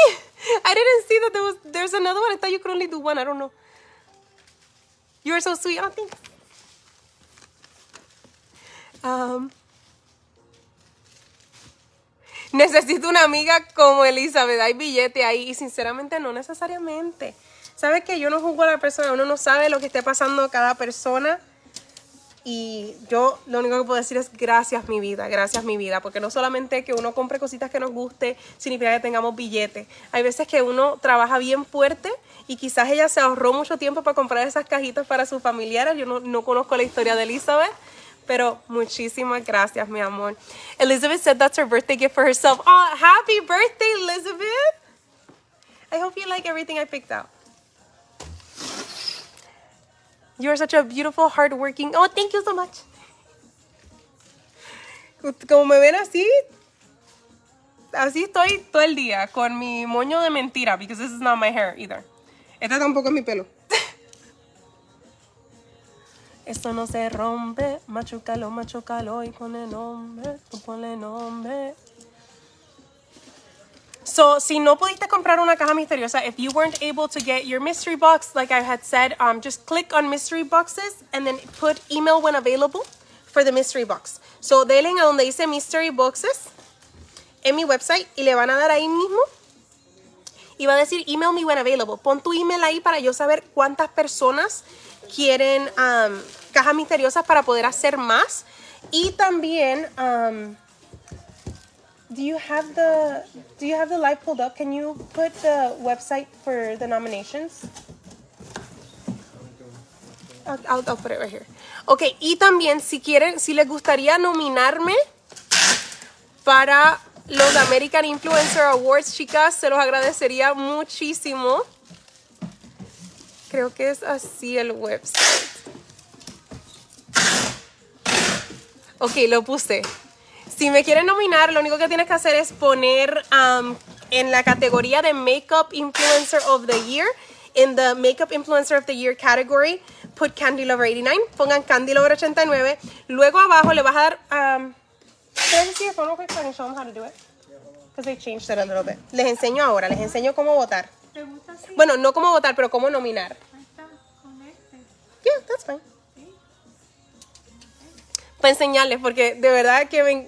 I didn't see that there was there's another one. I thought you could only do one. I don't know. You are so sweet. Oh, thanks. Necesito una amiga como Elizabeth. Hay billete ahí y sinceramente no necesariamente. ¿Sabes que Yo no juzgo a la persona. Uno no sabe lo que esté pasando cada persona. Y yo lo único que puedo decir es gracias mi vida, gracias mi vida, porque no solamente que uno compre cositas que nos guste significa que tengamos billetes. Hay veces que uno trabaja bien fuerte y quizás ella se ahorró mucho tiempo para comprar esas cajitas para sus familiares. Yo no, no conozco la historia de Elizabeth, pero muchísimas gracias, mi amor. Elizabeth said that's her birthday gift for herself. Oh, happy birthday, Elizabeth! I hope you like everything I picked out. You are such a beautiful, hardworking. Oh, thank you so much. Como me ven así, así estoy todo el día con mi moño de mentira, because this is not my hair either. Esta tampoco es mi pelo. Esto no se rompe, machucalo, machucalo y ponle nombre, tú ponle nombre. So, si no pudiste comprar una caja misteriosa, if you weren't able to get your mystery box, like I had said, um, just click on mystery boxes and then put email when available for the mystery box. So, denle a donde dice mystery boxes en mi website y le van a dar ahí mismo y va a decir email me when available. Pon tu email ahí para yo saber cuántas personas quieren um, cajas misteriosas para poder hacer más. Y también, um, do you have the do you have the live pulled up? Can you put the website for the nominations? I'll, I'll, put it right here. Ok, y también si quieren, si les gustaría nominarme para los American Influencer Awards, chicas, se los agradecería muchísimo. Creo que es así el website. Ok, lo puse. Si me quieren nominar, lo único que tienes que hacer es poner um, en la categoría de Makeup Influencer of the Year, in the Makeup Influencer of the Year category, put Candy Lover 89, pongan Candy Lover 89. Luego abajo le vas a dar. Um, can I see your phone real quick so I can show them how to do it? Because they changed it a little bit. Les enseño ahora, les enseño cómo votar. ¿Te gusta así? Bueno, no cómo votar, pero cómo nominar. Ahí está, conecte. Yeah, that's fine. Para enseñarles, porque de verdad que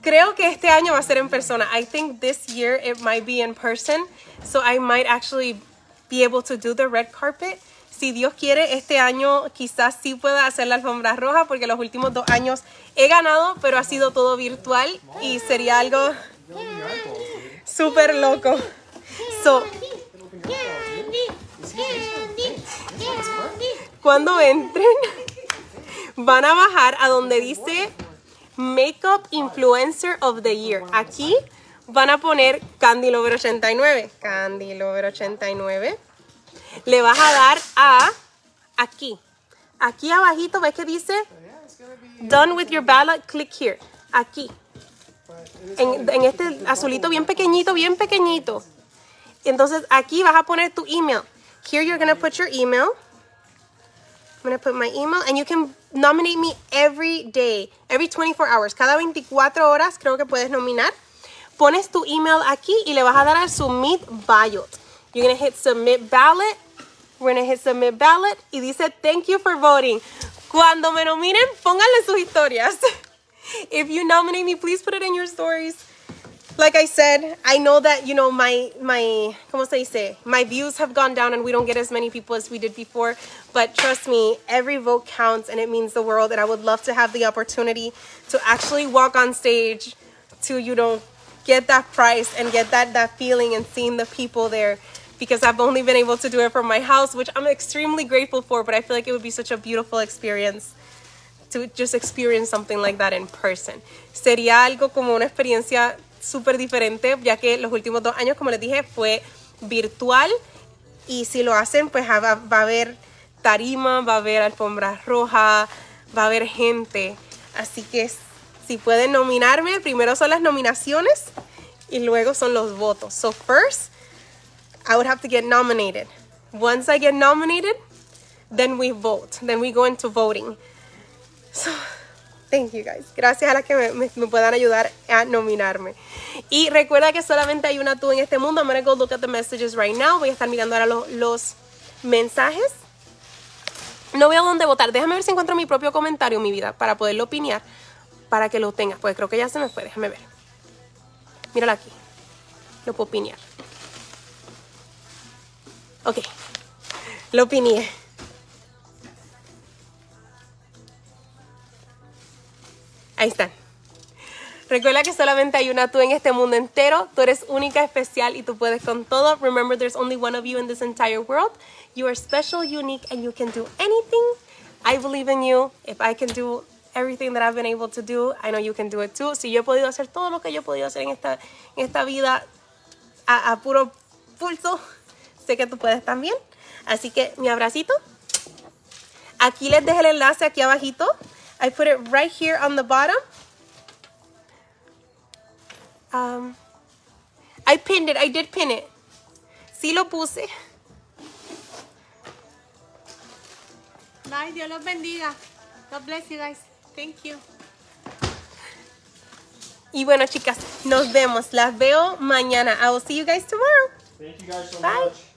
creo que este año va a ser en persona. I think this year it might be in person, so I might actually be able to do the red carpet. Si Dios quiere, este año quizás sí pueda hacer la alfombra roja, porque los últimos dos años he ganado, pero ha sido todo virtual y sería algo súper loco. So, cuando entren, van a bajar a donde dice Makeup Influencer of the Year. Aquí van a poner Candy Lover 89. Candy Lover 89. Le vas a dar a aquí. Aquí abajito, ¿ves que dice? Done with your ballot, click here. Aquí. En, este azulito bien pequeñito, bien pequeñito. Entonces aquí vas a poner tu email. Here you're going to put your email. I'm going to put my email and you can nominate me every day, every 24 hours. Cada 24 horas creo que puedes nominar. Pones tu email aquí y le vas a dar al submit ballot. You're going to hit submit ballot. We're going to hit submit ballot y dice thank you for voting. Cuando me nominen, pónganle sus historias. [LAUGHS] If you nominate me, please put it in your stories. Like I said, I know that you know my my como se dice my views have gone down and we don't get as many people as we did before. But trust me, every vote counts and it means the world. And I would love to have the opportunity to actually walk on stage to you know get that prize and get that that feeling and seeing the people there because I've only been able to do it from my house, which I'm extremely grateful for. But I feel like it would be such a beautiful experience to just experience something like that in person. Sería algo como una experiencia súper diferente, ya que los últimos dos años, como les dije, fue virtual. Y si lo hacen, pues va, va a haber tarima, va a haber alfombra roja, va a haber gente. Así que si pueden nominarme, primero son las nominaciones y luego son los votos. So first, I would have to get nominated. Once I get nominated, then we vote. Then we go into voting. So, thank you guys. Gracias a las que me, puedan ayudar a nominarme. Y recuerda que solamente hay una tú en este mundo. I'm gonna go look at the messages right now. Voy a estar mirando ahora los, los mensajes. No veo dónde votar. Déjame ver si encuentro mi propio comentario, mi vida, para poderlo opinar, para que lo tengas. Pues creo que ya se me fue. Déjame ver. Míralo aquí. Lo puedo opinar. Ok. Lo opiné. Ahí están. Recuerda que solamente hay una tú en este mundo entero. Tú eres única, especial y tú puedes con todo. Remember, there's only one of you in this entire world. You are special, unique, and you can do anything. I believe in you. If I can do everything that I've been able to do, I know you can do it too. Si yo he podido hacer todo lo que yo he podido hacer en esta, en esta vida a, puro pulso, sé que tú puedes también. Así que mi abracito. Aquí les dejé el enlace aquí abajito. I put it right here on the bottom. Um, I pinned it. I did pin it. Sí lo puse. Bye, Dios los bendiga. God bless you guys. Thank you. Y bueno, chicas, nos vemos. Las veo mañana. I will see you guys tomorrow. Thank you guys so Bye. much.